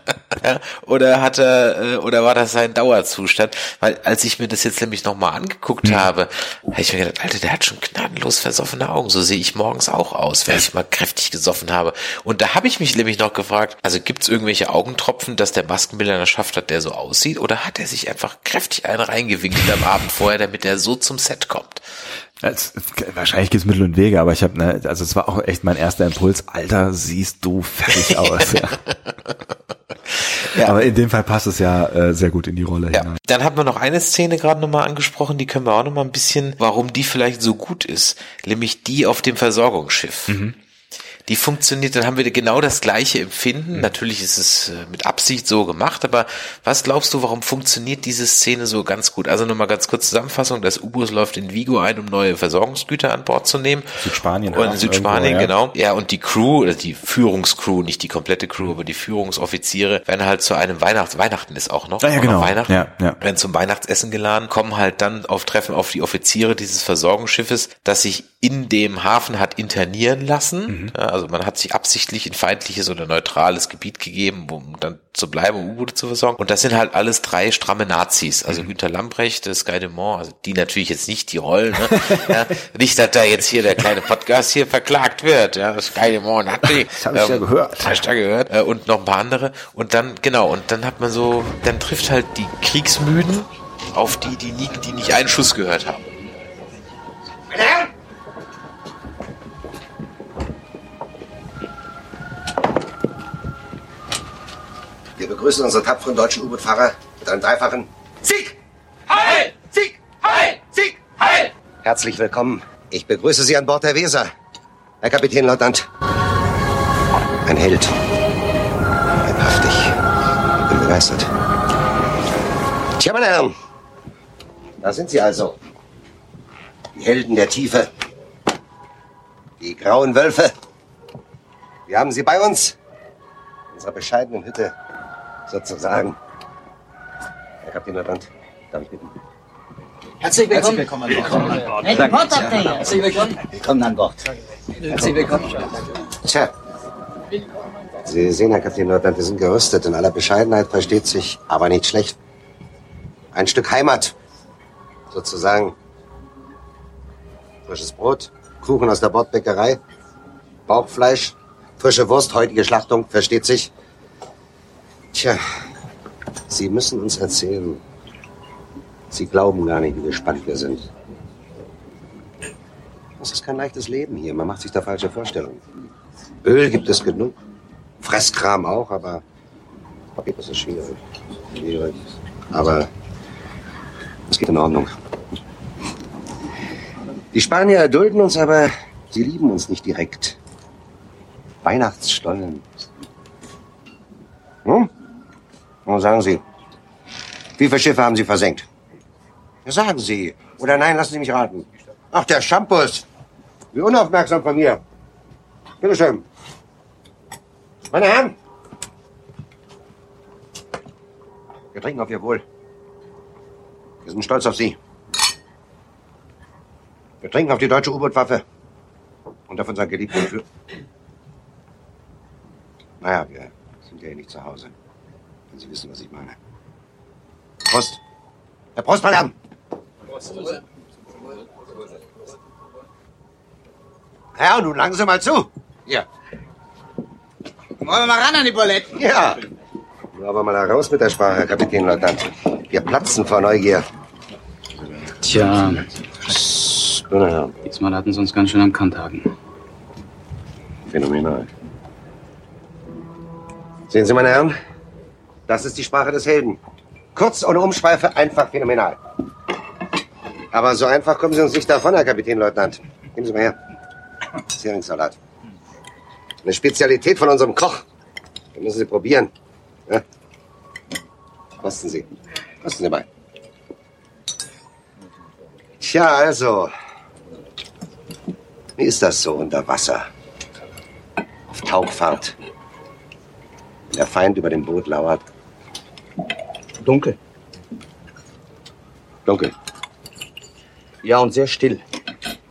ja, oder hat er, äh, oder war das sein Dauerzustand? Weil als ich mir das jetzt nämlich nochmal angeguckt habe, habe ich mir gedacht, Alter, der hat schon gnadenlos versoffene Augen. So sehe ich morgens auch aus, wenn ich mal kräftig gesoffen habe. Und da habe ich mich nämlich noch gefragt, also gibt es irgendwelche Augentropfen, dass der Maskenbildner schafft hat, der so aussieht? Oder hat er sich einfach kräftig einen reingewinkelt am Abend vorher, damit er so zum Set kommt? Es, wahrscheinlich gibt's Mittel und Wege, aber ich habe, ne, also es war auch echt mein erster Impuls. Alter, siehst du fertig [LAUGHS] aus. ja. [LAUGHS] Aber in dem Fall passt es ja äh, sehr gut in die Rolle Ja. hinein. Dann hat man noch eine Szene gerade nochmal angesprochen, die können wir auch nochmal ein bisschen, warum die vielleicht so gut ist, nämlich die auf dem Versorgungsschiff. Die funktioniert, dann haben wir genau das gleiche Empfinden. Natürlich ist es äh, mit Absicht so gemacht, aber was glaubst du, warum funktioniert diese Szene so ganz gut? Also nochmal ganz kurz Zusammenfassung, das U-Boot läuft in Vigo ein, um neue Versorgungsgüter an Bord zu nehmen. Südspanien. Und in Südspanien, irgendwo, ja. genau. Ja, und die Crew, oder die Führungscrew, nicht die komplette Crew, aber die Führungsoffiziere werden halt zu einem Weihnachts, Weihnachten ist auch noch, Ah, ja, auch genau. Weihnachten, Ja, ja. werden zum Weihnachtsessen geladen, kommen halt dann auf Treffen auf die Offiziere dieses Versorgungsschiffes, das sich in dem Hafen hat internieren lassen. Mhm. Also man hat sich absichtlich in feindliches oder neutrales Gebiet gegeben, um dann zu bleiben, um U-Boote zu versorgen. Und das sind halt alles drei stramme Nazis. Also Mhm. Günter Lamprecht, Sky Dumont, also die natürlich jetzt nicht die Rollen. Ne? [LAUGHS] ja, nicht, dass da jetzt hier der kleine Podcast hier verklagt wird. Ja, Sky Dumont, Nazi. Das hab ich ja gehört. Hab ich da gehört. Äh, Und noch ein paar andere. Und dann, genau, und dann hat man so, dann trifft halt die Kriegsmüden auf die, die nie, die nicht einen Schuss gehört haben. Meine Herren! Wir begrüßen unsere tapferen deutschen U-Boot-Fahrer mit einem dreifachen Sieg! Heil! Sieg! Heil! Sieg! Heil! Herzlich willkommen. Ich begrüße Sie an Bord der Weser. Herr Kapitänleutnant. Ein Held. Leibhaftig. Ich bin begeistert. Tja, meine Herren. Da sind Sie also. Die Helden der Tiefe. Die grauen Wölfe. Wir haben sie bei uns. In unserer bescheidenen Hütte. Sozusagen. Herr Kapitänleutnant, darf ich bitten? Herzlich willkommen. Herzlich willkommen an Bord. Hier. Herzlich willkommen. Willkommen an Bord. Herzlich willkommen. Tja. Sie sehen, Herr Kapitänleutnant, wir sind gerüstet. In aller Bescheidenheit versteht sich, aber nicht schlecht. Ein Stück Heimat. Sozusagen. Frisches Brot, Kuchen aus der Bordbäckerei, Bauchfleisch, frische Wurst, heutige Schlachtung, versteht sich. Tja, Sie müssen uns erzählen. Sie glauben gar nicht, wie gespannt wir sind. Das ist kein leichtes Leben hier. Man macht sich da falsche Vorstellungen. Öl gibt es genug. Fresskram auch, aber okay, das ist schwierig. Schwierig. Aber es geht in Ordnung. Die Spanier erdulden uns, aber sie lieben uns nicht direkt. Weihnachtsstollen. Hm? Nun sagen Sie, wie viele Schiffe haben Sie versenkt? Sagen Sie. Oder nein, lassen Sie mich raten. Ach, der Shampoos. Wie unaufmerksam von mir. Bitte schön. Meine Herren. Wir trinken auf Ihr Wohl. Wir sind stolz auf Sie. Wir trinken auf die deutsche U-Boot-Waffe. Und auf unseren geliebten Für... [CLEARS THROAT] Naja, wir sind ja hier nicht zu Hause. Sie wissen, was ich meine. Prost. Herr Prost, meine Herren. Ja, nun langen Sie mal zu. Ja. Wollen wir mal ran an die Buletten? Ja. Nur aber mal da raus mit der Sprache, Herr Kapitänleutnant. Wir platzen vor Neugier. Tja, Meine Herren, diesmal hatten sie uns ganz schön am Kanthaken. phänomenal. Sehen Sie, meine Herren, das ist die Sprache des Helden. Kurz, ohne Umschweife, einfach phänomenal. Aber so einfach kommen Sie uns nicht davon, Herr Kapitänleutnant. Geben Sie mal her. Heringssalat. Eine Spezialität von unserem Koch. Den müssen Sie probieren. Ja. Kosten Sie. Kosten Sie mal. Tja, also. Wie ist das so unter Wasser? Auf Tauchfahrt. Wenn der Feind über dem Boot lauert. Dunkel. Dunkel. Ja, und sehr still.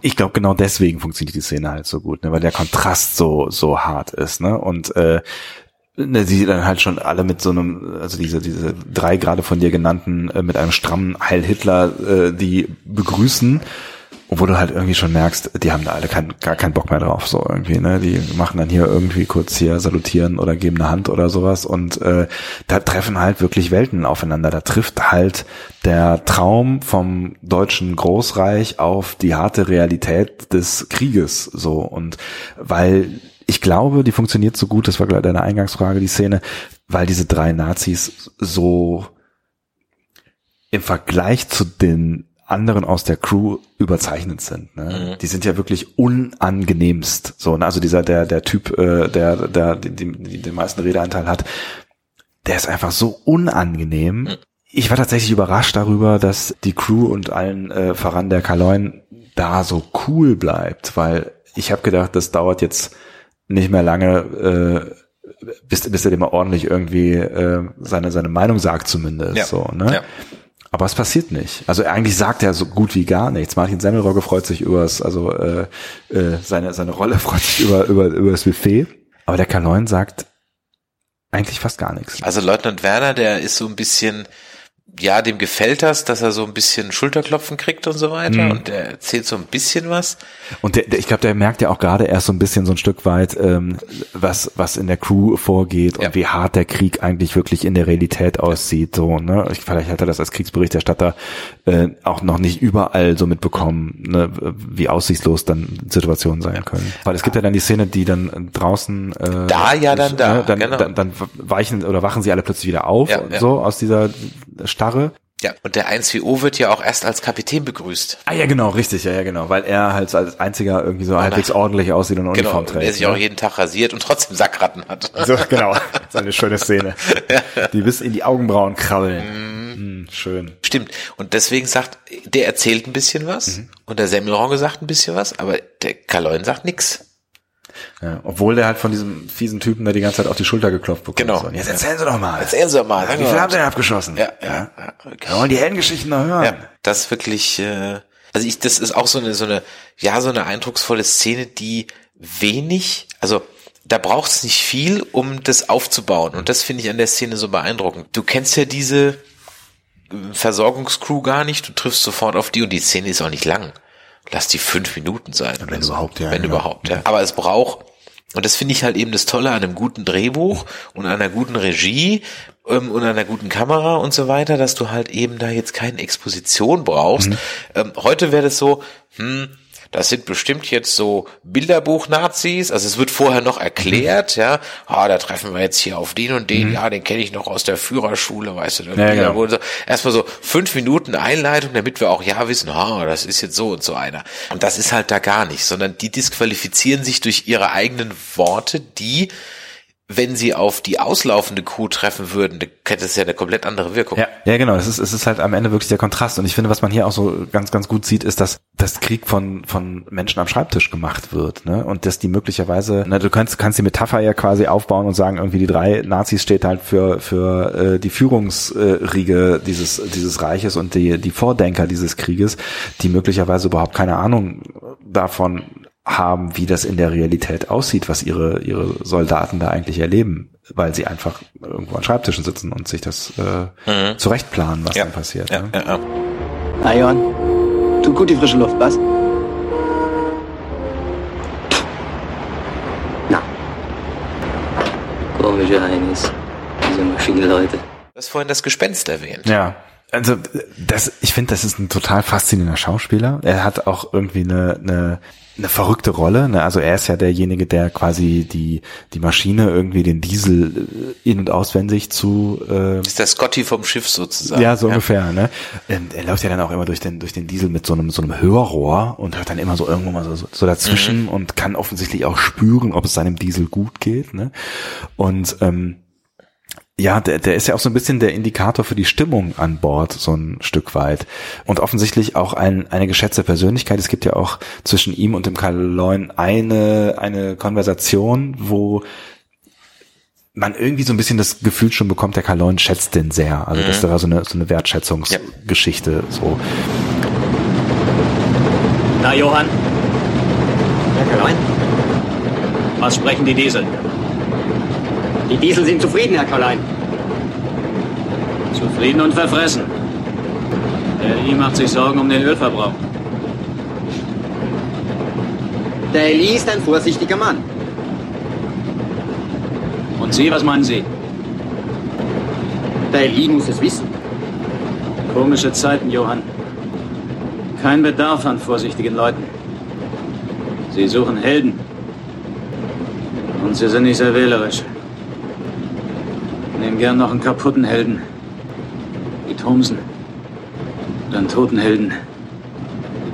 ich glaube genau deswegen funktioniert die Szene halt so gut, ne, weil der Kontrast so so hart ist, ne? Und äh, ne, sie dann halt schon alle mit so einem, also diese diese drei gerade von dir genannten äh, mit einem strammen Heil Hitler, äh, die begrüßen, obwohl du halt irgendwie schon merkst, die haben da alle kein, gar keinen Bock mehr drauf, so irgendwie, ne? Die machen dann hier irgendwie kurz hier salutieren oder geben eine Hand oder sowas und äh, da treffen halt wirklich Welten aufeinander. Da trifft halt der Traum vom deutschen Großreich auf die harte Realität des Krieges so und weil ich glaube, die funktioniert so gut, das war gleich deine Eingangsfrage, die Szene, weil diese drei Nazis so im Vergleich zu den anderen aus der Crew überzeichnet sind. Ne? Die sind ja wirklich unangenehmst. So, ne? also dieser der der Typ, äh, der der die, die, den meisten Redeanteil hat, der ist einfach so unangenehm. Ich war tatsächlich überrascht darüber, dass die Crew und allen äh, voran der Kaloin da so cool bleibt, weil ich habe gedacht, das dauert jetzt nicht mehr lange, äh, bis, bis er dem mal ordentlich irgendwie äh, seine seine Meinung sagt zumindest. Ja. So, ne? Ja. Aber es passiert nicht. Also eigentlich sagt er so gut wie gar nichts. Martin Semmelrogge freut sich übers, also äh, äh, seine seine Rolle freut sich über über über das Buffet. Aber der Kaloin sagt eigentlich fast gar nichts. Also Leutnant Werner, der ist so ein bisschen, ja, dem gefällt das, dass er so ein bisschen Schulterklopfen kriegt und so weiter Mhm. und der erzählt so ein bisschen was. Und der, der, ich glaube, der merkt ja auch gerade erst so ein bisschen so ein Stück weit, ähm, was was in der Crew vorgeht und wie hart der Krieg eigentlich wirklich in der Realität aussieht. So, ne? Ich, vielleicht hat er das als Kriegsberichterstatter äh, auch noch nicht überall so mitbekommen, ne, wie aussichtslos dann Situationen sein können. Weil es gibt ja dann die Szene, die dann draußen äh, Da, ja, dann da, ne, dann, genau. dann, dann weichen oder wachen sie alle plötzlich wieder auf, Ja, ja. so aus dieser Starre. Ja, und der 1WO wird ja auch erst als Kapitän begrüßt. Ah ja, genau, richtig, ja, ja, genau, weil er halt als einziger irgendwie so halbwegs ordentlich aussieht und Genau, Uniform trägt. der sich ne? auch jeden Tag rasiert und trotzdem Sackratten hat. So, genau. [LAUGHS] Das ist eine schöne Szene. Die bis in die Augenbrauen krabbeln. Hm, schön. Stimmt. Und deswegen sagt, der erzählt ein bisschen was Mhm. und der Semmelronge sagt ein bisschen was, aber der Kaloin sagt nix. Ja, obwohl der halt von diesem fiesen Typen da die ganze Zeit auf die Schulter geklopft bekommt. Genau. So, jetzt erzählen Sie doch mal. Erzählen Sie doch mal. Wie viel haben Sie denn abgeschossen? Ja, ja. ja. Wir wollen die Heldengeschichten noch hören. Ja, das ist wirklich, äh, also ich, das ist auch so eine, so eine, ja, so eine eindrucksvolle Szene, die wenig, also da braucht es nicht viel, um das aufzubauen. Und das finde ich an der Szene so beeindruckend. Du kennst ja diese äh, Versorgungscrew gar nicht, du triffst sofort auf die und die Szene ist auch nicht lang. Lass die fünf Minuten sein. Wenn überhaupt, ja, Wenn genau. überhaupt, ja. Aber es braucht, und das finde ich halt eben das Tolle an einem guten Drehbuch und einer guten Regie ähm, und einer guten Kamera und so weiter, dass du halt eben da jetzt keine Exposition brauchst. Ähm, heute wäre das so, hm, das sind bestimmt jetzt so Bilderbuch-Nazis. Also es wird vorher noch erklärt, ja. Ah, da treffen wir jetzt hier auf den und den. Ja, den kenne ich noch aus der Führerschule, weißt du. Ja, Bilderbuch genau. und so. Erstmal so fünf Minuten Einleitung, damit wir auch ja wissen, ah, das ist jetzt so und so einer. Und das ist halt da gar nicht, sondern die disqualifizieren sich durch ihre eigenen Worte, die wenn sie auf die auslaufende Crew treffen würden, dann hätte es ja eine komplett andere Wirkung. Ja, ja, genau. Es ist, es ist halt am Ende wirklich der Kontrast. Und ich finde, was man hier auch so ganz, ganz gut sieht, ist, dass das Krieg von, von Menschen am Schreibtisch gemacht wird. Ne? Und dass die möglicherweise, na, du kannst, kannst die Metapher ja quasi aufbauen und sagen, irgendwie die drei Nazis steht halt für, für äh, die Führungsriege dieses, dieses Reiches und die, die Vordenker dieses Krieges, die möglicherweise überhaupt keine Ahnung davon haben, wie das in der Realität aussieht, was ihre, ihre Soldaten da eigentlich erleben, weil sie einfach irgendwo an Schreibtischen sitzen und sich das äh, Mhm. zurechtplanen, was Ja. dann passiert. Ja, ne? ja, ja. Ah, Johann, tut gut die frische Luft, was? Na. Komische Heinis. Diese Maschinenleute. Du hast vorhin das Gespenst erwähnt. Ja. Also das, ich finde, das ist ein total faszinierender Schauspieler. Er hat auch irgendwie eine, eine, eine verrückte Rolle. Ne? Also er ist ja derjenige, der quasi die die Maschine irgendwie den Diesel äh, in und auswendig zu äh, ist der Scotty vom Schiff sozusagen. Ja, so ungefähr. Ne? Ähm, Er läuft ja dann auch immer durch den durch den Diesel mit so einem so einem Hörrohr und hört dann immer so irgendwo mal so, so dazwischen Mhm. und kann offensichtlich auch spüren, ob es seinem Diesel gut geht. Ne? Und ähm, ja, der, der ist ja auch so ein bisschen der Indikator für die Stimmung an Bord, so ein Stück weit. Und offensichtlich auch ein, eine geschätzte Persönlichkeit. Es gibt ja auch zwischen ihm und dem Kaloin eine, eine Konversation, wo man irgendwie so ein bisschen das Gefühl schon bekommt, der Kaloin schätzt den sehr. Also das Mhm. war so eine, so eine Wertschätzungsgeschichte. So. Na, Johann, Ja, Kaloin? was sprechen die Diesel? Die Diesel sind zufrieden, Herr Kaloin. Zufrieden und verfressen. Der I macht sich Sorgen um den Ölverbrauch. Der Eli ist ein vorsichtiger Mann. Und Sie, was meinen Sie? Der Eli muss es wissen. Komische Zeiten, Johann. Kein Bedarf an vorsichtigen Leuten. Sie suchen Helden. Und sie sind nicht sehr wählerisch. Nehmen gern noch einen kaputten Helden. Wie Thomsen. Oder einen toten Helden.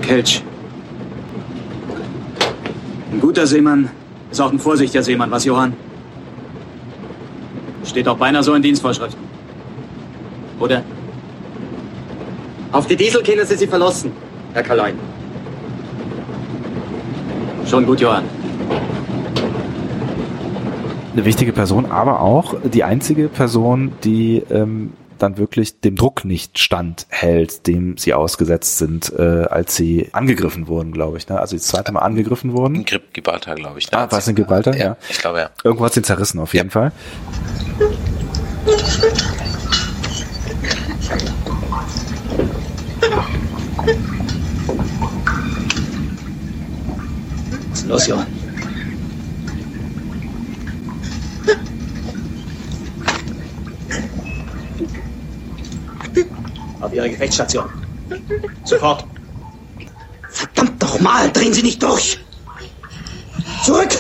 Kelch. Ein guter Seemann ist auch ein vorsichtiger Seemann, was, Johann? Steht auch beinahe so in Dienstvorschriften. Oder? Auf die Diesel können Sie sich verlassen, Herr Kalein. Schon gut, Johann. Eine wichtige Person, aber auch die einzige Person, die ähm, dann wirklich dem Druck nicht standhält, dem sie ausgesetzt sind, äh, als sie angegriffen wurden, glaube ich. Ne? Also das zweite Mal angegriffen wurden. In Gibraltar, glaube ich. ne? Ah, war es in Gibraltar? Ja. Ich glaube, ja. Irgendwo hat sie zerrissen, auf jeden Fall. Was ist denn los, Johann? Auf Ihre Gefechtsstation. Sofort. Verdammt nochmal, drehen Sie nicht durch! Zurück!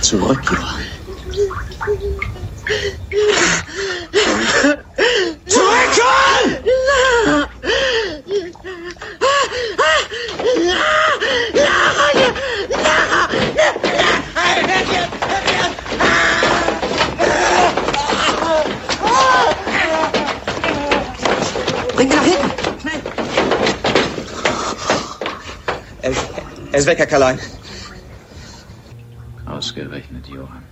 Zurück, Johann. Zurück, Johann! Bring ihn nach hinten. Er, er ist weg, Herr Kalein. Ausgerechnet, Johann.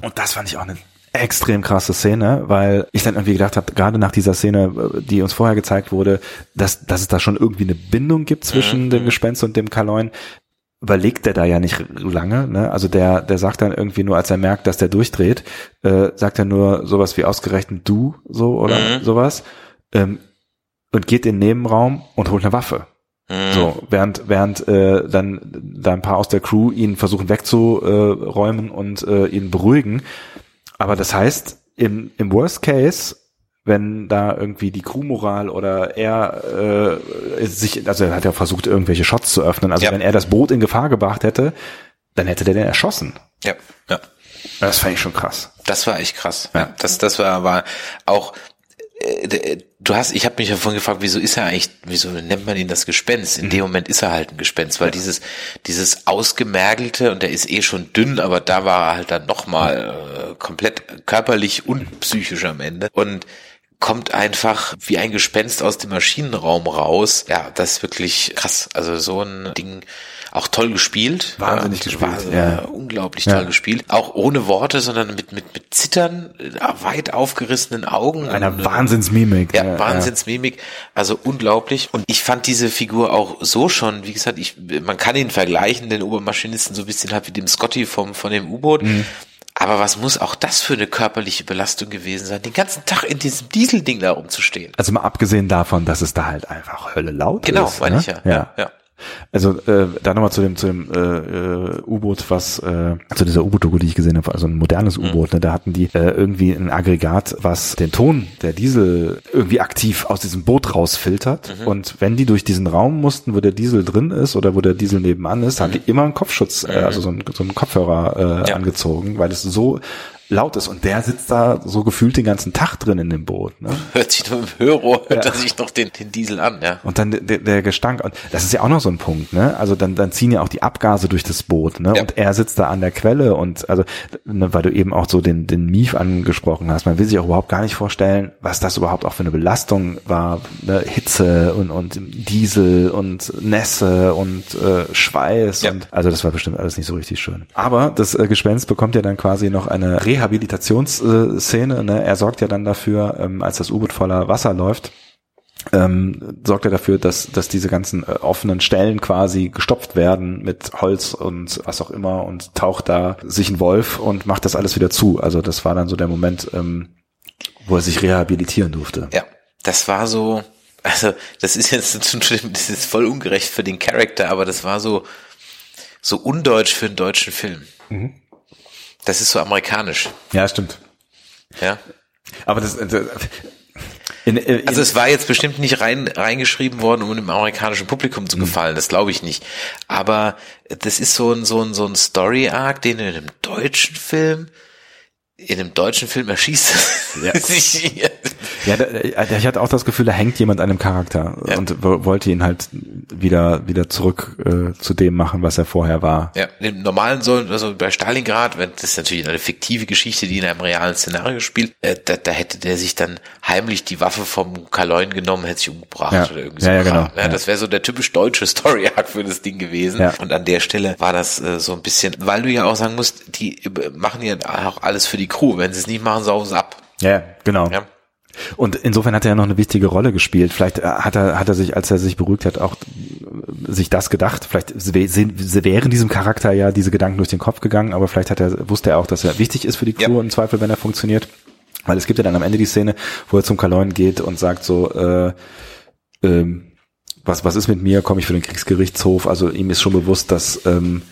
Und das fand ich auch eine extrem krasse Szene, weil ich dann irgendwie gedacht habe, gerade nach dieser Szene, die uns vorher gezeigt wurde, dass, dass es da schon irgendwie eine Bindung gibt zwischen dem Gespenst und dem Kaloin, überlegt der da ja nicht lange. Ne? Also der, der sagt dann irgendwie nur, als er merkt, dass der durchdreht, äh, sagt er nur sowas wie ausgerechnet du, so oder Mhm. sowas, ähm, und geht in den Nebenraum und holt eine Waffe. Mhm. So, während, während äh, dann da ein paar aus der Crew ihn versuchen wegzuräumen und äh, ihn beruhigen. Aber das heißt, im, im Worst Case, wenn da irgendwie die Crewmoral oder er äh, sich, also er hat ja versucht, irgendwelche Shots zu öffnen, also Ja. wenn er das Boot in Gefahr gebracht hätte, dann hätte der den erschossen. Ja, ja. Das fand ich schon krass. Das war echt krass. Ja. Das, das war, war auch. Äh, d- Du hast, ich habe mich ja vorhin gefragt, wieso ist er eigentlich, wieso nennt man ihn das Gespenst? In dem Moment ist er halt ein Gespenst, weil dieses, dieses ausgemergelte und der ist eh schon dünn, aber da war er halt dann nochmal äh, komplett körperlich und psychisch am Ende. Und kommt einfach wie ein Gespenst aus dem Maschinenraum raus. Ja, das ist wirklich krass. Also so ein Ding auch toll gespielt. Wahnsinnig ja, gespielt, War, ja. Unglaublich Ja. toll gespielt. Auch ohne Worte, sondern mit, mit, mit Zittern, äh, weit aufgerissenen Augen. Einer Wahnsinnsmimik. ja, ja. Wahnsinnsmimik. Also unglaublich. Und ich fand diese Figur auch so schon, wie gesagt, ich, man kann ihn vergleichen, den Obermaschinisten, so ein bisschen halt wie dem Scotty vom, von dem U-Boot. Mhm. Aber was muss auch das für eine körperliche Belastung gewesen sein, den ganzen Tag in diesem Dieselding da rumzustehen? Also mal abgesehen davon, dass es da halt einfach Hölle laut Genau, ist. meine ne? ich ja. ja. ja. Also äh, da nochmal zu dem zu dem äh, äh, U-Boot, was äh, zu dieser U-Boot-Doku, die ich gesehen habe, also ein modernes Mhm. U-Boot, ne, da hatten die äh, irgendwie ein Aggregat, was den Ton der Diesel irgendwie aktiv aus diesem Boot rausfiltert. Mhm. Und wenn die durch diesen Raum mussten, wo der Diesel drin ist oder wo der Diesel nebenan ist, haben die immer einen Kopfschutz, äh, also so einen, so einen Kopfhörer äh, Mhm. Ja. angezogen, weil es so laut ist. Und der sitzt da so gefühlt den ganzen Tag drin in dem Boot. Ne? [LAUGHS] Hört sich nur im Hörrohr, hört er sich noch den, den Diesel an, ja. Und dann der, der Gestank, und das ist ja auch noch so ein Punkt, ne? Also dann, dann ziehen ja auch die Abgase durch das Boot, ne? Ja. Und er sitzt da an der Quelle und also, ne, weil du eben auch so den, den Mief angesprochen hast, man will sich auch überhaupt gar nicht vorstellen, was das überhaupt auch für eine Belastung war, ne? Hitze und, und Diesel und Nässe und äh, Schweiß Ja. und also das war bestimmt alles nicht so richtig schön. Aber das äh, Gespenst bekommt ja dann quasi noch eine Rehabilitationsszene, ne? Er sorgt ja dann dafür, ähm, als das U-Boot voller Wasser läuft, ähm, sorgt er dafür, dass, dass diese ganzen äh, offenen Stellen quasi gestopft werden mit Holz und was auch immer und taucht da sich ein Wolf und macht das alles wieder zu. Also das war dann so der Moment, ähm, wo er sich rehabilitieren durfte. Ja, das war so, also das ist jetzt [LAUGHS] das ist voll ungerecht für den Charakter, aber das war so so undeutsch für einen deutschen Film. Mhm. Das ist so amerikanisch, Ja, stimmt. ja. Aber das, äh, In, in, Also es war jetzt bestimmt nicht rein reingeschrieben worden, um dem amerikanischen Publikum Hm. zu gefallen, das glaube ich nicht. Aber das ist so ein so ein so ein Story Arc, den in einem deutschen Film in einem deutschen Film erschießt Ja. [LAUGHS] sich Ja, da- ich hatte auch das Gefühl, da hängt jemand an dem Charakter Ja. und wo- wollte ihn halt wieder wieder zurück äh, zu dem machen, was er vorher war. Ja, im normalen soll, also bei Stalingrad, wenn das ist natürlich eine fiktive Geschichte, die in einem realen Szenario spielt, äh, da, da hätte der sich dann heimlich die Waffe vom Kaloin genommen, hätte sich umgebracht Ja. oder irgendwie Ja, ja, so. genau. Ja. Das wäre so der typisch deutsche [LAUGHS] Story Arc für das Ding gewesen. Und an der Stelle war das äh, so ein bisschen, weil du ja auch sagen musst, die äh, machen ja auch alles für die Crew. Wenn sie es nicht machen, saugen sie ab. Ja, genau. Ja. Und insofern hat er ja noch eine wichtige Rolle gespielt. Vielleicht äh, hat er, hat er sich, als er sich beruhigt hat, auch äh, sich das gedacht. Vielleicht sind- wären diesem Charakter ja diese Gedanken durch den Kopf gegangen, aber vielleicht hat er, wusste er auch, dass er wichtig ist für die Crew Ja. im Zweifel, wenn er funktioniert. Weil es gibt ja dann am Ende die Szene, wo er zum Kaloin geht und sagt so, äh, ähm, was, was ist mit mir? Komme ich für den Kriegsgerichtshof? Also ihm ist schon bewusst, dass, ähm,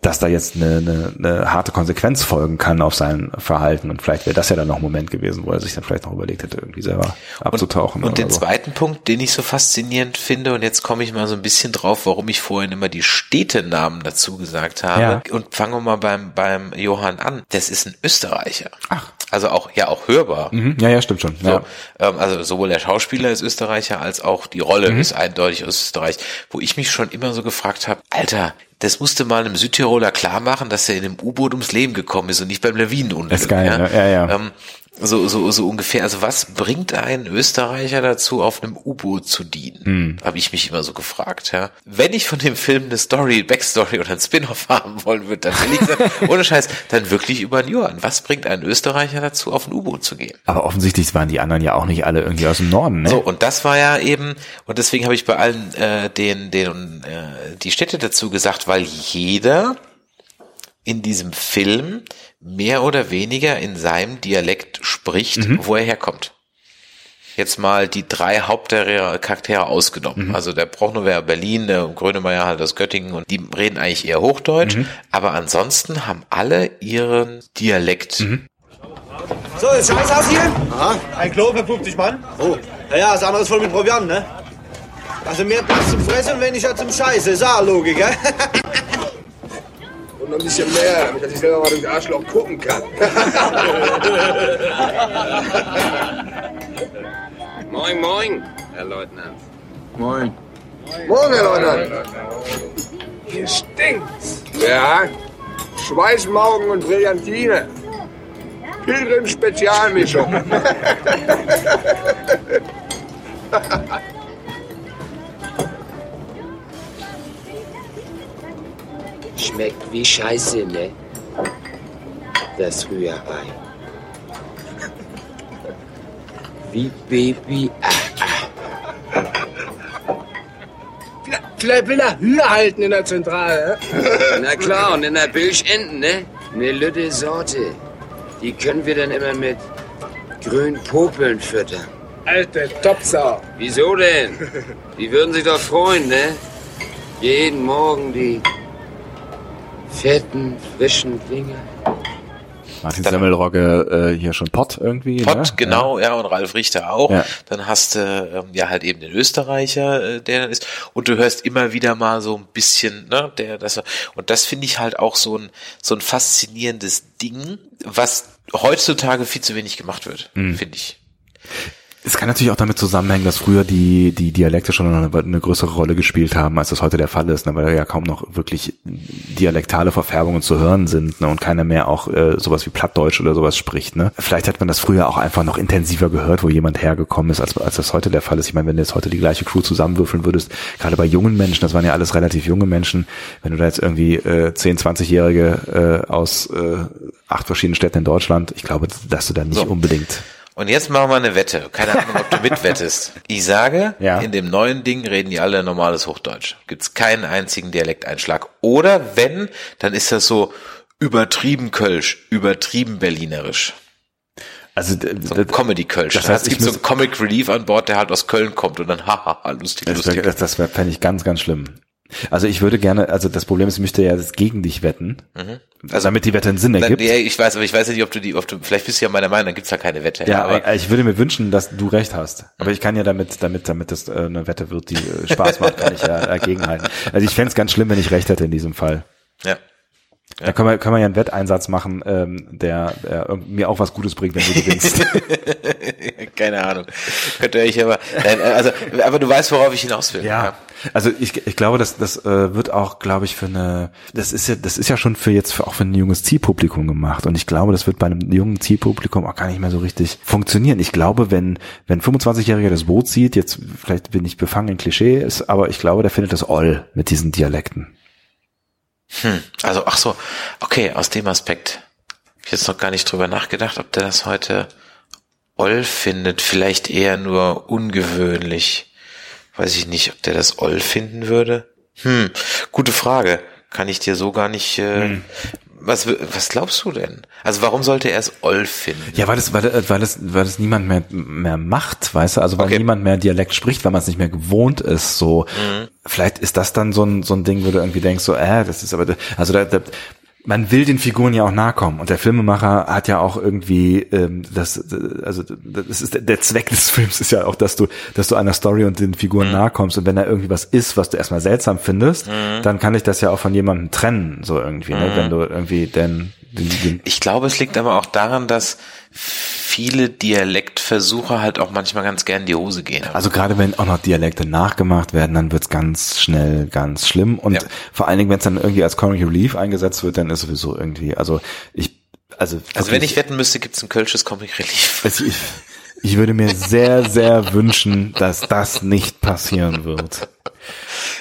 dass da jetzt eine, eine, eine harte Konsequenz folgen kann auf sein Verhalten. Und vielleicht wäre das ja dann noch ein Moment gewesen, wo er sich dann vielleicht noch überlegt hätte, irgendwie selber abzutauchen. Und oder den so. zweiten Punkt, den ich so faszinierend finde, und jetzt komme ich mal so ein bisschen drauf, warum ich vorhin immer die Städtenamen dazu gesagt habe. Ja. Und fangen wir mal beim, beim Johann an. Das ist ein Österreicher. Ach. Also auch, ja, auch hörbar. Mhm. Ja, ja, stimmt schon. So, Ja. ähm, also sowohl der Schauspieler ist Österreicher als auch die Rolle Mhm. ist eindeutig Österreich, wo ich mich schon immer so gefragt habe, Alter, das musste mal einem Südtiroler klar machen, dass er in einem U-Boot ums Leben gekommen ist und nicht beim Lawinenunglück. Ist geil, ne? Ja, ja. Ähm, so, so, so ungefähr. Also was bringt einen Österreicher dazu, auf einem U-Boot zu dienen? Hm. Habe ich mich immer so gefragt, ja. Wenn ich von dem Film eine Story, Backstory oder ein Spin-off [LAUGHS] haben wollen würde, dann will ich sagen, [LAUGHS] ohne Scheiß, dann wirklich über einen Johann. Was bringt einen Österreicher dazu, auf ein U-Boot zu gehen? Aber offensichtlich waren die anderen ja auch nicht alle irgendwie aus dem Norden, ne? So, und das war ja eben, und deswegen habe ich bei allen äh, den, den äh, die Städte dazu gesagt, weil jeder in diesem Film mehr oder weniger in seinem Dialekt spricht, wo er herkommt. Jetzt mal die drei Hauptcharaktere ausgenommen. Also der Brochnow wäre Berlin, der Grönemeyer halt aus Göttingen und die reden eigentlich eher Hochdeutsch, aber ansonsten haben alle ihren Dialekt. So, ist Scheiß aus hier? Aha. Ein Klo für 50 Mann? Oh. Ja, ja, das andere ist voll mit Proviant, ne? Also mehr Platz zum Fressen und weniger zum Scheiße. Ist auch Logik, gell? [LAUGHS] Und noch ein bisschen mehr, damit er sich selber mal durch den Arschloch gucken kann. [LAUGHS] Moin, moin, Herr Leutnant. Moin. Morgen, Herr Leutnant. Hier stinkt's. Ja. Schweißmaugen und Brillantine. Pilgrim [LAUGHS] Schmeckt wie Scheiße, ne? Das Rührei. Wie Baby. Ah, Vielleicht will er Hühner halten in der Zentrale. Na klar, und in der Bilch enden, ne? Ne lütte Sorte. Die können wir dann immer mit grünen Popeln füttern. Alte Topsau. Wieso denn? [LAUGHS] Die würden sich doch freuen, ne? Jeden Morgen die fetten, frischen Dinge. Martin Semmelrogge äh, hier schon Pott irgendwie. Pott, ne? genau, ja. und Ralf Richter auch. Ja. Dann hast du ähm, ja halt eben den Österreicher, äh, der dann ist. Und du hörst immer wieder mal so ein bisschen, ne, der das und das finde ich halt auch so ein so ein faszinierendes Ding, was heutzutage viel zu wenig gemacht wird, Mhm. finde ich. Es kann natürlich auch damit zusammenhängen, dass früher die, die Dialekte schon eine, eine größere Rolle gespielt haben, als das heute der Fall ist, ne, weil ja kaum noch wirklich dialektale Verfärbungen zu hören sind ne, und keiner mehr auch äh, sowas wie Plattdeutsch oder sowas spricht. Ne. Vielleicht hat man das früher auch einfach noch intensiver gehört, wo jemand hergekommen ist, als, als das heute der Fall ist. Ich meine, wenn du jetzt heute die gleiche Crew zusammenwürfeln würdest, gerade bei jungen Menschen, das waren ja alles relativ junge Menschen, wenn du da jetzt irgendwie äh, 10, 20-Jährige äh, aus äh, acht verschiedenen Städten in Deutschland, ich glaube, dass du da nicht So. unbedingt Und jetzt machen wir eine Wette. Keine Ahnung, ob du mitwettest. Ich sage, Ja. in dem neuen Ding reden die alle normales Hochdeutsch. Gibt's keinen einzigen Dialekteinschlag. Oder wenn, dann ist das so übertrieben Kölsch, übertrieben Berlinerisch. Also so ein Comedy Kölsch. das heißt, es gibt so einen Comic Relief an Bord, der halt aus Köln kommt und dann [LAUGHS] haha, lustig, Das, lustig. wär- das, das wär- fände ich ganz, ganz schlimm. Also ich würde gerne, also das Problem ist, ich möchte ja das gegen dich wetten, Mhm. also damit die Wette einen Sinn ergibt. ja, ich weiß, aber ich weiß ja nicht, ob du die, ob du, vielleicht bist du ja meiner Meinung, dann gibt's ja keine Wette. Ja, aber aber ich würde mir wünschen, dass du recht hast. Aber ich kann ja damit, damit, damit das äh, eine Wette wird, die äh, Spaß macht, kann ich ja dagegenhalten. Also ich fände es ganz schlimm, wenn ich recht hätte in diesem Fall. ja. Da können wir, können wir ja einen Wetteinsatz machen, ähm, der, der mir auch was Gutes bringt, wenn du gewinnst. [LAUGHS] Keine Ahnung. Könnte ich aber, nein, also, aber du weißt, worauf ich hinaus will. Ja. Also ich, ich glaube, dass das äh, wird auch, glaube ich, für eine, das ist ja, das ist ja schon für jetzt für, auch für ein junges Zielpublikum gemacht und ich glaube, das wird bei einem jungen Zielpublikum auch gar nicht mehr so richtig funktionieren. Ich glaube, wenn wenn 25-Jähriger das Boot sieht, jetzt vielleicht bin ich befangen in Klischees, aber ich glaube, der findet das all mit diesen Dialekten. Hm, also, ach so, okay, aus dem Aspekt. Hab ich jetzt noch gar nicht drüber nachgedacht, ob der das heute oll findet. Vielleicht eher nur ungewöhnlich. Weiß ich nicht, ob der das oll finden würde. Hm, gute Frage. Kann ich dir so gar nicht. Äh, was, was glaubst du denn? Also warum sollte er es oll finden? Ja, weil das, weil, das- weil das, weil das niemand mehr, mehr macht, weißt du, also weil niemand mehr Dialekt spricht, weil man es nicht mehr gewohnt ist, so. Vielleicht ist das dann so ein, so ein Ding, wo du irgendwie denkst, so, äh, das ist aber, also da, da, man will den Figuren ja auch nahe kommen und der Filmemacher hat ja auch irgendwie ähm, das also das ist der Zweck des Films ist ja auch dass du dass du einer Story und den Figuren nahe kommst und wenn da irgendwie was ist was du erstmal seltsam findest Mhm. dann kann ich das ja auch von jemandem trennen so irgendwie ne? Mhm. wenn du irgendwie den, den, den Ich glaube, es liegt aber auch daran, dass viele Dialektversuche halt auch manchmal ganz gern in die Hose gehen. Also gerade wenn auch noch Dialekte nachgemacht werden, dann wird's ganz schnell ganz schlimm. Und vor allen Dingen, wenn es dann irgendwie als Comic Relief eingesetzt wird, dann ist sowieso irgendwie, also ich, also, Also wenn ich wetten müsste, gibt's ein kölsches Comic Relief. [LAUGHS] Also ich, ich würde mir sehr, sehr wünschen, dass das nicht passieren wird.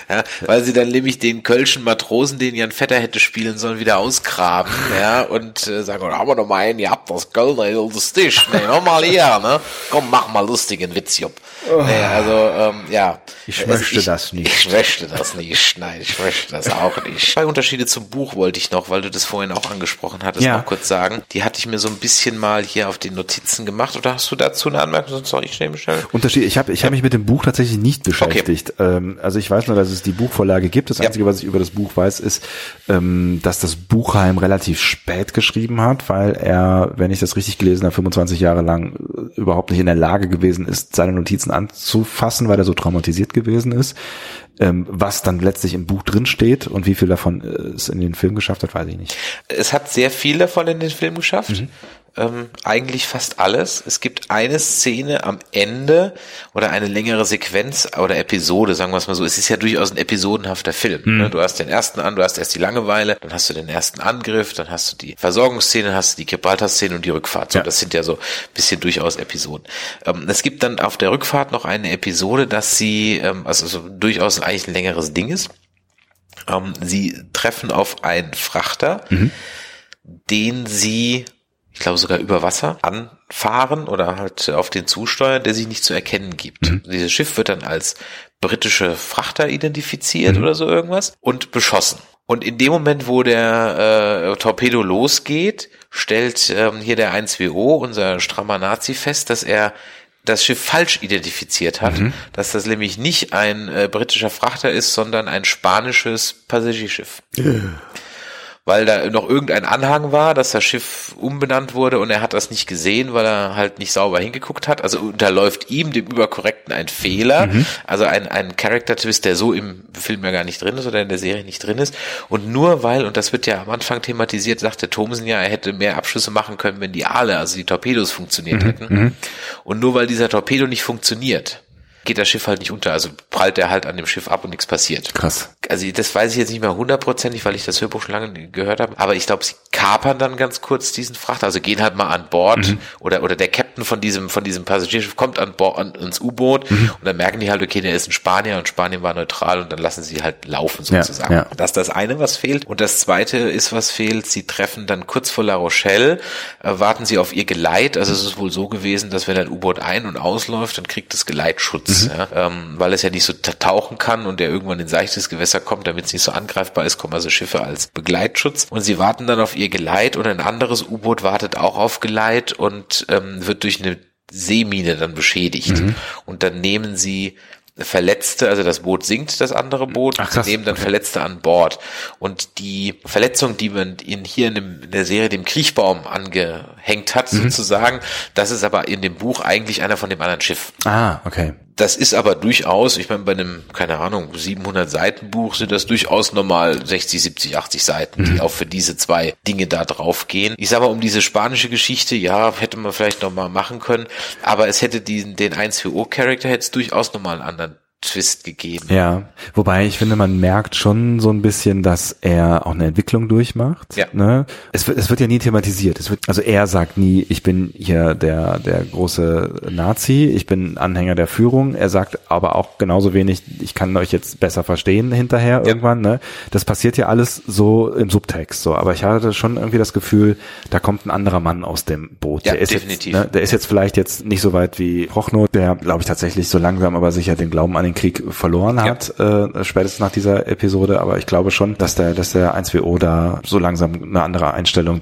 Ja, weil sie dann nämlich den kölschen Matrosen, den Jan Vetter hätte spielen sollen, wieder ausgraben, ja, und äh, sagen, "Oh, haben wir noch mal einen, ihr habt das Kölner Tisch, ne, noch mal ne, komm, mach mal lustigen Witz, Jupp. Oh. Nee, also, ähm, ja. Ich Also möchte das nicht. Ich möchte das nicht, nein, ich möchte das auch nicht. Zwei Unterschiede zum Buch wollte ich noch, weil du das vorhin auch angesprochen hattest, Ja. noch kurz sagen. Die hatte ich mir so ein bisschen mal hier auf den Notizen gemacht, oder hast du dazu eine Anmerkung? Sonst soll ich schnell bestellen. Unterschied, ich habe ich hab mich mit dem Buch tatsächlich nicht beschäftigt. Ähm, also ich weiß nur, dass es die Buchvorlage gibt. Das Einzige, was ich über das Buch weiß, ist, ähm, dass das Buchheim relativ spät geschrieben hat, weil er, wenn ich das richtig gelesen habe, 25 Jahre lang äh, überhaupt nicht in der Lage gewesen ist, seine Notizen anzufassen, weil er so traumatisiert gewesen ist. Ähm, was dann letztlich im Buch drin steht und wie viel davon äh, es in den Film geschafft hat, weiß ich nicht. Es hat sehr viel davon in den Film geschafft. Mhm. Ähm, eigentlich fast alles. Es gibt eine Szene am Ende oder eine längere Sequenz oder Episode, sagen wir es mal so. Es ist ja durchaus ein episodenhafter Film. Mhm. Ne? Du hast den ersten an, du hast erst die Langeweile, dann hast du den ersten Angriff, dann hast du die Versorgungsszene, hast du die Gibraltar-Szene und die Rückfahrt. So, Das sind ja so ein bisschen durchaus Episoden. Ähm, es gibt dann auf der Rückfahrt noch eine Episode, dass sie, ähm, also so durchaus eigentlich ein längeres Ding ist. Ähm, sie treffen auf einen Frachter, den sie, ich glaube sogar über Wasser anfahren oder halt auf den zusteuern, der sich nicht zu erkennen gibt. Dieses Schiff wird dann als britische Frachter identifiziert oder so irgendwas und beschossen. Und in dem Moment, wo der äh, Torpedo losgeht, stellt ähm, hier der 1WO, unser strammer Nazi, fest, dass er das Schiff falsch identifiziert hat, Mhm. dass das nämlich nicht ein äh, britischer Frachter ist, sondern ein spanisches Passagierschiff weil da noch irgendein Anhang war, dass das Schiff umbenannt wurde und er hat das nicht gesehen, weil er halt nicht sauber hingeguckt hat. Also unterläuft ihm, dem Überkorrekten, ein Fehler. Mhm. Also ein, ein Character-Twist, der so im Film ja gar nicht drin ist oder in der Serie nicht drin ist. Und nur weil, und das wird ja am Anfang thematisiert, sagte Thomsen ja, er hätte mehr Abschüsse machen können, wenn die Aale, also die Torpedos funktioniert Mhm. hätten. Und nur weil dieser Torpedo nicht funktioniert, geht das Schiff halt nicht unter. Also prallt er halt an dem Schiff ab und nichts passiert. Krass. Also das weiß ich jetzt nicht mehr hundertprozentig, weil ich das Hörbuch schon lange gehört habe. Aber ich glaube, sie kapern dann ganz kurz diesen Frachter, also gehen halt mal an Bord oder oder der Captain von diesem von diesem Passagierschiff kommt an Bord an, ins U-Boot und dann merken die halt, okay, der ist ein Spanier und Spanien war neutral und dann lassen sie halt laufen Ja, sozusagen. ja. Das ist das eine, was fehlt. Und das zweite ist, was fehlt. Sie treffen dann kurz vor La Rochelle, äh, warten sie auf ihr Geleit. Also es ist wohl so gewesen, dass wenn ein U-Boot ein- und ausläuft, dann kriegt es Geleitschutz, Mhm. ja, ähm, weil es ja nicht so ta- tauchen kann und der irgendwann in seichtes Gewässer kommt, damit es nicht so angreifbar ist, kommen also Schiffe als Begleitschutz. Und sie warten dann auf ihr Geleit und ein anderes U-Boot wartet auch auf Geleit und ähm, wird durch eine Seemine dann beschädigt. Mhm. Und dann nehmen sie Verletzte, also das Boot sinkt, das andere Boot, Ach, krass. nehmen dann Verletzte an Bord. Und die Verletzung, die man in, hier in, dem, in der Serie dem Kriechbaum angehängt hat, Mhm. sozusagen, das ist aber in dem Buch eigentlich einer von dem anderen Schiff. Ah, okay. Das ist aber durchaus, ich meine, bei einem, keine Ahnung, 700 Seiten Buch sind das durchaus normal 60, 70, 80 Seiten, die auch für diese zwei Dinge da drauf gehen. Ich sage mal, um diese spanische Geschichte, ja, hätte man vielleicht noch mal machen können, aber es hätte diesen, den 1-4O-Charakter hätte es durchaus nochmal einen anderen Twist gegeben. Ja, wobei ich finde, man merkt schon so ein bisschen, dass er auch eine Entwicklung durchmacht. Ja. Ne? Es, wird, es wird ja nie thematisiert. Es wird, also er sagt nie, ich bin hier der, der große Nazi, ich bin Anhänger der Führung. Er sagt aber auch genauso wenig, ich kann euch jetzt besser verstehen hinterher irgendwann. Ne? Das passiert ja alles so im Subtext. So, aber ich hatte schon irgendwie das Gefühl, da kommt ein anderer Mann aus dem Boot. Ja, der ist definitiv. Jetzt, ne, der ist jetzt vielleicht jetzt nicht so weit wie Prochnow, der, glaube ich, tatsächlich so langsam aber sicher den Glauben an den Krieg verloren hat, äh, spätestens nach dieser Episode. Aber ich glaube schon, dass der, dass der 1WO da so langsam eine andere Einstellung,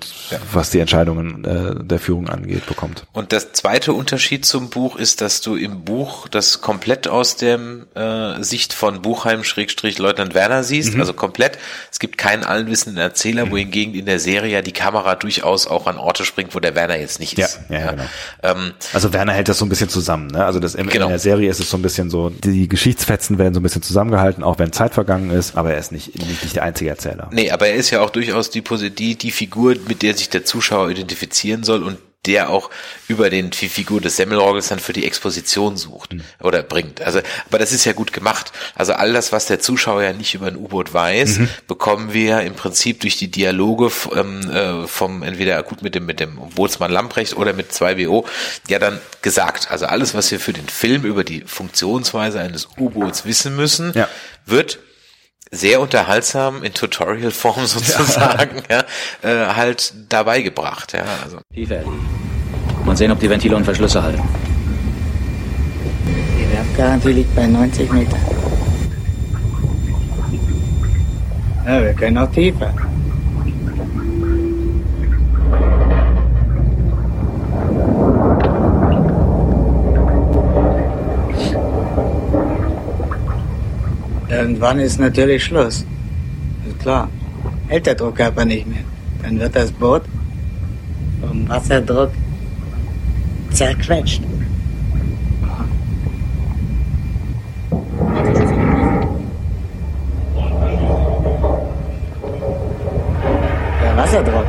was die Entscheidungen äh, der Führung angeht, bekommt. Und das zweite Unterschied zum Buch ist, dass du im Buch das komplett aus dem äh, Sicht von Buchheim Schrägstrich Leutnant Werner siehst, Mhm. also komplett. Es gibt keinen allwissenden Erzähler, wohingegen in der Serie ja die Kamera durchaus auch an Orte springt, wo der Werner jetzt nicht ist. Ja, ja, genau. Ähm, Also Werner hält das so ein bisschen zusammen. Ne? Also das in, Genau. in der Serie ist es so ein bisschen so, die Geschichtsfetzen werden so ein bisschen zusammengehalten, auch wenn Zeit vergangen ist, aber er ist nicht, nicht, nicht der einzige Erzähler. Nee, aber er ist ja auch durchaus die, die, die Figur, mit der sich der Zuschauer identifizieren soll und der auch über den die Figur des Semmelrogels dann für die Exposition sucht oder bringt. Also, aber das ist ja gut gemacht. Also all das, was der Zuschauer ja nicht über ein U-Boot weiß, Mhm. bekommen wir im Prinzip durch die Dialoge ähm, äh, vom entweder gut mit dem mit dem Bootsmann Lamprecht oder mit 2WO ja dann gesagt. Also alles, was wir für den Film über die Funktionsweise eines U-Boots wissen müssen, Ja. wird sehr unterhaltsam in Tutorial-Form [LAUGHS] sozusagen, ja, äh, halt dabei gebracht, ja, also. Tiefer. Mal sehen, ob die Ventile und Verschlüsse halten. Die Werfgarantie liegt bei 90 Meter. Ja, wir können auch tiefer. Irgendwann ist natürlich Schluss. Ist klar. Hält der Druckkörper nicht mehr. Dann wird das Boot vom Wasserdruck zerquetscht. Der Wasserdruck.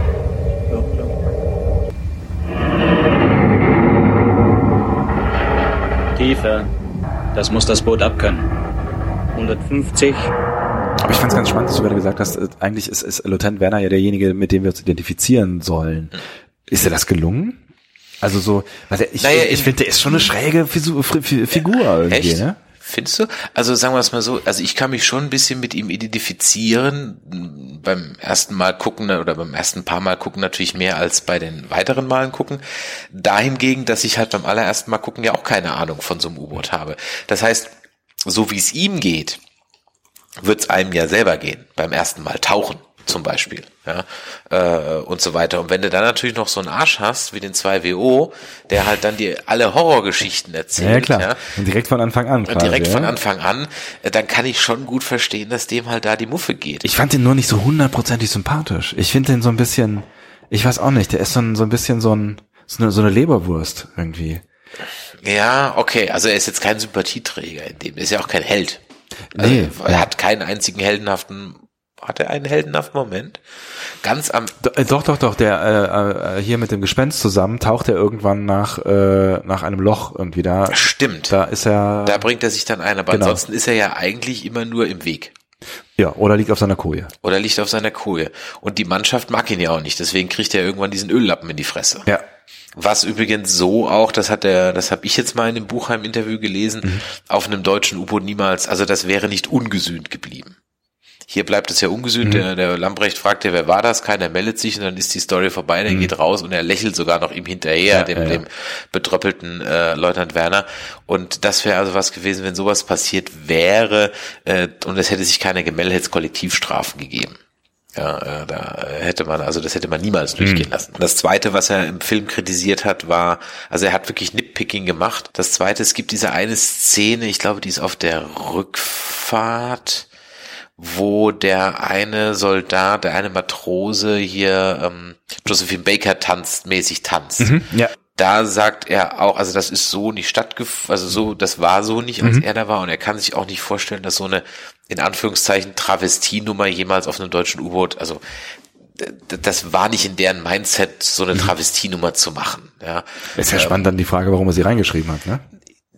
Tiefer. Das muss das Boot abkönnen. 150. Aber ich fand es ganz spannend, dass du gerade gesagt hast, äh, eigentlich ist, ist Lieutenant Werner ja derjenige, mit dem wir uns identifizieren sollen. Ist dir das gelungen? Also so, weil der, ich, Naja, ich in- finde, der ist schon eine schräge Fisu- Fi- Figur irgendwie, Echt? ne? Findest du? Also sagen wir es mal so, also ich kann mich schon ein bisschen mit ihm identifizieren. Beim ersten Mal gucken oder beim ersten paar Mal gucken natürlich mehr als bei den weiteren Malen gucken. Dahingegen, dass ich halt beim allerersten Mal gucken ja auch keine Ahnung von so einem U-Boot habe. Das heißt, so wie es ihm geht, wird es einem ja selber gehen. Beim ersten Mal tauchen zum Beispiel. Ja, äh, und so weiter. Und wenn du dann natürlich noch so einen Arsch hast, wie den 2WO, der halt dann dir alle Horrorgeschichten erzählt, Ja, klar. ja, Und direkt von Anfang an quasi, direkt ja? von Anfang an, äh, dann kann ich schon gut verstehen, dass dem halt da die Muffe geht. Ich fand den nur nicht so hundertprozentig sympathisch. Ich finde den so ein bisschen, ich weiß auch nicht, der ist so ein, so ein bisschen so ein, so eine, so eine Leberwurst irgendwie. Ja, okay, also er ist jetzt kein Sympathieträger in dem, er ist ja auch kein Held. Also, Nee, er hat keinen einzigen heldenhaften, hat er einen heldenhaften Moment? Ganz am, äh, Doch, doch, doch, der äh, äh, hier mit dem Gespenst zusammen taucht er irgendwann nach, äh, nach einem Loch irgendwie da. Stimmt. Da ist er. da bringt er sich dann ein, aber Genau. ansonsten ist er ja eigentlich immer nur im Weg. Ja, oder liegt auf seiner Koje. Oder liegt auf seiner Koje. Und die Mannschaft mag ihn ja auch nicht, deswegen kriegt er irgendwann diesen Öllappen in die Fresse. Ja. Was übrigens so auch, das hat der, das habe ich jetzt mal in dem Buchheim-Interview gelesen, Mhm. auf einem deutschen U-Boot niemals, also das wäre nicht ungesühnt geblieben. Hier bleibt es ja ungesühnt, Mhm. der, der Lambrecht fragt ja, wer war das? Keiner meldet sich und dann ist die Story vorbei, der Mhm. geht raus und er lächelt sogar noch ihm hinterher, Ja, dem, ja, ja. dem betröppelten äh, Leutnant Werner. Und das wäre also was gewesen, wenn sowas passiert wäre äh, und es hätte sich keiner gemeldet, hätte es Kollektivstrafen gegeben. Ja, äh, da hätte man, also das hätte man niemals durchgehen lassen. Das zweite, was er im Film kritisiert hat, war, also er hat wirklich Nitpicking gemacht. Das zweite, es gibt diese eine Szene, ich glaube, die ist auf der Rückfahrt, wo der eine Soldat, der eine Matrose hier, ähm, Josephine Baker tanzt, mäßig tanzt. Mhm, ja. Da sagt er auch, also das ist so nicht stattgefunden, also so, das war so nicht, als Mhm. er da war und er kann sich auch nicht vorstellen, dass so eine, in Anführungszeichen, Travestienummer jemals auf einem deutschen U-Boot, also das war nicht in deren Mindset, so eine Travestienummer zu machen. Ja. Ist ja Ähm, spannend dann die Frage, warum er sie reingeschrieben hat, ne?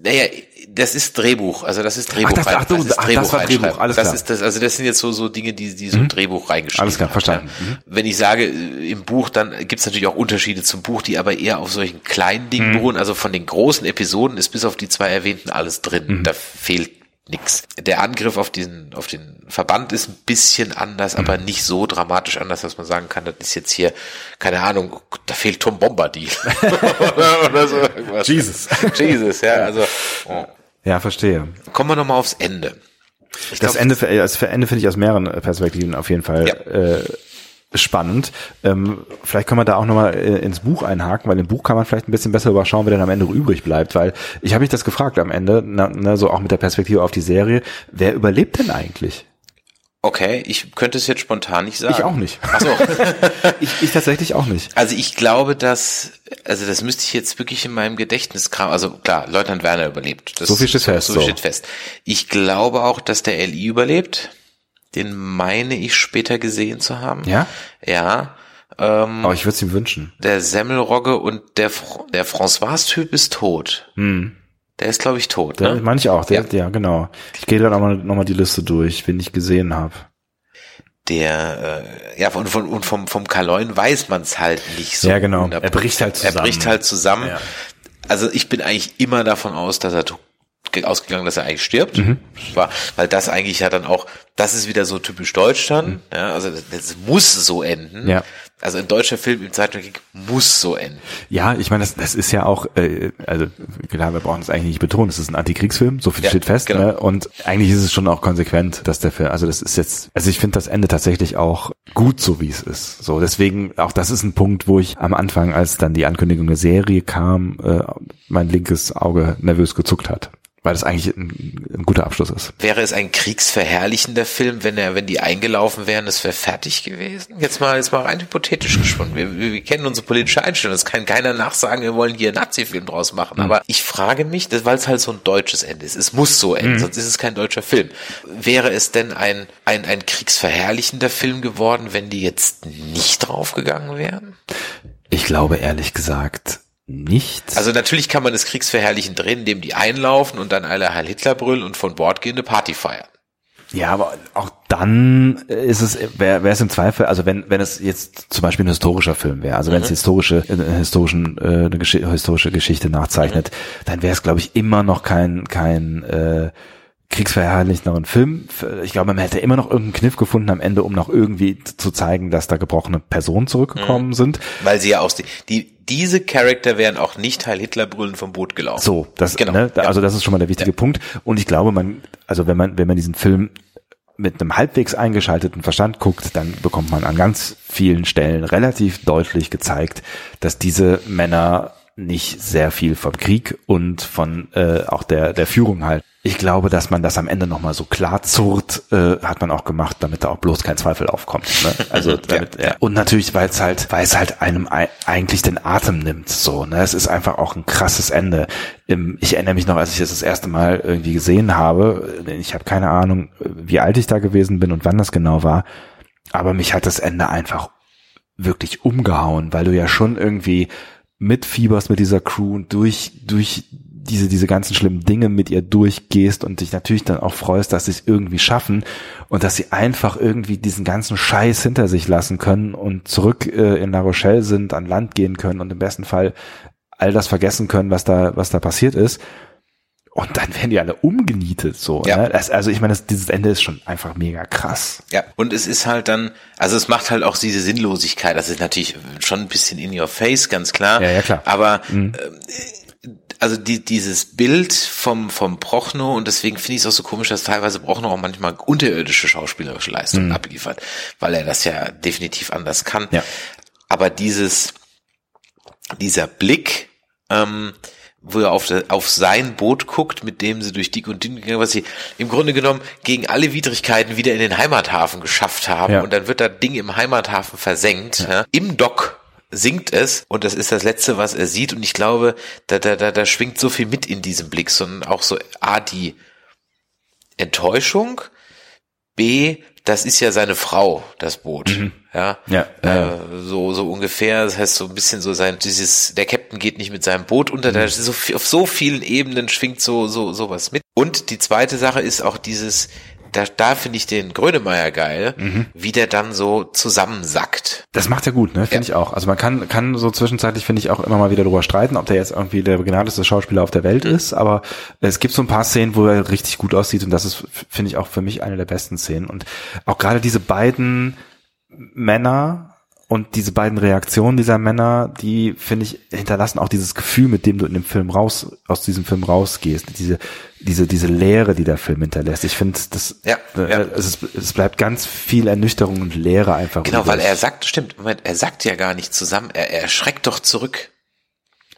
naja, das ist Drehbuch, also das ist Drehbuch. Ach, das- rein- ach, du, ist ach, das war. Drehbuch, alles das klar. Ist das, also das sind jetzt so, so Dinge, die, die so ein Mhm. Drehbuch reingeschrieben Alles klar, verstanden. Mhm. Wenn ich sage, äh, im Buch, dann gibt's natürlich auch Unterschiede zum Buch, die aber eher auf solchen kleinen Dingen Mhm. beruhen. Also von den großen Episoden ist bis auf die zwei erwähnten alles drin. Mhm. Da fehlt nix. Der Angriff auf diesen, auf den Verband ist ein bisschen anders, aber Mhm. nicht so dramatisch anders, dass man sagen kann, das ist jetzt hier, keine Ahnung, da fehlt Tom Bombadil. oder, [LAUGHS] oder so irgendwas. Jesus. Jesus, ja, also, oh. Ja, verstehe. Kommen wir nochmal aufs Ende. Ich das glaub, Ende, das Ende finde ich aus mehreren Perspektiven auf jeden Fall äh, spannend. Ähm, vielleicht können wir da auch nochmal äh, ins Buch einhaken, weil im Buch kann man vielleicht ein bisschen besser überschauen, wer denn am Ende übrig bleibt, weil ich habe mich das gefragt am Ende, na, na, so auch mit der Perspektive auf die Serie, wer überlebt denn eigentlich? Okay, ich könnte es jetzt spontan nicht sagen. Ich auch nicht. Ach so. [LAUGHS] ich, ich tatsächlich auch nicht. Also ich glaube, dass, also das müsste ich jetzt wirklich in meinem Gedächtnis kramen. Also klar, Leutnant Werner überlebt. Das, So viel steht fest, So so. viel steht fest. Ich glaube auch, dass der LI überlebt. Den meine ich später gesehen zu haben. Ja? Ja. Ähm, Aber ich würde es ihm wünschen. der Semmelrogge und der, der François-Typ ist tot. Hm. Der ist, glaube ich, tot. Der, Ne? meine ich auch, der, ja. genau. Ich gehe dann nochmal noch mal die Liste durch, wen ich gesehen habe. der äh, ja und von und vom vom Kaloin weiß man es halt nicht so. Ja, genau. 100%. Er bricht halt Er zusammen. bricht halt zusammen. Ja. Also ich bin eigentlich immer davon aus, dass er ausgegangen, dass er eigentlich stirbt. Mhm. War, weil das eigentlich ja dann auch, das ist wieder so typisch deutsch dann. Ja, also das, das muss so enden. Mhm. Ja. Also ein deutscher Film im Zweiten Weltkrieg muss so enden. Ja, ich meine, das, das ist ja auch, äh, also klar, wir brauchen es eigentlich nicht betonen, es ist ein Antikriegsfilm, so viel Ja, steht fest, genau. ne? Und eigentlich ist es schon auch konsequent, dass der Film, also das ist jetzt, also ich finde das Ende tatsächlich auch gut, so wie es ist. So, deswegen, auch das ist ein Punkt, wo ich am Anfang, als dann die Ankündigung der Serie kam, äh, mein linkes Auge nervös gezuckt hat. Weil das eigentlich ein, ein guter Abschluss ist. Wäre es ein kriegsverherrlichender Film, wenn er, wenn die eingelaufen wären, es wäre fertig gewesen? Jetzt mal, jetzt mal rein hypothetisch gesponnen. Wir, wir, kennen unsere politische Einstellung. Es kann keiner nachsagen, wir wollen hier einen Nazi-Film draus machen. Mhm. Aber ich frage mich, das- weil es halt so ein deutsches Ende ist. Es muss so enden, Mhm. sonst ist es kein deutscher Film. Wäre es denn ein, ein, ein kriegsverherrlichender Film geworden, wenn die jetzt nicht draufgegangen wären? Ich glaube ehrlich gesagt nicht. Also natürlich kann man das Kriegsverherrlichen drehen, indem die einlaufen und dann alle Heil Hitler brüllen und von Bord gehen eine Party feiern. Ja, aber auch dann ist es, wäre es im Zweifel, also wenn, wenn es jetzt zum Beispiel ein historischer Film wäre, also wenn es Mhm. historische, äh, historischen, äh, eine Gesch historische Geschichte nachzeichnet, dann wäre es, glaube ich, immer noch kein, kein äh, kriegsverherrlichenderen Film. Ich glaube, man hätte immer noch irgendeinen Kniff gefunden am Ende, um noch irgendwie zu zeigen, dass da gebrochene Personen zurückgekommen Mhm. sind. Weil sie ja aus die, die diese Charakter wären auch nicht Heil Hitler brüllen vom Boot gelaufen. So, das, Genau, ne, ja. also das ist schon mal der wichtige Punkt. Und ich glaube, man, also wenn man, wenn man diesen Film mit einem halbwegs eingeschalteten Verstand guckt, dann bekommt man an ganz vielen Stellen relativ deutlich gezeigt, dass diese Männer nicht sehr viel vom Krieg und von äh, auch der der Führung halt. Ich glaube, dass man das am Ende nochmal so klar zurrt, äh, hat man auch gemacht, damit da auch bloß kein Zweifel aufkommt. Ne? Also [LAUGHS] damit, ja. und natürlich, weil es halt, weil es halt einem ei- eigentlich den Atem nimmt. So, ne, es ist einfach auch ein krasses Ende. Ich erinnere mich noch, als ich das das erste Mal irgendwie gesehen habe. Ich habe keine Ahnung, wie alt ich da gewesen bin und wann das genau war. Aber mich hat das Ende einfach wirklich umgehauen, weil du ja schon irgendwie mitfieberst mit dieser Crew und durch, durch diese, diese ganzen schlimmen Dinge mit ihr durchgehst und dich natürlich dann auch freust, dass sie es irgendwie schaffen und dass sie einfach irgendwie diesen ganzen Scheiß hinter sich lassen können und zurück äh, in La Rochelle sind, an Land gehen können und im besten Fall all das vergessen können, was da, was da passiert ist. Und dann werden die alle umgenietet, so. Ja. Ne? Das, also ich meine, das, dieses Ende ist schon einfach mega krass. Ja, und es ist halt dann, also es macht halt auch diese Sinnlosigkeit. Das ist natürlich schon ein bisschen in your face, ganz klar. Ja, ja, klar. Aber Mhm. äh, also die, dieses Bild vom, vom Prochnow und deswegen finde ich es auch so komisch, dass teilweise Prochnow auch manchmal unterirdische schauspielerische Leistungen Mhm. abliefert, weil er das ja definitiv anders kann. Ja. Aber dieses, dieser Blick, ähm, wo er auf, der, auf sein Boot guckt, mit dem sie durch dick und dünn gegangen, was sie im Grunde genommen gegen alle Widrigkeiten wieder in den Heimathafen geschafft haben. Ja. Und dann wird das Ding im Heimathafen versenkt. Ja. Im Dock singt es und das ist das Letzte, was er sieht. Und ich glaube, da, da, da, da schwingt so viel mit in diesem Blick, sondern auch so A, die Enttäuschung, B, das ist ja seine Frau, das Boot. Ja, Ja, ja, ja. Äh, so so ungefähr. Das heißt so ein bisschen so sein dieses der Captain geht nicht mit seinem Boot unter. Da ist so auf so vielen Ebenen schwingt so so sowas mit. Und die zweite Sache ist auch dieses da, da finde ich den Grönemeyer geil, wie der dann so zusammensackt. Das macht er gut, ne? Finde ich auch. Also man kann, kann so zwischenzeitlich, finde ich, auch immer mal wieder drüber streiten, ob der jetzt irgendwie der begnadeste Schauspieler auf der Welt ist, aber es gibt so ein paar Szenen, wo er richtig gut aussieht und das ist, finde ich, auch für mich eine der besten Szenen. Und auch gerade diese beiden Männer und diese beiden Reaktionen dieser Männer, die, finde ich, hinterlassen auch dieses Gefühl, mit dem du in dem Film raus, aus diesem Film rausgehst. Diese, diese, diese Leere, die der Film hinterlässt. Ich finde, das, Ja, äh, ja. Es, es bleibt ganz viel Ernüchterung und Leere einfach. Genau, weil er sagt, stimmt, Moment, er sagt ja gar nicht zusammen, er, er schreckt doch zurück.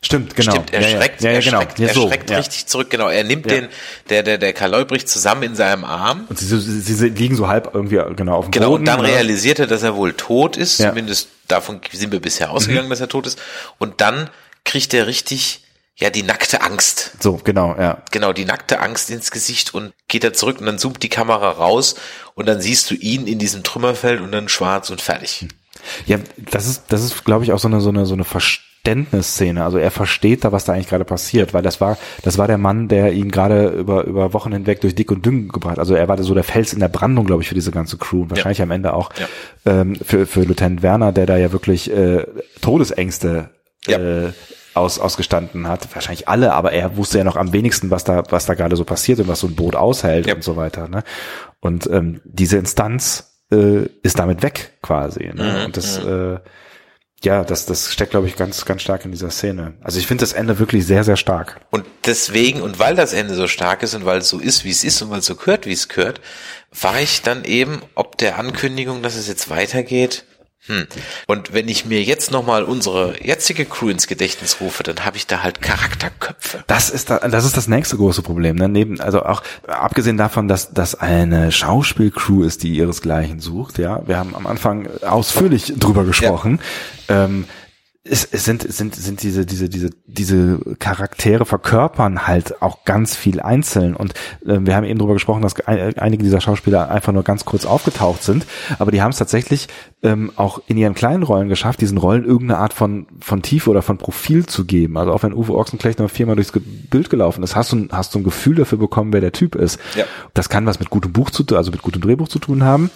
Stimmt, genau. Stimmt, er Ja, schreckt, ja, ja, er genau. schreckt, er so, schreckt richtig zurück, genau. Er nimmt den, der, der, der Karl zusammen in seinem Arm. Und sie, sie, sie liegen so halb irgendwie genau auf dem Genau, Boden. und dann realisiert er, dass er wohl tot ist. Zumindest davon sind wir bisher ausgegangen, Mhm. dass er tot ist. Und dann kriegt er richtig, ja, die nackte Angst. So, genau, ja. Genau, die nackte Angst ins Gesicht und geht er zurück und dann zoomt die Kamera raus und dann siehst du ihn in diesem Trümmerfeld und dann schwarz und fertig. Ja, das ist, das ist, glaube ich, auch so eine, so eine, so eine Verständnisszene. Also er versteht da, was da eigentlich gerade passiert, weil das war, das war der Mann, der ihn gerade über, über Wochen hinweg durch dick und dünn gebracht. Also er war so der Fels in der Brandung, glaube ich, für diese ganze Crew und wahrscheinlich am Ende auch ähm, für, für Lieutenant Werner, der da ja wirklich äh, Todesängste äh, aus, ausgestanden hat. Wahrscheinlich alle, aber er wusste ja noch am wenigsten, was da, was da gerade so passiert und was so ein Boot aushält und so weiter. Ne? Und ähm, diese Instanz äh, ist damit weg quasi. Ne? Mhm, Und das, äh, ja, das, das steckt, glaube ich, ganz, ganz stark in dieser Szene. Also ich finde das Ende wirklich sehr, sehr stark. Und deswegen, und weil das Ende so stark ist und weil es so ist, wie es ist und weil es so gehört, wie es gehört, war ich dann eben, ob der Ankündigung, dass es jetzt weitergeht, hm. Und wenn ich mir jetzt nochmal unsere jetzige Crew ins Gedächtnis rufe, dann habe ich da halt Charakterköpfe. Das ist da, das ist das nächste große Problem. Ne? Neben, also auch abgesehen davon, dass das eine Schauspielcrew ist, die ihresgleichen sucht. Ja, wir haben am Anfang ausführlich drüber gesprochen. Ähm, es, es sind, sind, sind diese, diese, diese, diese Charaktere verkörpern halt auch ganz viel einzeln. Und äh, wir haben eben drüber gesprochen, dass ein, einige dieser Schauspieler einfach nur ganz kurz aufgetaucht sind. Aber die haben es tatsächlich ähm, auch in ihren kleinen Rollen geschafft, diesen Rollen irgendeine Art von, von Tiefe oder von Profil zu geben. Also auch wenn Uwe Ochsenknecht noch viermal durchs Bild gelaufen ist, hast du, ein- hast du ein Gefühl dafür bekommen, wer der Typ ist. Ja. Das kann was mit gutem Buch zu tun, also mit gutem Drehbuch zu tun haben.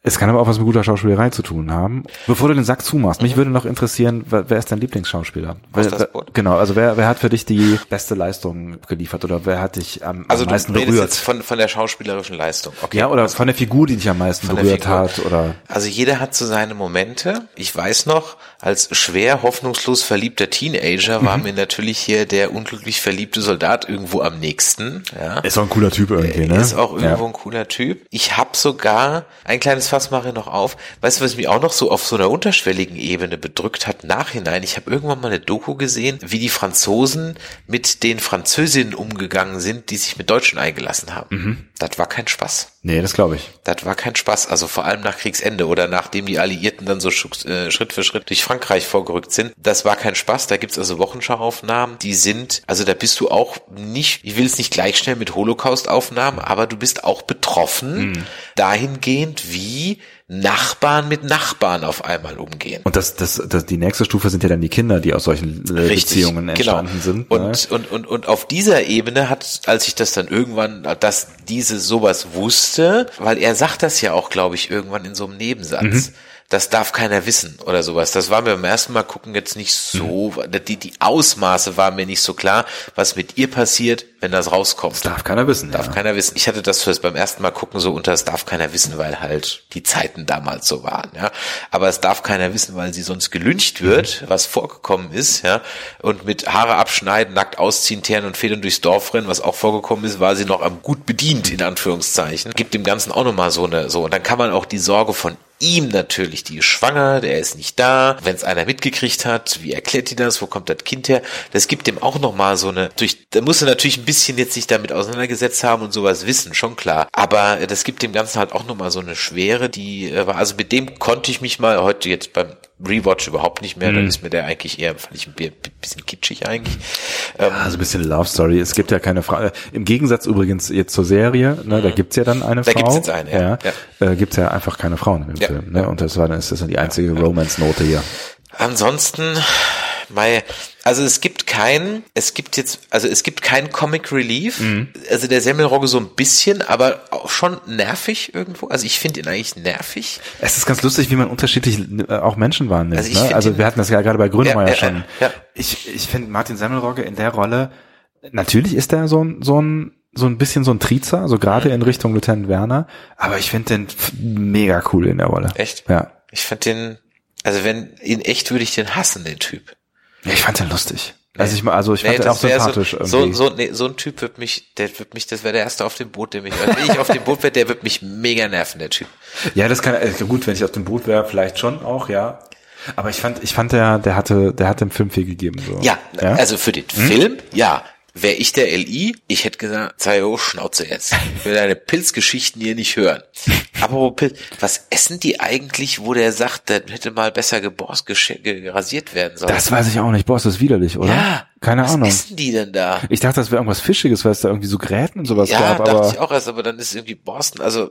Es kann aber auch was mit guter Schauspielerei zu tun haben. Bevor du den Sack zumachst, mich würde noch interessieren, wer, wer ist dein Lieblingsschauspieler? Aus Wer, das wer, genau, also wer, wer hat für dich die beste Leistung geliefert oder wer hat dich am, Also am du meisten redest berührt? jetzt von, von der schauspielerischen Leistung. Okay. ja, oder von der Figur, die dich am meisten berührt hat oder Also jeder hat so seine Momente. Ich weiß noch, als schwer hoffnungslos verliebter Teenager war Mhm. mir natürlich hier der unglücklich verliebte Soldat irgendwo am nächsten. Ja. ist auch ein cooler Typ irgendwie, ne? Ist auch irgendwo ja. ein cooler Typ. Ich habe sogar, ein kleines Fass mache ich noch auf, weißt du, was mich auch noch so auf so einer unterschwelligen Ebene bedrückt hat, nachhinein, ich habe irgendwann mal eine Doku gesehen, wie die Franzosen mit den Französinnen umgegangen sind, die sich mit Deutschen eingelassen haben. Mhm. Das war kein Spaß. Nee, das glaube ich. Das war kein Spaß, also vor allem nach Kriegsende oder nachdem die Alliierten dann so äh, Schritt für Schritt durch Frankreich vorgerückt sind. Das war kein Spaß, da gibt's also Wochenschauaufnahmen, die sind, also da bist du auch nicht, ich will es nicht gleichstellen mit Holocaust-Aufnahmen, aber du bist auch betroffen Mhm. dahingehend, wie Nachbarn mit Nachbarn auf einmal umgehen. Und das, das, das, die nächste Stufe sind ja dann die Kinder, die aus solchen äh, Beziehungen entstanden sind. Und, ne? und, und, und auf dieser Ebene hat, als ich das dann irgendwann, dass diese sowas wusste, weil er sagt das ja auch, glaube ich, irgendwann in so einem Nebensatz. Mhm. Das darf keiner wissen oder sowas. Das war mir beim ersten Mal gucken jetzt nicht so, Mhm. die, die Ausmaße waren mir nicht so klar, was mit ihr passiert, wenn das rauskommt. Das darf keiner wissen. Darf keiner wissen. Ich hatte das fürs beim ersten Mal gucken so unter, das darf keiner wissen, weil halt die Zeiten damals so waren, ja. Aber es darf keiner wissen, weil sie sonst gelüncht wird, was vorgekommen ist, ja. Und mit Haare abschneiden, nackt ausziehen, Teeren und Federn durchs Dorf rennen, was auch vorgekommen ist, war sie noch am gut bedient, in Anführungszeichen. Gibt dem Ganzen auch nochmal so eine, so. Und dann kann man auch die Sorge von ihm natürlich, die ist schwanger, der ist nicht da. Wenn es einer mitgekriegt hat, wie erklärt die das, wo kommt das Kind her? Das gibt dem auch nochmal so eine, durch, da muss er natürlich ein bisschen jetzt sich damit auseinandergesetzt haben und sowas wissen, schon klar. Aber äh, das gibt dem Ganzen halt auch nochmal so eine Schwere, die äh, war, also mit dem konnte ich mich mal heute jetzt beim Rewatch überhaupt nicht mehr, dann Mhm. ist mir der eigentlich eher, fand ich ein bi- bisschen kitschig eigentlich. Ähm, Also ein bisschen Love Story. Es gibt ja keine Frage. Im Gegensatz übrigens jetzt zur Serie, ne, da gibt's ja dann eine Mhm. Da Frau. gibt's jetzt eine, ja. Äh, gibt's ja einfach keine Frauen im Ja. Film. Ne? Und das war dann ist das dann die einzige Romance-Note hier. Ansonsten, mei, also es gibt keinen, es gibt jetzt, also es gibt keinen Comic Relief. Mhm. Also der Semmelrogge so ein bisschen, aber auch schon nervig irgendwo. Also ich finde ihn eigentlich nervig. Es ist ganz lustig, wie man unterschiedlich äh, auch Menschen wahrnimmt. Also ne? also wir hatten das ja gerade bei Grönemeyer Ja, ja, schon. ja. Ich, ich finde Martin Semmelrogge in der Rolle, natürlich ist er so ein, so ein so ein bisschen so ein Trizer, so gerade in Richtung Lieutenant Werner, aber ich finde den mega cool in der Rolle. Echt? Ja. Ich fand den, also wenn, in echt würde ich den hassen, den Typ. ja ich fand den lustig. Also ich, also ich fand Nee, den auch sympathisch so, irgendwie. so, so, nee, so ein Typ wird mich, der wird mich, das wäre der erste auf dem Boot, der mich, also wenn ich auf dem Boot wäre, der wird mich mega nerven, der Typ. Ja, das kann äh, gut, wenn ich auf dem Boot wäre, vielleicht schon auch, ja. Aber ich fand, ich fand der, der hatte, der hat dem Film viel gegeben. So. Ja, also für den Film, ja. Wäre ich der LI, ich hätte gesagt, sei oh, Schnauze jetzt. Ich will deine Pilzgeschichten hier nicht hören. Aber Pilz, was essen die eigentlich, wo der sagt, der hätte mal besser geborst, gerasiert werden sollen? Das weiß ich auch nicht. Boah, ist widerlich, oder? Ja. Keine was Ahnung. essen die denn da? Ich dachte, das wäre irgendwas Fischiges, weil es da irgendwie so Gräten und sowas ja, gab, dachte aber ich auch erst, aber dann ist irgendwie Borsten, also.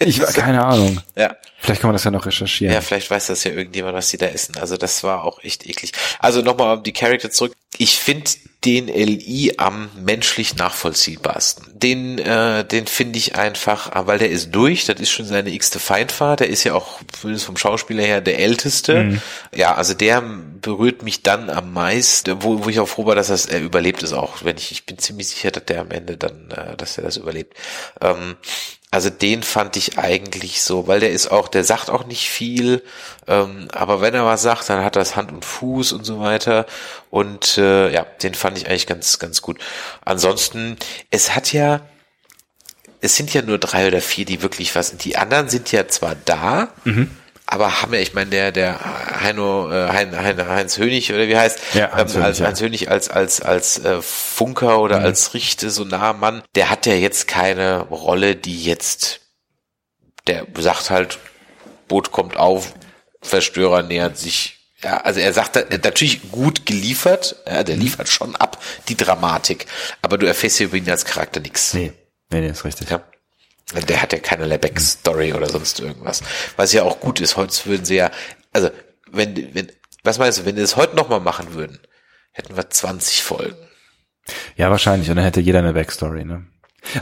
Ich keine Ahnung. Ja. Vielleicht kann man das ja noch recherchieren. Ja, vielleicht weiß das ja irgendjemand, was die da essen. Also das war auch echt eklig. Also nochmal um die Charakter zurück. Ich finde den LI am menschlich nachvollziehbarsten. Den, äh, den finde ich einfach, ah, weil der ist durch, das ist schon seine x-te Feindfahrt, der ist ja auch zumindest vom Schauspieler her der älteste. Mhm. Ja, also der berührt mich dann am meisten, wo, wo ich auch froh war, dass das, er überlebt ist auch. Wenn ich, ich bin ziemlich sicher, dass der am Ende dann, äh, dass er das überlebt. Ähm, also den fand ich eigentlich so, weil der ist auch, der sagt auch nicht viel, ähm, aber wenn er was sagt, dann hat das Hand und Fuß und so weiter. Und äh, ja, den fand ich eigentlich ganz, ganz gut. Ansonsten, es hat ja, es sind ja nur drei oder vier, die wirklich was. Die anderen sind ja zwar da, Mhm. Aber haben ja, ich meine, der, der Heino, äh, hein, hein, Heinz Hönig oder wie heißt, Ja, Heinz ähm, als, ja. Heinz Hönig als, als, als äh, Funker oder Mhm. als Richte, so nah Mann, der hat ja jetzt keine Rolle, die jetzt, der sagt halt, Boot kommt auf, Verstörer nähert sich. Ja, also er sagt natürlich gut geliefert, ja, Mhm. der liefert schon ab, die Dramatik, aber du erfährst ja über ihn als Charakter nichts. Nee, nee, nee, ist richtig. Ja. Der hat ja keinerlei Backstory oder sonst irgendwas. Was ja auch gut ist. Heute würden sie ja, also, wenn, wenn, was meinst du, wenn die das heute nochmal machen würden, hätten wir 20 Folgen. Ja, wahrscheinlich. Und dann hätte jeder eine Backstory, ne?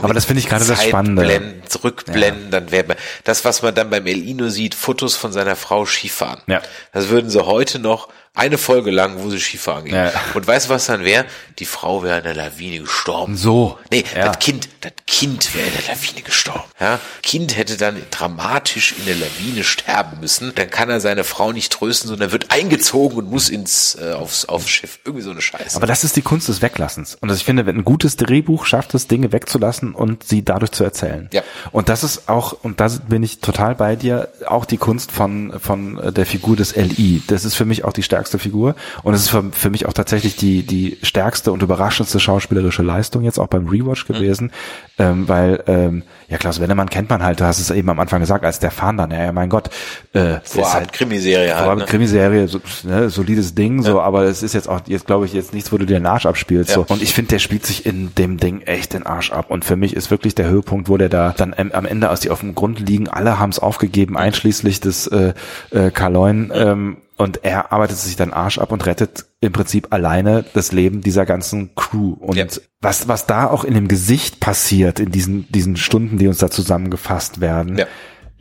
Aber das finde ich gerade das Spannende. Blenden, zurückblenden, dann wäre das, was man dann beim Elino sieht, Fotos von seiner Frau Skifahren. Ja. Das würden sie heute noch eine Folge lang, wo sie Skifahren gehen. Ja. Und weißt du, was dann wäre? Die Frau wäre in der Lawine gestorben. So. Nee, Ja. das Kind, das Kind wäre in der Lawine gestorben. Ja? Kind hätte dann dramatisch in der Lawine sterben müssen. Dann kann er seine Frau nicht trösten, sondern wird eingezogen und muss ins äh, aufs, aufs Schiff. Irgendwie so eine Scheiße. Aber das ist die Kunst des Weglassens. Und ich finde, wenn ein gutes Drehbuch schafft es, Dinge wegzulassen und sie dadurch zu erzählen. Ja. Und das ist auch, und da bin ich total bei dir, auch die Kunst von, von der Figur des LI. Das ist für mich auch die stärkste Figur. Und es ist für, für mich auch tatsächlich die, die stärkste und überraschendste schauspielerische Leistung jetzt auch beim Rewatch gewesen. Ähm, weil, ähm, ja, Klaus Wennemann kennt man halt, du hast es eben am Anfang gesagt, als der Fahnder, ja, mein Gott, äh, Vorab ist Krimiserie halt, Vorab ne? Krimiserie, so, ne, solides Ding, so, aber es ist jetzt auch, jetzt glaube ich, jetzt nichts, wo du dir den Arsch abspielst. So. Und ich finde, der spielt sich in dem Ding echt den Arsch ab. Und für mich ist wirklich der Höhepunkt, wo der da dann am, Ende, als die auf dem Grund liegen, alle haben es aufgegeben, einschließlich des äh, äh, Karloin. Ähm, und er arbeitet sich dann Arsch ab und rettet im Prinzip alleine das Leben dieser ganzen Crew. Und was, was da auch in dem Gesicht passiert, in diesen, diesen Stunden, die uns da zusammengefasst werden, Ja.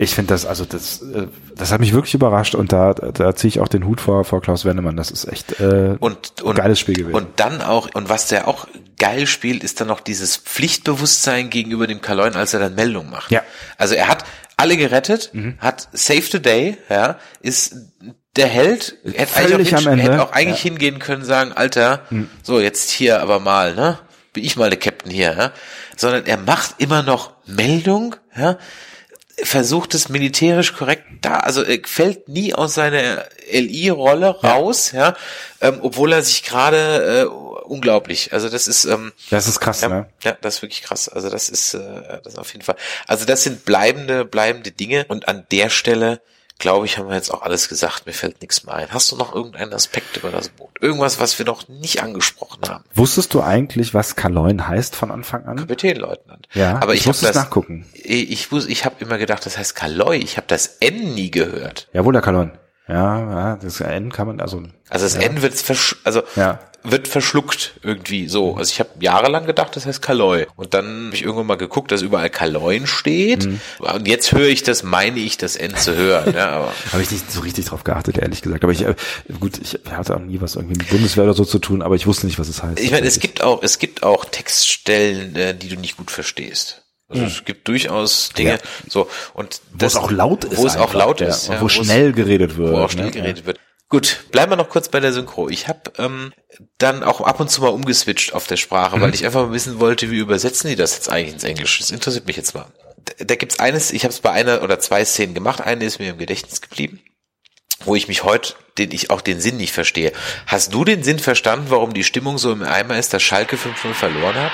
Ich finde das, also das, äh, das hat mich wirklich überrascht und da, da ziehe ich auch den Hut vor, vor Klaus Wennemann. Das ist echt äh, und, und, geiles Spiel gewesen. Und dann auch, und was der auch geil spielt, ist dann noch dieses Pflichtbewusstsein gegenüber dem Kaloin, als er dann Meldung macht. Ja. Also er hat alle gerettet, Mhm. hat Save the Day, ja, ist der Held, hätte eigentlich auch, Ende. hätte auch eigentlich Ja. hingehen können, sagen, Alter, Mhm. so jetzt hier aber mal, ne? Bin ich mal der Captain hier, ja? Sondern er macht immer noch Meldung, ja? versucht es militärisch korrekt da, also er fällt nie aus seiner LI-Rolle raus, ja, ähm, obwohl er sich gerade äh, unglaublich, also das ist ähm, Das ist krass, ja, ne? ja, das ist wirklich krass. Also das ist äh, das ist auf jeden Fall. Also das sind bleibende bleibende Dinge und an der Stelle glaube ich, haben wir jetzt auch alles gesagt. Mir fällt nichts mehr ein. Hast du noch irgendeinen Aspekt über das Boot? Irgendwas, was wir noch nicht angesprochen haben? Wusstest du eigentlich, was Kaloin heißt von Anfang an? Kapitänleutnant. Ja, aber ich ich, es das nachgucken. Ich, ich, wus- ich habe immer gedacht, das heißt Kaloi. Ich habe das N nie gehört. Jawohl, der Kaloin. Ja, ja, das N kann man, also. Also das ja. N wird versch also Ja. Wird verschluckt irgendwie so. Also ich habe jahrelang gedacht, das heißt Kaloi. Und dann habe ich irgendwann mal geguckt, dass überall Kaloin steht. Mhm. Und jetzt höre ich das, meine ich das N zu hören. Ja, aber [LAUGHS] Habe ich nicht so richtig drauf geachtet, ehrlich gesagt. Aber ich, äh, gut, ich hatte auch nie was irgendwie mit Bundeswehr oder so zu tun, aber ich wusste nicht, was es heißt. ich meine, es gibt auch es gibt auch Textstellen, äh, die du nicht gut verstehst. Also Mhm. es gibt durchaus Dinge, Ja. so und Wo es auch laut ist wo es auch laut ja, ist, und ja, wo es- schnell geredet wird, wo auch schnell ne? geredet wird. Gut, bleiben wir noch kurz bei der Synchro. Ich habe ähm, dann auch ab und zu mal umgeswitcht auf der Sprache, Mhm. weil ich einfach mal wissen wollte, wie übersetzen die das jetzt eigentlich ins Englische. Das interessiert mich jetzt mal. Da, da gibt's eines, ich habe es bei einer oder zwei Szenen gemacht. Eine ist mir im Gedächtnis geblieben, wo ich mich heute, den ich auch den Sinn nicht verstehe. Hast du den Sinn verstanden, warum die Stimmung so im Eimer ist, dass Schalke 5-0 verloren hat?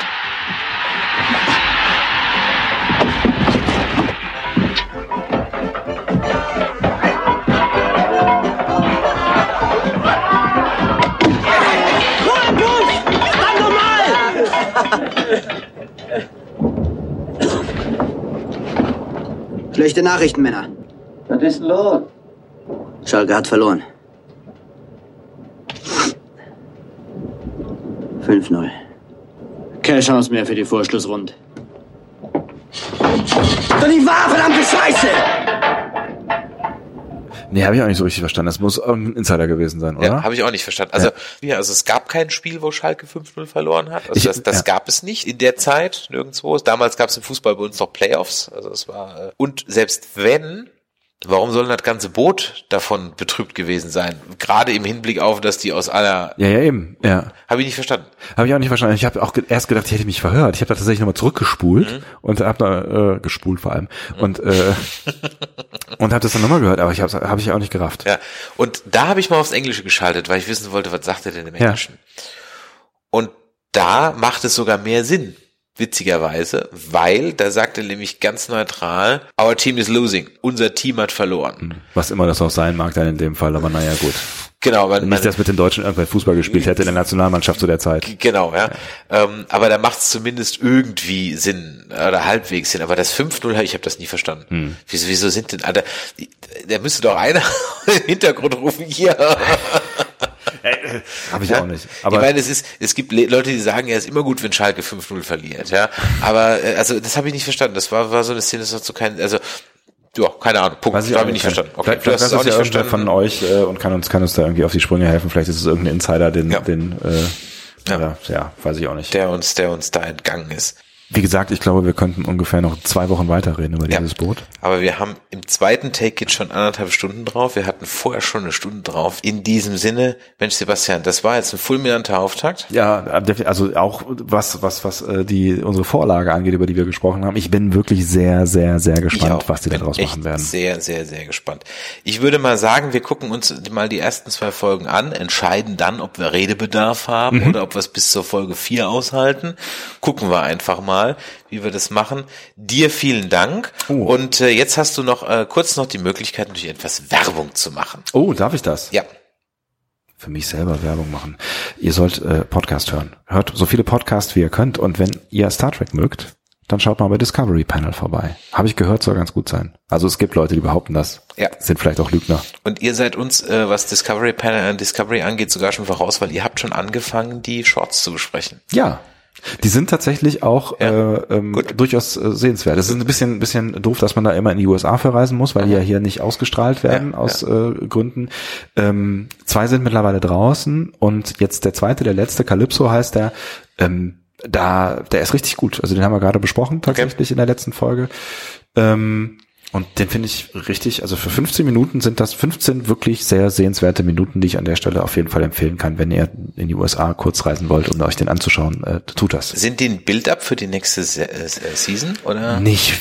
Schlechte Nachrichten, Männer. Was ist los? Schalke hat verloren. 5-0. Keine Chance mehr für die Vorschlussrunde. Doch nicht wahr, verdammte Scheiße! Nee, habe ich auch nicht so richtig verstanden. Das muss ein Insider gewesen sein, oder? Ja, habe ich auch nicht verstanden. Also, ja. also es gab kein Spiel, wo Schalke 5-0 verloren hat. Also Ich- das, das ja. gab es nicht in der Zeit, nirgendwo. Damals gab es im Fußball bei uns noch Playoffs. Also es war äh, und selbst wenn, warum soll das ganze Boot davon betrübt gewesen sein? Gerade im Hinblick auf, dass die aus aller Ja, ja, eben. Ja. habe ich nicht verstanden. Habe ich auch nicht verstanden. Ich habe auch ge erst gedacht, ich hätte mich verhört. Ich habe da tatsächlich nochmal zurückgespult Mhm. und habe da äh, gespult vor allem und äh, [LAUGHS] und habe das dann nochmal gehört, aber ich habe hab ich auch nicht gerafft. Ja, und da habe ich mal aufs Englische geschaltet, weil ich wissen wollte, was sagt er denn im Ja. Englischen? Und da macht es sogar mehr Sinn, witzigerweise, weil da sagt er nämlich ganz neutral, our team is losing, unser Team hat verloren. Was immer das auch sein mag dann in dem Fall, aber naja, gut. Genau, weil Nicht, dass mit den Deutschen irgendwer Fußball gespielt hätte in der Nationalmannschaft zu der Zeit. Genau, ja. Ähm, aber da macht es zumindest irgendwie Sinn oder halbwegs Sinn. Aber das 5-0, ich habe das nie verstanden. Hm. Wieso, wieso sind denn, Alter, da müsste doch einer [LAUGHS] im Hintergrund rufen, hier. [LAUGHS] Habe ich Ja? auch nicht. Aber ich meine, es ist, es gibt Le- Leute, die sagen, ja, ist immer gut, wenn Schalke 5-0 verliert, ja. Aber äh, also das habe ich nicht verstanden. Das war, war so eine Szene, das hat so kein, also ja, keine Ahnung, Punkt. Weiß ich habe ich nicht kein- verstanden. Okay, vielleicht du hast vielleicht es auch nicht ja verstanden. von euch äh, und kann uns kann uns da irgendwie auf die Sprünge helfen. Vielleicht ist es irgendein Insider, den den äh, ja. ja, weiß ich auch nicht. Der uns, der uns da entgangen ist. Wie gesagt, ich glaube, wir könnten ungefähr noch zwei Wochen weiterreden über dieses Boot. Aber wir haben im zweiten Take jetzt schon anderthalb Stunden drauf. Wir hatten vorher schon eine Stunde drauf. In diesem Sinne, Mensch Sebastian, das war jetzt ein fulminanter Auftakt. Ja, also auch was was was äh, die unsere Vorlage angeht, über die wir gesprochen haben. Ich bin wirklich sehr sehr sehr gespannt, was die daraus machen werden. Sehr, sehr, sehr gespannt. Ich würde mal sagen, wir gucken uns mal die ersten zwei Folgen an, entscheiden dann, ob wir Redebedarf haben Mhm. oder ob wir es bis zur Folge vier aushalten. Gucken wir einfach mal, wie wir das machen. Dir vielen Dank. Oh. Und äh, jetzt hast du noch äh, kurz noch die Möglichkeit, natürlich etwas Werbung zu machen. Oh, darf ich das? Ja. Für mich selber Werbung machen. Ihr sollt äh, Podcast hören. Hört so viele Podcasts, wie ihr könnt. Und wenn ihr Star Trek mögt, dann schaut mal bei Discovery Panel vorbei. Habe ich gehört, soll ganz gut sein. Also es gibt Leute, die behaupten das. Ja. Sind vielleicht auch Lügner. Und ihr seid uns, äh, was Discovery Panel, äh, Discovery angeht, sogar schon voraus, weil ihr habt schon angefangen, die Shorts zu besprechen. Ja. Die sind tatsächlich auch ja. äh, ähm, durchaus äh, sehenswert. Es ist ein bisschen, ein bisschen doof, dass man da immer in die USA verreisen muss, weil die ja hier nicht ausgestrahlt werden ja, aus ja. Äh, Gründen. Ähm, zwei sind mittlerweile draußen und jetzt der zweite, der letzte, Calypso heißt der. Ähm, da, der ist richtig gut. Also den haben wir gerade besprochen tatsächlich okay. in der letzten Folge. Ähm, und den finde ich richtig, also für 15 Minuten sind das 15 wirklich sehr sehenswerte Minuten, die ich an der Stelle auf jeden Fall empfehlen kann. Wenn ihr in die USA kurz reisen wollt, um euch den anzuschauen, äh, tut das. Sind die ein Build-up für die nächste äh, Season oder? Nicht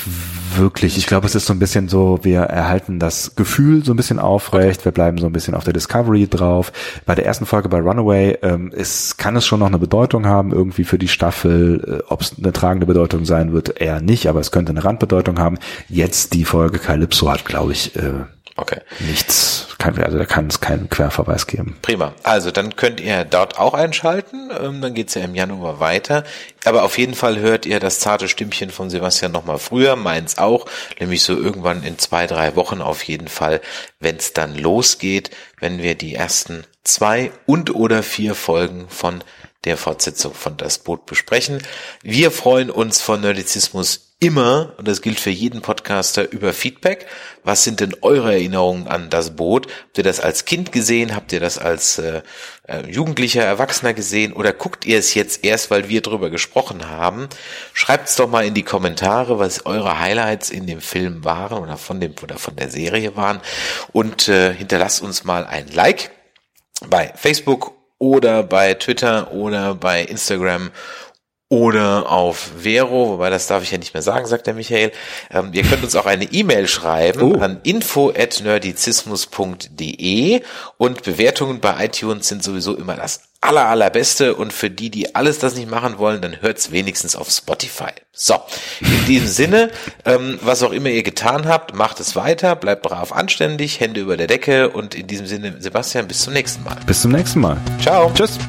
wirklich. Ich glaube, es ist so ein bisschen so, wir erhalten das Gefühl so ein bisschen aufrecht, wir bleiben so ein bisschen auf der Discovery drauf. Bei der ersten Folge bei Runaway ähm, ist, kann es schon noch eine Bedeutung haben, irgendwie für die Staffel. Äh, Ob es eine tragende Bedeutung sein wird, eher nicht, aber es könnte eine Randbedeutung haben. Jetzt die Folge Folge Calypso hat, glaube ich, äh, okay. nichts, kein, also da kann es keinen Querverweis geben. Prima. Also dann könnt ihr dort auch einschalten. Ähm, dann geht's ja im Januar weiter. Aber auf jeden Fall hört ihr das zarte Stimmchen von Sebastian nochmal früher, meins auch, nämlich so irgendwann in zwei, drei Wochen auf jeden Fall, wenn es dann losgeht, wenn wir die ersten zwei und oder vier Folgen von der Fortsetzung von Das Boot besprechen. Wir freuen uns von Nerdizismus immer, und das gilt für jeden Podcaster, über Feedback. Was sind denn eure Erinnerungen an das Boot? Habt ihr das als Kind gesehen? Habt ihr das als äh, äh, Jugendlicher, Erwachsener gesehen? Oder guckt ihr es jetzt erst, weil wir drüber gesprochen haben? Schreibt's doch mal in die Kommentare, was eure Highlights in dem Film waren oder von dem oder von der Serie waren. Und äh, hinterlasst uns mal ein Like bei Facebook oder bei Twitter oder bei Instagram oder auf Vero, wobei das darf ich ja nicht mehr sagen, sagt der Michael. Ähm, ihr könnt uns auch eine E-Mail schreiben oh. an info@nerdizismus.de und Bewertungen bei iTunes sind sowieso immer das aller allerbeste und für die, die alles das nicht machen wollen, dann hört's wenigstens auf Spotify. So, in diesem Sinne, ähm, was auch immer ihr getan habt, macht es weiter, bleibt brav anständig, Hände über der Decke und in diesem Sinne, Sebastian, bis zum nächsten Mal. Bis zum nächsten Mal. Ciao. Tschüss.